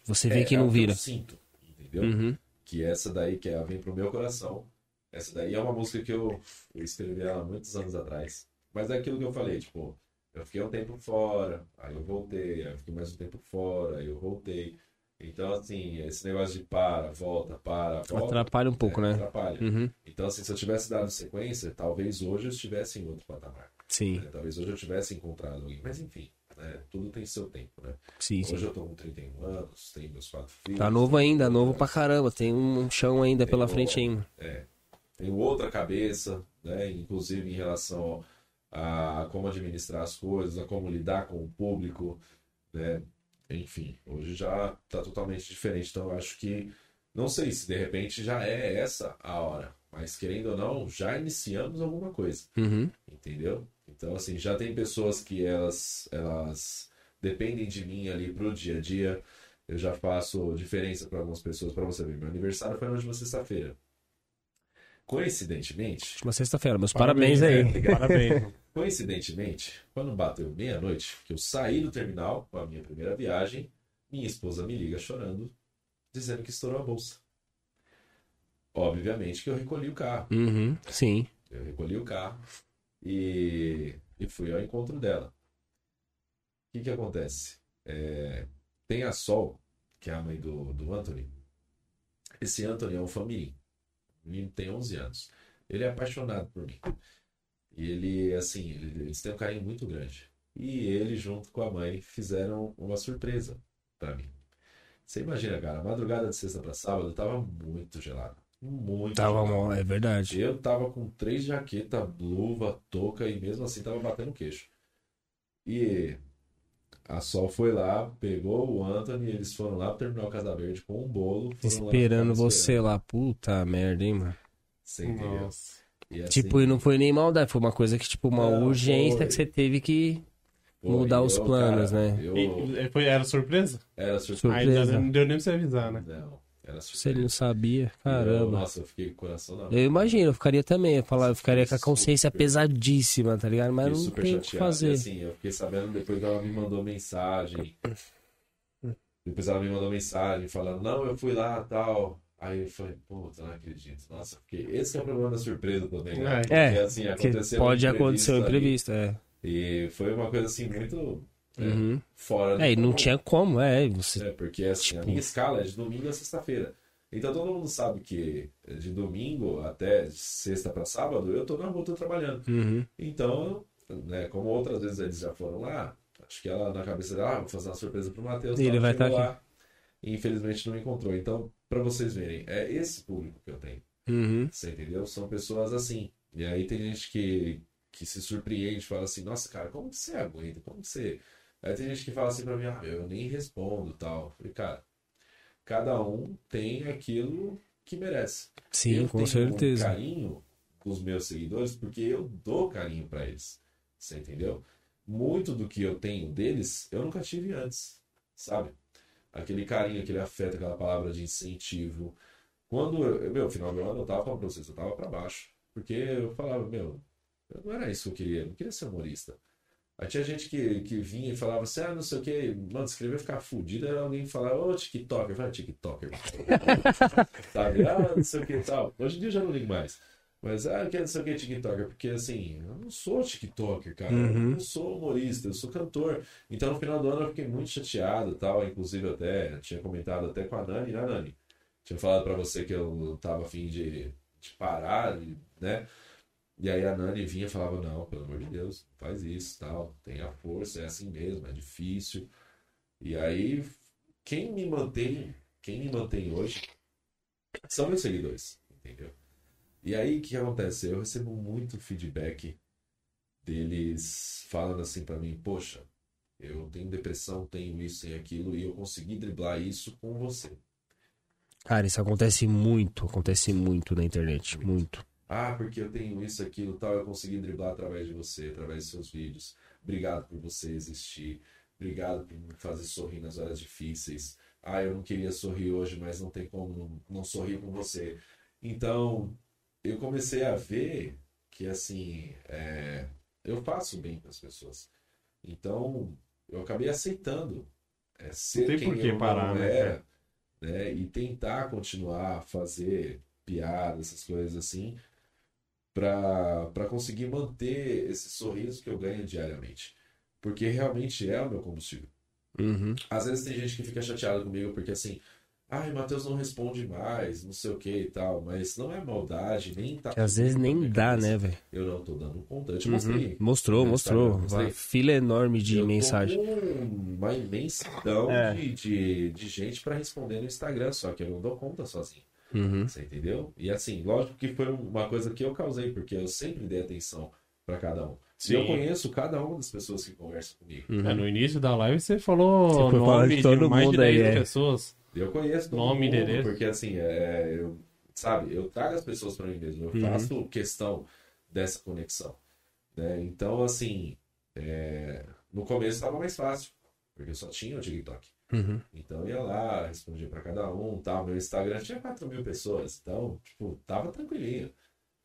Você vê é- que é não o vira. eu sinto, entendeu? Uhum. Que essa daí, que ela vem pro meu coração. Essa daí é uma música que eu, eu escrevi ela há muitos anos atrás. Mas é aquilo que eu falei, tipo, eu fiquei um tempo fora, aí eu voltei, aí eu fiquei mais um tempo fora, aí eu voltei. Então, assim, esse negócio de para, volta, para, volta. Atrapalha um pouco, é, né? Atrapalha. Uhum. Então, assim, se eu tivesse dado sequência, talvez hoje eu estivesse em outro patamar. Sim, né? Talvez hoje eu tivesse encontrado alguém. Mas, enfim, né? tudo tem seu tempo, né? sim, sim. Hoje eu tô com 31 anos, tenho meus quatro filhos. Tá novo ainda, novo outra- pra caramba. Tem um chão ainda pela Tem frente ainda. É. Tenho outra cabeça, né? Inclusive em relação a como administrar as coisas, a como lidar com o público, né? Enfim, hoje já tá totalmente diferente. Então eu acho que não sei se de repente já é essa a hora, mas querendo ou não, já iniciamos alguma coisa, Uhum. entendeu? Então assim, já tem pessoas que elas elas dependem de mim ali pro dia a dia. Eu já faço diferença para algumas pessoas, para você ver. Meu aniversário foi na última sexta-feira. Coincidentemente, Última sexta-feira. Meus parabéns, aí. é, Parabéns. coincidentemente, quando bateu meia-noite, que eu saí do terminal com a minha primeira viagem, minha esposa me liga chorando, dizendo que estourou a bolsa. Obviamente que eu recolhi o carro. Uhum. Sim. Eu recolhi o carro e, e fui ao encontro dela. O que que acontece? É, tem a Sol, que é a mãe do, do Anthony. Esse Anthony é um família. O menino tem 11 anos. Ele é apaixonado por mim. E ele, assim, ele- eles têm um carinho muito grande. E ele, junto com a mãe, fizeram uma surpresa para mim. Você imagina, cara, a madrugada de sexta pra sábado tava muito gelado. Muito Tava gelado. é verdade. Eu tava com três jaquetas, luva, touca e mesmo assim tava batendo queixo. E a Sol foi lá, pegou o Anthony, eles foram lá pro Terminal Casa Verde com um bolo. foram lá Esperando me você esperando. lá. Puta merda, hein, mano. Você entendeu? Nossa. E assim, Tipo, e não foi nem maldade, foi uma coisa que, tipo, uma Não, urgência foi. que você teve que. pô, mudar e os eu, planos, cara, né? Eu E- foi, era surpresa? era surpresa. Surpresa. Ainda não deu nem pra você avisar, né? Não, era surpresa. Se ele não sabia, Eu, caramba. nossa, eu fiquei com o coração na Eu imagino, eu ficaria também, eu, falar, eu ficaria com a consciência Super. pesadíssima, tá ligado? Mas não super tem o que fazer. E, assim, eu fiquei sabendo depois que ela me mandou mensagem. Depois ela me mandou mensagem falando, não, eu fui lá tal. Aí eu falei, puta, não acredito. Nossa, porque esse é o problema da surpresa também, né? É. Porque, É, assim, Que aconteceu pode acontecer um imprevisto imprevisto, é. ali. E foi uma coisa assim muito Uhum. fora É, e não tinha como, é. Você... É, porque assim, Tipo- a minha escala é de domingo a sexta-feira. Então todo mundo sabe que de domingo até sexta para sábado eu tô na rua, tô trabalhando. Uhum. Então, né, como outras vezes eles já foram lá, acho que ela na cabeça dela, ah, vou fazer uma surpresa pro Matheus. Ele tal, vai chegou tá lá E infelizmente não me encontrou. Então, para vocês verem, é esse público que eu tenho. Uhum. Você entendeu? São pessoas assim. E aí tem gente que, que se surpreende, fala assim, nossa, cara, como que você aguenta? Como que você. Aí tem gente que fala assim pra mim, ah, eu nem respondo tal. Eu falei, cara, cada um tem aquilo que merece. Sim, eu com tenho certeza. Um carinho com os meus seguidores porque eu dou carinho pra eles. Você entendeu? Muito do que eu tenho deles, eu nunca tive antes, sabe? Aquele carinho, aquele afeto, aquela palavra de incentivo. Quando eu, meu, final do ano eu tava falando pra vocês, eu tava pra baixo. Porque eu falava, meu, não era isso que eu queria, eu não queria ser humorista. Aí tinha gente que, que vinha e falava assim, ah, não sei o que, mano, escrever ficar fudido, era alguém que falava, ô, TikToker, vai, TikToker. Sabe? Ah, não sei o que e tal. Hoje em dia eu já não ligo mais. Mas, ah, eu quero não sei o que TikToker, porque assim, eu não sou TikToker, cara. Eu Uhum. não sou humorista, eu sou cantor. Então no final do ano eu fiquei muito chateado e tal. Inclusive, eu até tinha comentado até com a Nani, né, Nani? Tinha falado pra você que eu tava afim de, de parar, né? E aí a Nani vinha e falava, não, pelo amor de Deus, faz isso, tal, tenha força, é assim mesmo, é difícil. E aí, quem me mantém, quem me mantém hoje são meus seguidores, entendeu? E aí, o que acontece? Eu recebo muito feedback deles falando assim pra mim, poxa, eu tenho depressão, tenho isso, tenho aquilo, e eu consegui driblar isso com você. Cara, isso acontece muito, acontece muito na internet, muito. Ah, porque eu tenho isso, aquilo, tal, eu consegui driblar através de você, através dos seus vídeos. Obrigado por você existir. Obrigado por me fazer sorrir nas horas difíceis. Ah, eu não queria sorrir hoje, mas não tem como não, não sorrir com você. Então, eu comecei a ver que, assim, é, eu faço bem para as pessoas. Então, eu acabei aceitando é, ser tem quem por que eu parar, não né, era, né? E tentar continuar a fazer piadas, essas coisas assim, para conseguir manter esse sorriso que eu ganho diariamente. Porque realmente é o meu combustível. Uhum. Às vezes tem gente que fica chateada comigo porque assim, ai, Matheus não responde mais, não sei o que e tal, mas não é maldade, nem tá. Que às vezes nem dá, cabeça. né, velho? Eu não tô dando conta. Eu te Uhum. mostrei. Mostrou, no mostrou. Mostrei. Uma fila enorme de Eu mensagem. uma imensidão É. de, de, de gente para responder no Instagram, só que eu não dou conta sozinho. Uhum. Você entendeu? E assim, lógico que foi uma coisa que eu causei, porque eu sempre dei atenção para cada um. Sim. E eu conheço cada uma das pessoas que conversam comigo. É, no início da live você falou Você foi nome de todo mais mundo de 10 aí, é. pessoas. Eu conheço todo Nome, mundo, endereço. porque assim, é, eu, sabe, eu trago as pessoas para mim mesmo, eu Uhum. faço questão dessa conexão. Né? Então, assim, é, no começo estava mais fácil, porque eu só tinha o TikTok. Uhum. Então eu ia lá, respondia para cada um, tal. Meu Instagram tinha 4 mil pessoas, então, tipo, tava tranquilinho.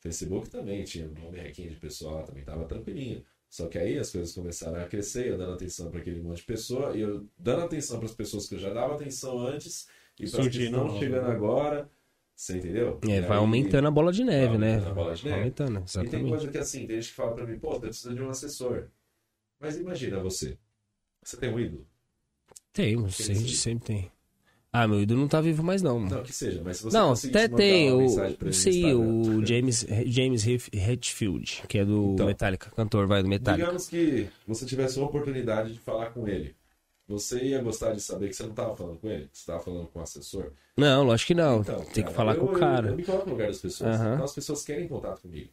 Facebook também tinha um merrequinho de pessoa lá, também tava tranquilinho. Só que aí as coisas começaram a crescer, eu dando atenção para aquele monte de pessoa, e eu dando atenção para as pessoas que eu já dava atenção antes, e para que estão chegando agora, você entendeu? É, vai aumentando a bola de neve, né? a bola de neve. Aumentando, E tem exatamente. coisa que assim, tem gente que fala pra mim, pô, você precisa de um assessor. Mas imagina você. Você tem um ídolo? Tem, sempre, sempre tem. Ah, meu ídolo não tá vivo mais, não. Não, que seja, mas se você Não, até tem o. mensagem pra ele no Sim, o James, James Hetfield, que é do Então. Metallica, cantor, vai, do Metallica. Digamos que você tivesse uma oportunidade de falar com ele. você ia gostar de saber que você não tava falando com ele, que você tava falando com o assessor? Não, lógico que não. Então, Tem que cara, falar eu- com o eu- cara. Eu, me coloco no lugar das pessoas. Aham. Então as pessoas querem contato comigo.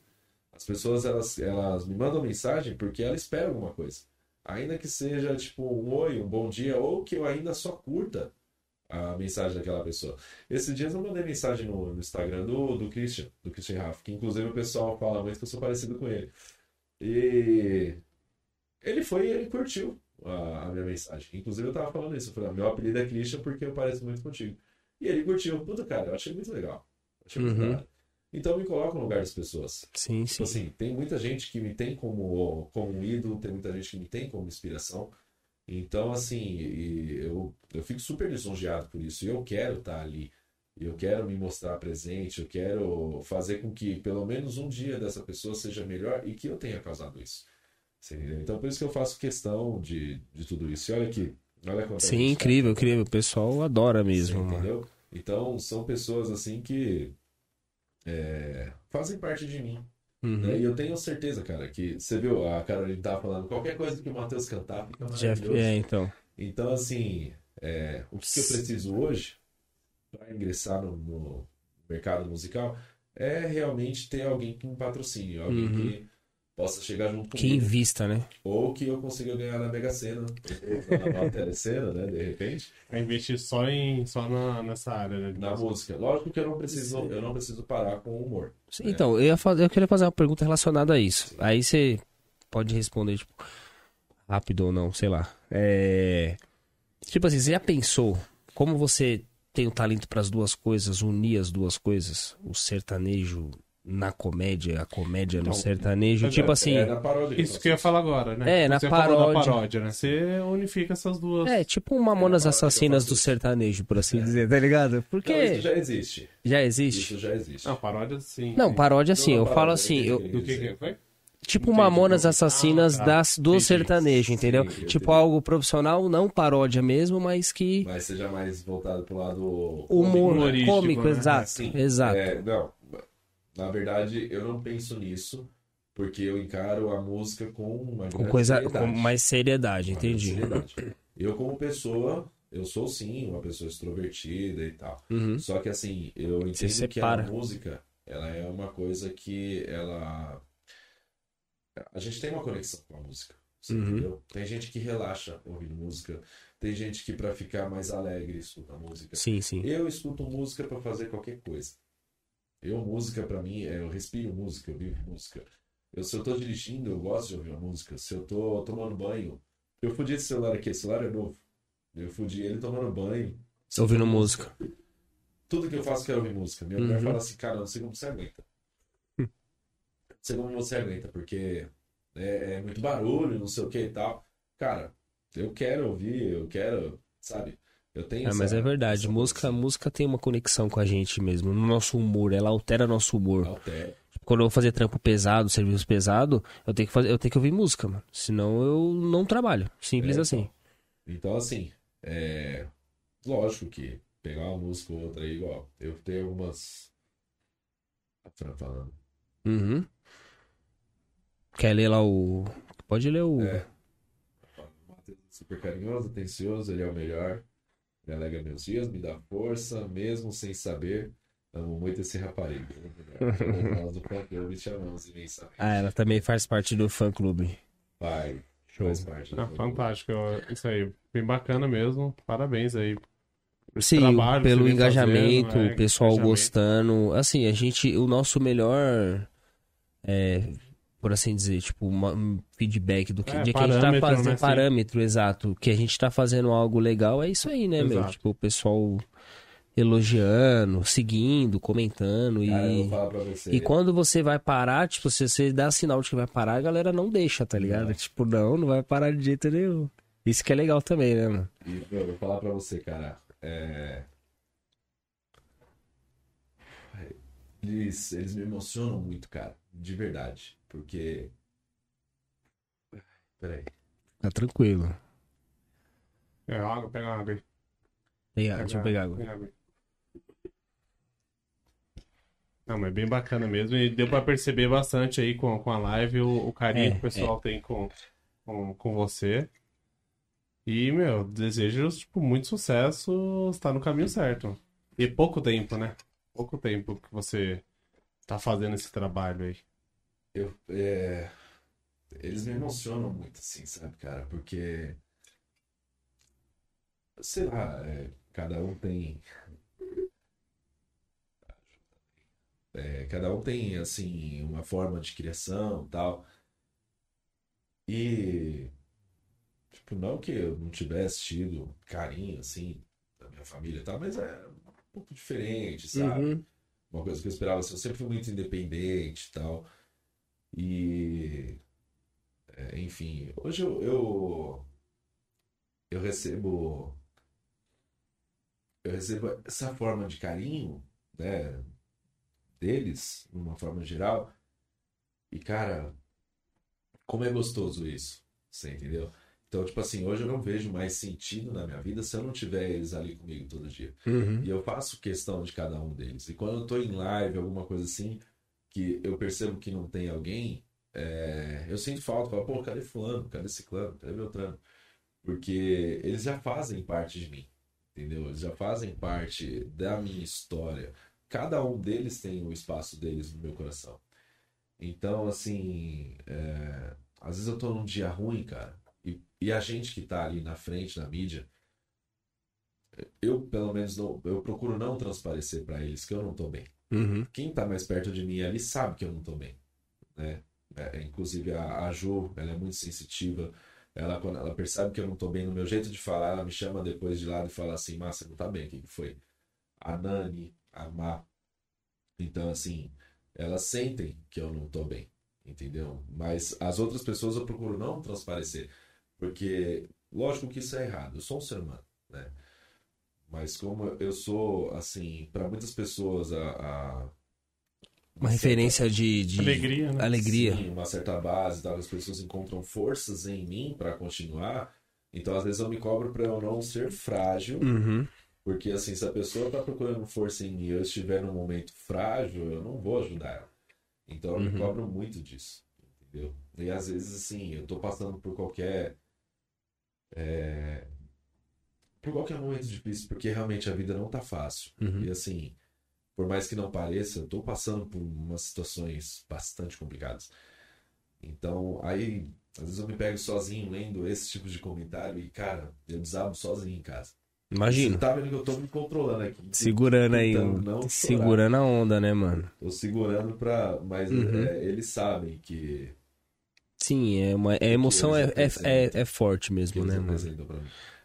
As pessoas, elas, elas me mandam mensagem porque elas esperam alguma coisa. Ainda que seja, tipo, um oi, um bom dia, ou que eu ainda só curta a mensagem daquela pessoa. Esses dias eu mandei mensagem no, no Instagram do, do Christian, do Christian Raff, que inclusive o pessoal fala muito que eu sou parecido com ele. E ele foi e ele curtiu a, a minha mensagem. Inclusive eu tava falando isso, eu falei, "Ah, meu apelido é Christian porque eu pareço muito contigo. E ele curtiu. Puta, cara, eu achei muito legal. Achei muito Uhum. legal. Então eu me coloco no lugar das pessoas. Sim, Tipo sim. assim, tem muita gente que me tem como, como um ídolo, tem muita gente que me tem como inspiração. Então, assim, eu, eu fico super lisonjeado por isso. E eu quero estar ali. Eu quero me mostrar presente. Eu quero fazer com que pelo menos um dia dessa pessoa seja melhor e que eu tenha causado isso. Então, por isso que eu faço questão de, de tudo isso. E olha aqui. Olha quanto Sim, tá incrível, incrível. O pessoal adora mesmo, entendeu? Então, são pessoas assim que é, fazem parte de mim. Uhum. né? E eu tenho certeza, cara, que você viu, a Carolina tava falando, qualquer coisa que o Matheus cantar fica Jeff, é, então. Então, assim, é, o que, que eu preciso hoje para ingressar no, no mercado musical é realmente ter alguém que me patrocine, alguém Uhum. que possa chegar junto Que comigo. invista, né? Ou que eu consiga ganhar na Mega Sena, ou na Telecena, né, de repente. Vai investir só, em, só na, nessa área, né? na música. Lógico que eu não preciso, eu não preciso parar com o humor. né? Então, eu, ia fazer, eu queria fazer uma pergunta relacionada a isso. Aí você pode responder, tipo, rápido ou não, sei lá. É... Tipo assim, você já pensou como você tem o talento para as duas coisas, unir as duas coisas? O sertanejo na comédia, a comédia no Então, sertanejo. mas Tipo é- assim. É na paródia. Isso que eu ia falar agora, né? É, na Você falou da paródia. paródia, né? Você unifica essas duas. É, tipo um Mamonas É, Assassinas do sertanejo, por assim dizer, tá ligado? Porque Não, isso já existe. já existe. Isso já existe. Não, paródia sim. Não, sim. paródia assim, Não, eu paródia, falo assim, eu, Do que que foi? Tipo Entendi, Mamonas então. Assassinas Ah, tá. das, do Entendi. sertanejo, entendeu? Sim, tipo entendi. algo profissional, não paródia mesmo, mas que Mas seja mais voltado pro lado humor humorístico, cômico, né? exato, Sim. exato. É, não, na verdade eu não penso nisso porque eu encaro a música com uma com coisa seriedade. com mais seriedade, entendi. seriedade. Eu como pessoa, eu sou sim uma pessoa extrovertida e tal. Uhum. Só que assim, eu entendo que a música, ela é uma coisa que ela a gente tem uma conexão com a música. Uhum. entendeu? Tem gente que relaxa ouvindo música, tem gente que pra ficar mais alegre escuta música. Sim, sim. Eu escuto música pra fazer qualquer coisa. Eu música pra mim, é, eu respiro música, eu vivo música. Eu, se eu tô dirigindo, eu gosto de ouvir uma música. Se eu tô tomando banho, eu fudi esse celular aqui, esse celular é novo. Eu fudi ele tomando banho. Ouvindo música. Tudo que eu faço, quero ouvir música. Minha mulher Uhum. fala assim, cara, não sei como você aguenta. Não sei como você aguenta, porque é, é muito barulho, não sei o que e tal. Cara, eu quero ouvir, eu quero, sabe? Eu tenho É, mas é verdade, música, conexão. música tem uma conexão com a gente mesmo, no nosso humor, ela altera nosso humor. Altera. Quando eu vou fazer trampo pesado, serviço pesado, eu tenho que fazer, eu tenho que ouvir música, mano. Senão eu não trabalho. Simples É, assim. Então, assim, é... lógico que pegar uma música ou outra aí, igual, eu tenho algumas. Uhum. Quer ler lá o. Pode ler o. É. O Matheus é super carinhoso, atencioso, ele é o melhor. Me alega meus dias, me dá força, mesmo sem saber. Amo muito esse raparigo. Nós do fã clube te amamos imensamente. Ah, ela também faz parte do fã clube. Pai, Show. faz parte do Ah, fantástico. Isso aí. Bem bacana mesmo. Parabéns aí. Sim, trabalho pelo engajamento, fazendo, né? o pessoal Engajamento. gostando. Assim, a gente, o nosso melhor, é, por assim dizer, tipo, uma- um feedback do que, É, de que a gente tá fazendo, né, sim. parâmetro, exato. Que a gente tá fazendo algo legal, é isso aí, né, meu? Exato. Tipo, o pessoal elogiando, seguindo, comentando Cara, eu vou e... falar pra você. E quando você vai parar, tipo, se você dá sinal de que vai parar, a galera não deixa, tá ligado? Não. Tipo, não, não vai parar de jeito nenhum. Isso que é legal também, né, mano? E, meu, eu vou falar pra você, cara. É... Eles, eles me emocionam muito, cara. De verdade. Porque. Peraí. Tá tranquilo. É, água, pega água aí. Pega, deixa eu pegar água. Pega água aí. Não, mas é bem bacana mesmo. E deu pra perceber bastante aí com, com a live o, o carinho É, que o pessoal tem com, com, com você. E, meu, desejo, tipo, muito sucesso, está no caminho certo. E pouco tempo, né? Pouco tempo que você tá fazendo esse trabalho aí. Eu, é, Eles me emocionam muito, assim, sabe, cara? Porque. Sei lá, é, cada um tem. É, cada um tem, assim, uma forma de criação tal. E. Tipo, não que eu não tivesse tido carinho, assim, da minha família e tal, mas é um pouco diferente, sabe? Uhum. Uma coisa que eu esperava, assim, eu sempre fui muito independente e tal. E. é, enfim, hoje eu, eu. eu recebo. Eu recebo essa forma de carinho, né? Deles, de uma forma geral. E, cara, como é gostoso isso. Você entendeu? Então, tipo assim, hoje eu não vejo mais sentido na minha vida se eu não tiver eles ali comigo todo dia. Uhum. E eu faço questão de cada um deles. E quando eu tô em live, alguma coisa assim, que eu percebo que não tem alguém, é, eu sinto falta. Falo, pô, cadê fulano? Cadê ciclano? Cadê Beltrano? Porque eles já fazem parte de mim. Entendeu? Eles já fazem parte da minha história. Cada um deles tem o espaço deles no meu coração. Então, assim, é, às vezes eu tô num dia ruim, cara, e, e a gente que tá ali na frente, na mídia, eu, pelo menos, não, eu procuro não transparecer pra eles que eu não tô bem. Uhum. Quem tá mais perto de mim ali sabe que eu não tô bem, né? É, inclusive a, a Ju, ela é muito sensitiva. Ela, quando ela percebe que eu não tô bem no meu jeito de falar, ela me chama depois de lado e fala assim: Massa, não tá bem, o que foi? A Nani, a Má. Então, assim, elas sentem que eu não tô bem, entendeu? Mas as outras pessoas eu procuro não transparecer, porque, lógico que isso é errado, eu sou um ser humano, né? Mas como eu sou, assim, para muitas pessoas, a, a- Uma referência de, de Alegria, né? alegria. Sim, uma certa base, tal, as pessoas encontram forças em mim para continuar. Então, às vezes eu me cobro para eu não ser frágil, Uhum. porque assim, se a pessoa tá procurando força em mim e eu estiver num momento frágil, eu não vou ajudar ela. Então, eu me Uhum. cobro muito disso, entendeu? E às vezes assim, eu tô passando por qualquer é, por qualquer momento difícil, porque realmente a vida não tá fácil. Uhum. E assim, por mais que não pareça, eu tô passando por umas situações bastante complicadas. Então, aí, às vezes eu me pego sozinho lendo esse tipo de comentário e, cara, eu desabo sozinho em casa. Imagino. Você tá vendo que eu tô me controlando aqui. Segurando aí, segurando a onda, né, mano? Tô segurando pra. Mas Uhum. é, eles sabem que, Sim, é uma, a emoção é, é, é, é forte mesmo, né, mano?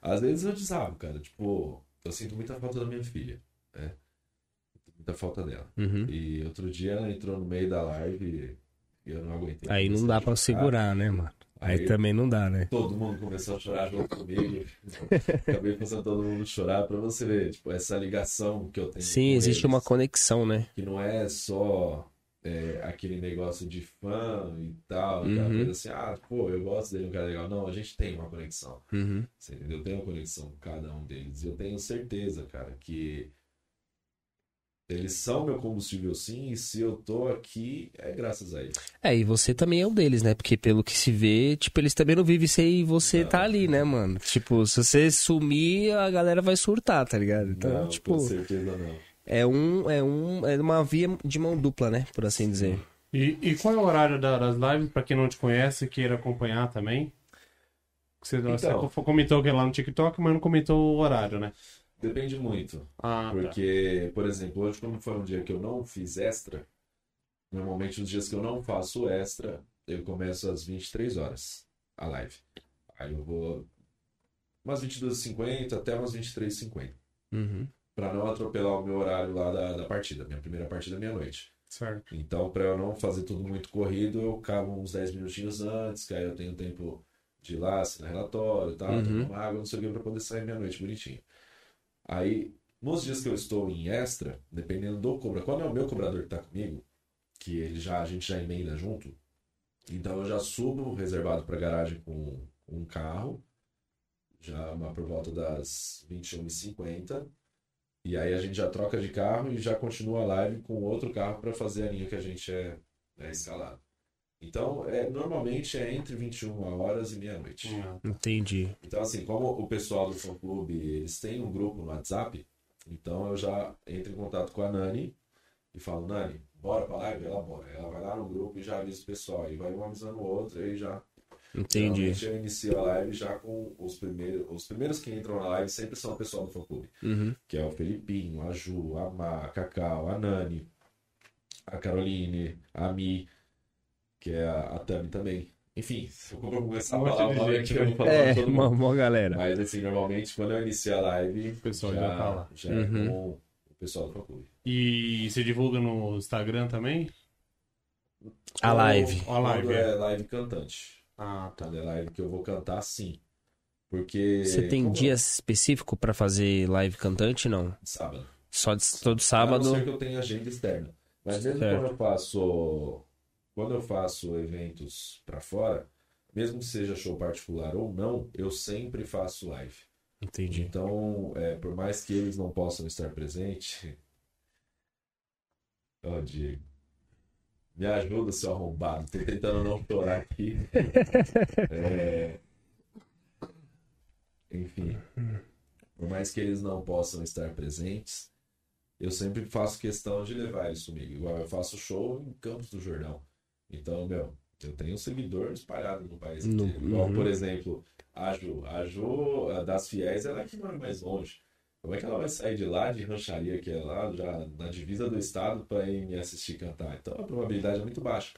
Às vezes eu desabo, cara. Tipo, eu sinto muita falta da minha filha. Né? Muita falta dela. Uhum. E outro dia ela entrou no meio da live e eu não aguentei. Aí não dá a pra chorar. segurar, né, mano? Aí Aí- também não dá, né? Todo mundo começou a chorar junto comigo. Acabei fazendo todo mundo chorar pra você ver, tipo, essa ligação que eu tenho. Sim, existe eles, uma conexão, né? Que não é só é, aquele negócio de fã e tal, aquela Uhum. coisa assim, ah, pô, eu gosto dele, um cara legal. Não, a gente tem uma conexão. Uhum. Você entendeu? Eu tenho uma conexão com cada um deles. E eu tenho certeza, cara, que eles são meu combustível sim, e se eu tô aqui, é graças a eles. É, e você também é um deles, né? Porque pelo que se vê, tipo, eles também não vivem sem você Não. tá ali, né, mano? Tipo, se você sumir, a galera vai surtar, tá ligado? Então, não, tipo, com certeza não. É um, é um, é uma via de mão dupla, né? Por assim dizer. E, e qual é o horário da- das lives, pra quem não te conhece e queira acompanhar também? Você, você Então. comentou que é lá no TikTok, mas não comentou o horário, né? Depende muito. Ah, tá. Porque, por exemplo, hoje, como foi um dia que eu não fiz extra, normalmente os dias que eu não faço extra, eu começo às 23 horas a live. Aí eu vou umas 22h50 até umas 23h50. Uhum. Pra não atropelar o meu horário lá da, da partida, minha primeira partida meia-noite. Certo. Então, pra eu não fazer tudo muito corrido, eu cavo uns 10 minutinhos antes, que aí eu tenho tempo de ir lá, assinar relatório e tal, Uhum. tomar água, não sei o que, pra poder sair meia-noite bonitinho. Aí, nos dias que eu estou em extra, dependendo do cobrador, quando é o meu cobrador que tá comigo, que ele já, a gente já emenda junto, então eu já subo reservado pra garagem com um carro, já uma por volta das 21h50, e aí a gente já troca de carro e já continua a live com outro carro para fazer a linha que a gente é, é escalado. Então, é, normalmente é entre 21 horas e meia-noite. Entendi. Então, assim, como o pessoal do fã clube, eles têm um grupo no WhatsApp, então eu já entro em contato com a Nani e falo, Nani, bora pra live? Ela bora. Ela vai lá no grupo e já avisa o pessoal. E vai um avisando o outro, aí já. Entendi. Geralmente eu inicio a live já com os primeiros. Os primeiros que entram na live sempre são o pessoal do fã clube. Uhum. Que é o Felipinho, a Ju, a Má, a Cacau, a Nani, a Caroline, a Mi, que é a, a Tami também. Enfim, eu for começar a Um falar o nome aqui, eu vou falar É, todo mundo. uma, uma galera. Mas assim, normalmente quando eu inicio a live, O pessoal já tá lá. já é Uhum. com o pessoal do fã clube. E você divulga no Instagram também? A live. A live, Quando é. é live cantante. Ah, tá. É live que eu vou cantar, sim. Porque. Você tem como dias específico pra fazer live cantante? Não. é Sábado. Só de, todo A sábado. não ser que eu tenha agenda externa. Mas mesmo Certo. quando eu faço. Quando eu faço eventos pra fora, mesmo que seja show particular ou não, eu sempre faço live. Entendi. Então, é, por mais que eles não possam estar presentes. Ó, Diego. Me ajuda, seu arrombado. Tô tentando não chorar aqui. É, Enfim. Por mais que eles não possam estar presentes, eu sempre faço questão de levar eles comigo. Igual eu faço show em Campos do Jordão. Então, meu, eu tenho seguidores espalhados no país inteiro. Igual, uhum. por exemplo, a Ju. A Ju, das fiéis, ela é que mora mais longe. Como é que ela vai sair de lá, de rancharia, que é lá, já na divisa do estado, para ir me assistir cantar? Então a probabilidade é muito baixa.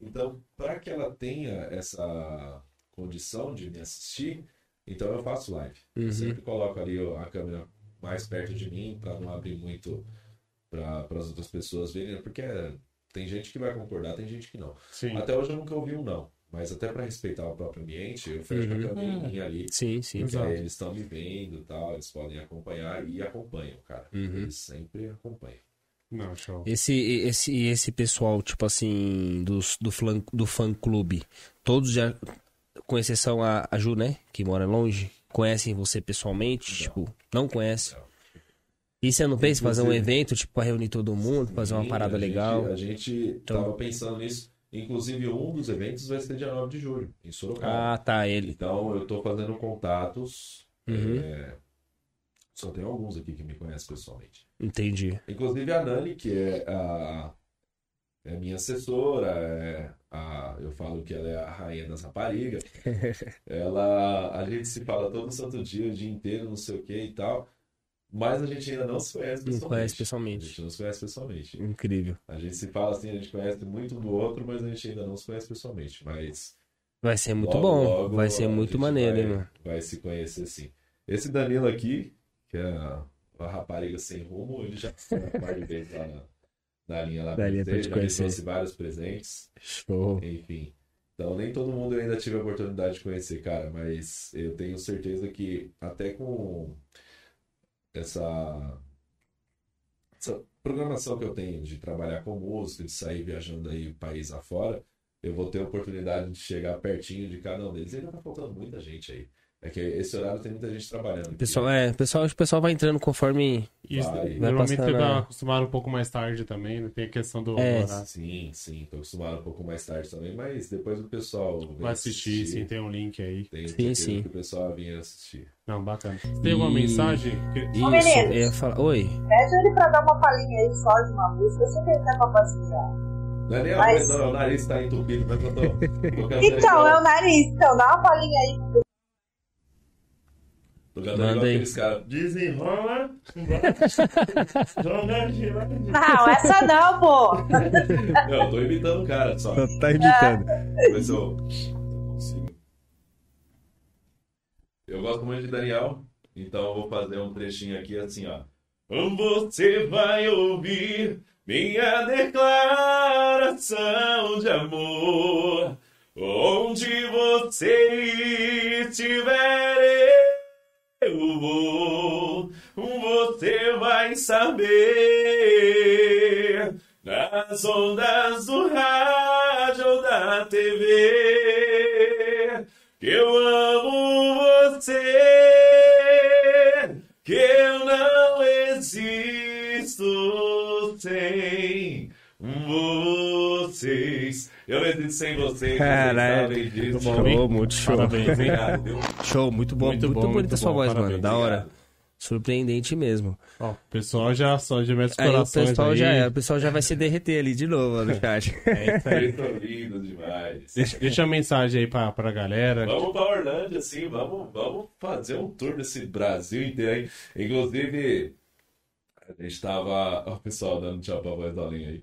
Então, para que ela tenha essa condição de me assistir, então eu faço live. Eu Uhum. sempre coloco ali a câmera mais perto de mim, para não abrir muito para as outras pessoas verem, porque tem gente que vai concordar, tem gente que não. Sim. Até hoje eu nunca ouvi um não. Mas até para respeitar o próprio ambiente, eu fecho Uhum. a ali. Sim, sim. Porque Exato. aí eles estão me vendo e tal, eles podem acompanhar e acompanham, cara. Uhum. Eles sempre acompanham. Não, show. Esse, esse, esse pessoal, tipo assim, dos, do, flan, do fã clube, todos já, com exceção a, a Ju, né? Que mora longe, conhecem você pessoalmente? Não. Tipo, não conhece? Não. E você não pensa em fazer um evento, tipo, pra reunir todo mundo, fazer uma Sim, parada a gente- legal? a gente Então- tava pensando nisso. Inclusive, um dos eventos vai ser dia 9 de julho, em Sorocaba. Ah, tá, ele. Então, eu tô fazendo contatos. Uhum. é, Só tem alguns aqui que me conhecem pessoalmente. Entendi. Inclusive a Nani, que é a é minha assessora, é a, eu falo que ela é a rainha das raparigas. ela, a gente se fala todo santo dia, o dia inteiro, não sei o que e tal. Mas a gente ainda não se conhece Não pessoalmente. conhece A pessoalmente. gente não se conhece pessoalmente. Incrível. A gente se fala assim, a gente conhece muito um do outro, mas a gente ainda não se conhece pessoalmente. Mas Vai ser muito logo, bom. logo vai ser a muito maneiro, vai, mano? Vai se conhecer sim. Esse Danilo aqui, que é a, a rapariga sem rumo, ele já uma de vezes lá na, na linha lá Na linha pra ele te conhecer. trouxe vários presentes, Show. enfim. Então nem todo mundo eu ainda tive a oportunidade de conhecer, cara, mas eu tenho certeza que até com essa, essa programação que eu tenho de trabalhar com música, de sair viajando aí país afora, eu vou ter a oportunidade de chegar pertinho de cada um deles. E ainda tá faltando muita gente aí. É que esse horário tem muita gente trabalhando. aqui. Pessoal, é, pessoal, que o pessoal vai entrando conforme. Isso- Vai. normalmente Vai tá passando a- acostumado um pouco mais tarde também, né? Tem a questão do É. horário. Sim, sim, tô acostumado um pouco mais tarde também, mas depois o pessoal Vai assistir, sim, tem um link aí. Tenho Sim, sim. que o pessoal vinha assistir. Não, bacana. Você tem alguma E- mensagem? Que- Isso, meninos. eu ia falar. Oi. Pede ele pra dar uma palhinha aí só de uma música. Eu sei que ele tá pra passear. Não é nem Mas- não, o nariz tá entupido, mas eu tô, tô Então, é o nariz. Então, dá uma palhinha aí. Tô cantando Manda igual aí. aqueles caras. Desenrola. joga, gira. Não, essa não, pô. Não, eu tô imitando o cara só. Tá imitando. Ver se eu consigo. Eu gosto muito de Daniel, então eu vou fazer um trechinho aqui assim, ó. Você vai ouvir minha declaração de amor. Onde você estiver, eu vou. Você vai saber nas ondas do rádio ou da TV que eu amo você, que eu não existo sem vocês. Eu não existo sem vocês. Caralho. disso. Show, muito show. Parabéns? Obrigado, viu? Show, muito bom. Muito Muito, bom, bonita muito sua bom, voz, mano. parabéns. Da hora. Obrigado. Surpreendente mesmo. Ó, o pessoal já, só já mete os Aí o corações pessoal aí. já é, o pessoal já vai se derreter ali de novo no chat. É isso aí. Lindos demais. Deixa, deixa a mensagem aí pra, pra galera. Vamos pra Orlândia, assim, vamos, vamos fazer um tour desse Brasil inteiro? Inclusive, a gente tava. Ó, o pessoal dando tchau pra voz da linha aí.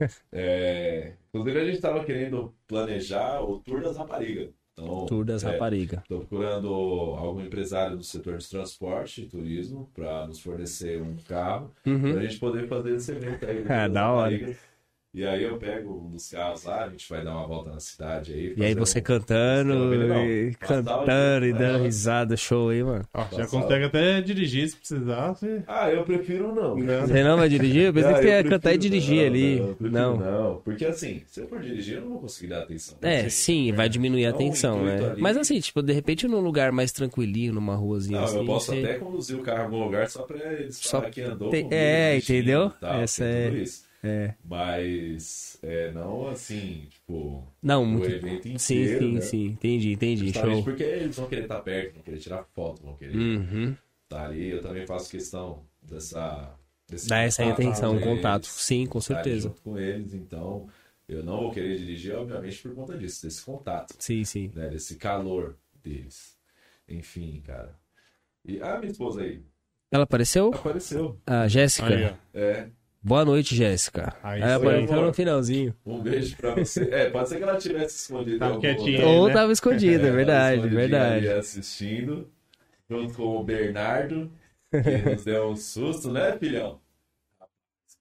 É, inclusive, a gente tava querendo planejar o tour das raparigas. Então, Tour das é, raparigas. Tô procurando algum empresário do setor de transporte e turismo para nos fornecer um carro Uhum. pra gente poder fazer esse evento aí. Das da hora. raparigas. E aí eu pego um dos carros lá, a gente vai dar uma volta na cidade aí. E aí você um- cantando, Não, não. e cantando e dando né? risada, show aí, mano. Ó, já consegue até dirigir se precisar. Você... Ah, eu prefiro não. Você não vai dirigir? Eu pensei Ah, que você ia cantar e prefiro- dirigir não, ali. Não, prefiro Não. não, porque assim, se eu for dirigir, eu não vou conseguir dar atenção. É, sim, vai diminuir a Então, o tensão, intuito né? ali- Mas assim, tipo, de repente num lugar mais tranquilinho, numa ruazinha Não, assim. eu posso você- até conduzir o carro em algum lugar só pra eles Só que andou comigo, é, entendeu? tal, Essa é- tudo isso. É. Mas é, não assim, tipo, Não, o muito. evento inteiro, Sim, sim, né? sim. Entendi, entendi. Justamente Show. porque eles vão querer estar perto, vão querer tirar foto, vão querer Uhum. estar ali. Eu também faço questão dessa... Desse Dá essa intenção, um contato. Sim, com estar certeza. junto com eles, então eu não vou querer dirigir, obviamente, por conta disso, desse contato, Sim, sim. né? Desse calor deles. Enfim, cara. E ah, minha esposa aí, Ela apareceu? apareceu. A Jéssica. É, Boa noite, Jéssica. Aí sim, apareceu no finalzinho. um beijo pra você. É, pode ser que ela tivesse escondido. Tava quietinha. Ou né? tava escondida, é É, verdade, verdade. ali assistindo, junto com o Bernardo, que nos deu um susto, né, filhão?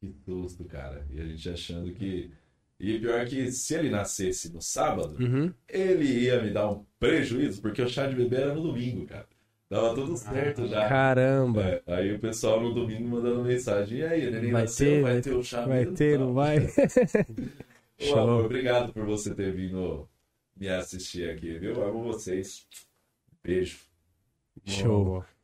Que susto, cara. E a gente achando que. E pior que se ele nascesse no sábado, Uhum. ele ia me dar um prejuízo, porque o chá de bebê era no domingo, cara. Tava tudo certo já. Caramba. É, aí o pessoal no domingo mandando mensagem. E aí, neném Vai nasceu, ter, vai vai ter o chá Vai ter, não vai? Ô, Show. amor, obrigado por você ter vindo me assistir aqui, viu? Amo vocês. Beijo. Show. Boa.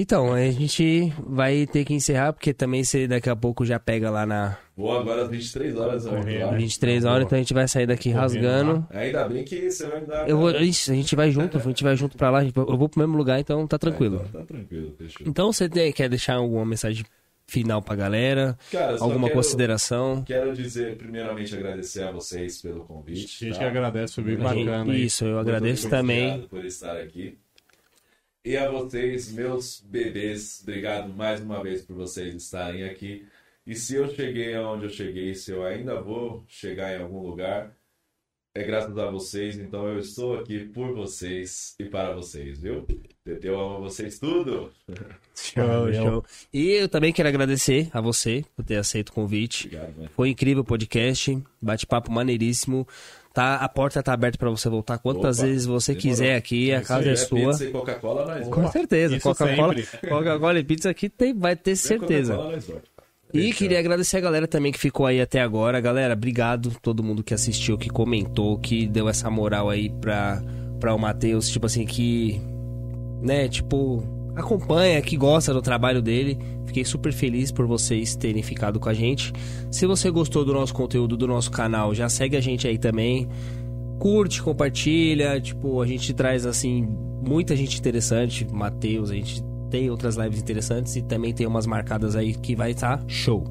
Então, a gente vai ter que encerrar, porque também você daqui a pouco já pega lá na Vou agora às 23 horas. Correndo. lá. 23 horas, então a gente vai sair daqui Correndo rasgando. Ainda bem que você vai me dar. Eu vou, isso, a gente vai junto, a gente vai junto pra lá, a eu vou pro mesmo lugar, então tá tranquilo. Então, tá tranquilo, fechou. Então você quer deixar alguma mensagem final pra galera? Cara, Alguma quero- consideração? Quero dizer, primeamente, agradecer a vocês pelo A convite. gente tá? que agradece, foi bem A bacana aí. Isso, eu agradeço obrigado também. por estar aqui. E a vocês, meus bebês, obrigado mais uma vez por vocês estarem aqui. E se eu cheguei aonde eu cheguei, se eu ainda vou chegar em algum lugar, é graças a vocês. Então eu estou aqui por vocês e para vocês, viu? Eu amo vocês tudo. Show, show. E eu também quero agradecer a você por ter aceito o convite. Obrigado, né? Foi incrível o podcast, bate-papo maneiríssimo. Tá, a porta tá aberta pra você voltar quantas Opa, vezes você demorou. quiser aqui, a casa é tiver sua. Pizza e Coca-Cola, nós Com certeza, Coca-Cola. Coca-Cola e pizza aqui tem, vai ter certeza. Coca-Cola, nós vamos. E queria agradecer a galera também que ficou aí até agora. Galera, obrigado todo mundo que assistiu, que comentou, que deu essa moral aí pra, pra o Matheus. Tipo assim, que, né, tipo, acompanha, que gosta do trabalho dele. Fiquei super feliz por vocês terem ficado com a gente. Se você gostou do nosso conteúdo, do nosso canal, já segue a gente aí também. Curte, compartilha. Tipo, a gente traz, assim, muita gente interessante. Matheus, a gente tem outras lives interessantes e também tem umas marcadas aí que vai estar show.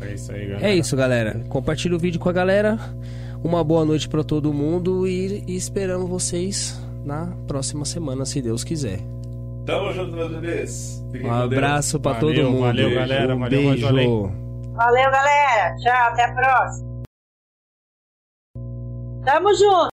É isso aí, galera. É isso, galera. Compartilha o vídeo com a galera. Uma boa noite pra todo mundo e, e esperamos vocês na próxima semana, se Deus quiser. Tamo junto, meus bebês. Fiquem Um abraço pra Valeu, todo mundo. valeu, galera. Um Valeu, beijo. Valeu, galera. Tchau, até a próxima. Tamo junto.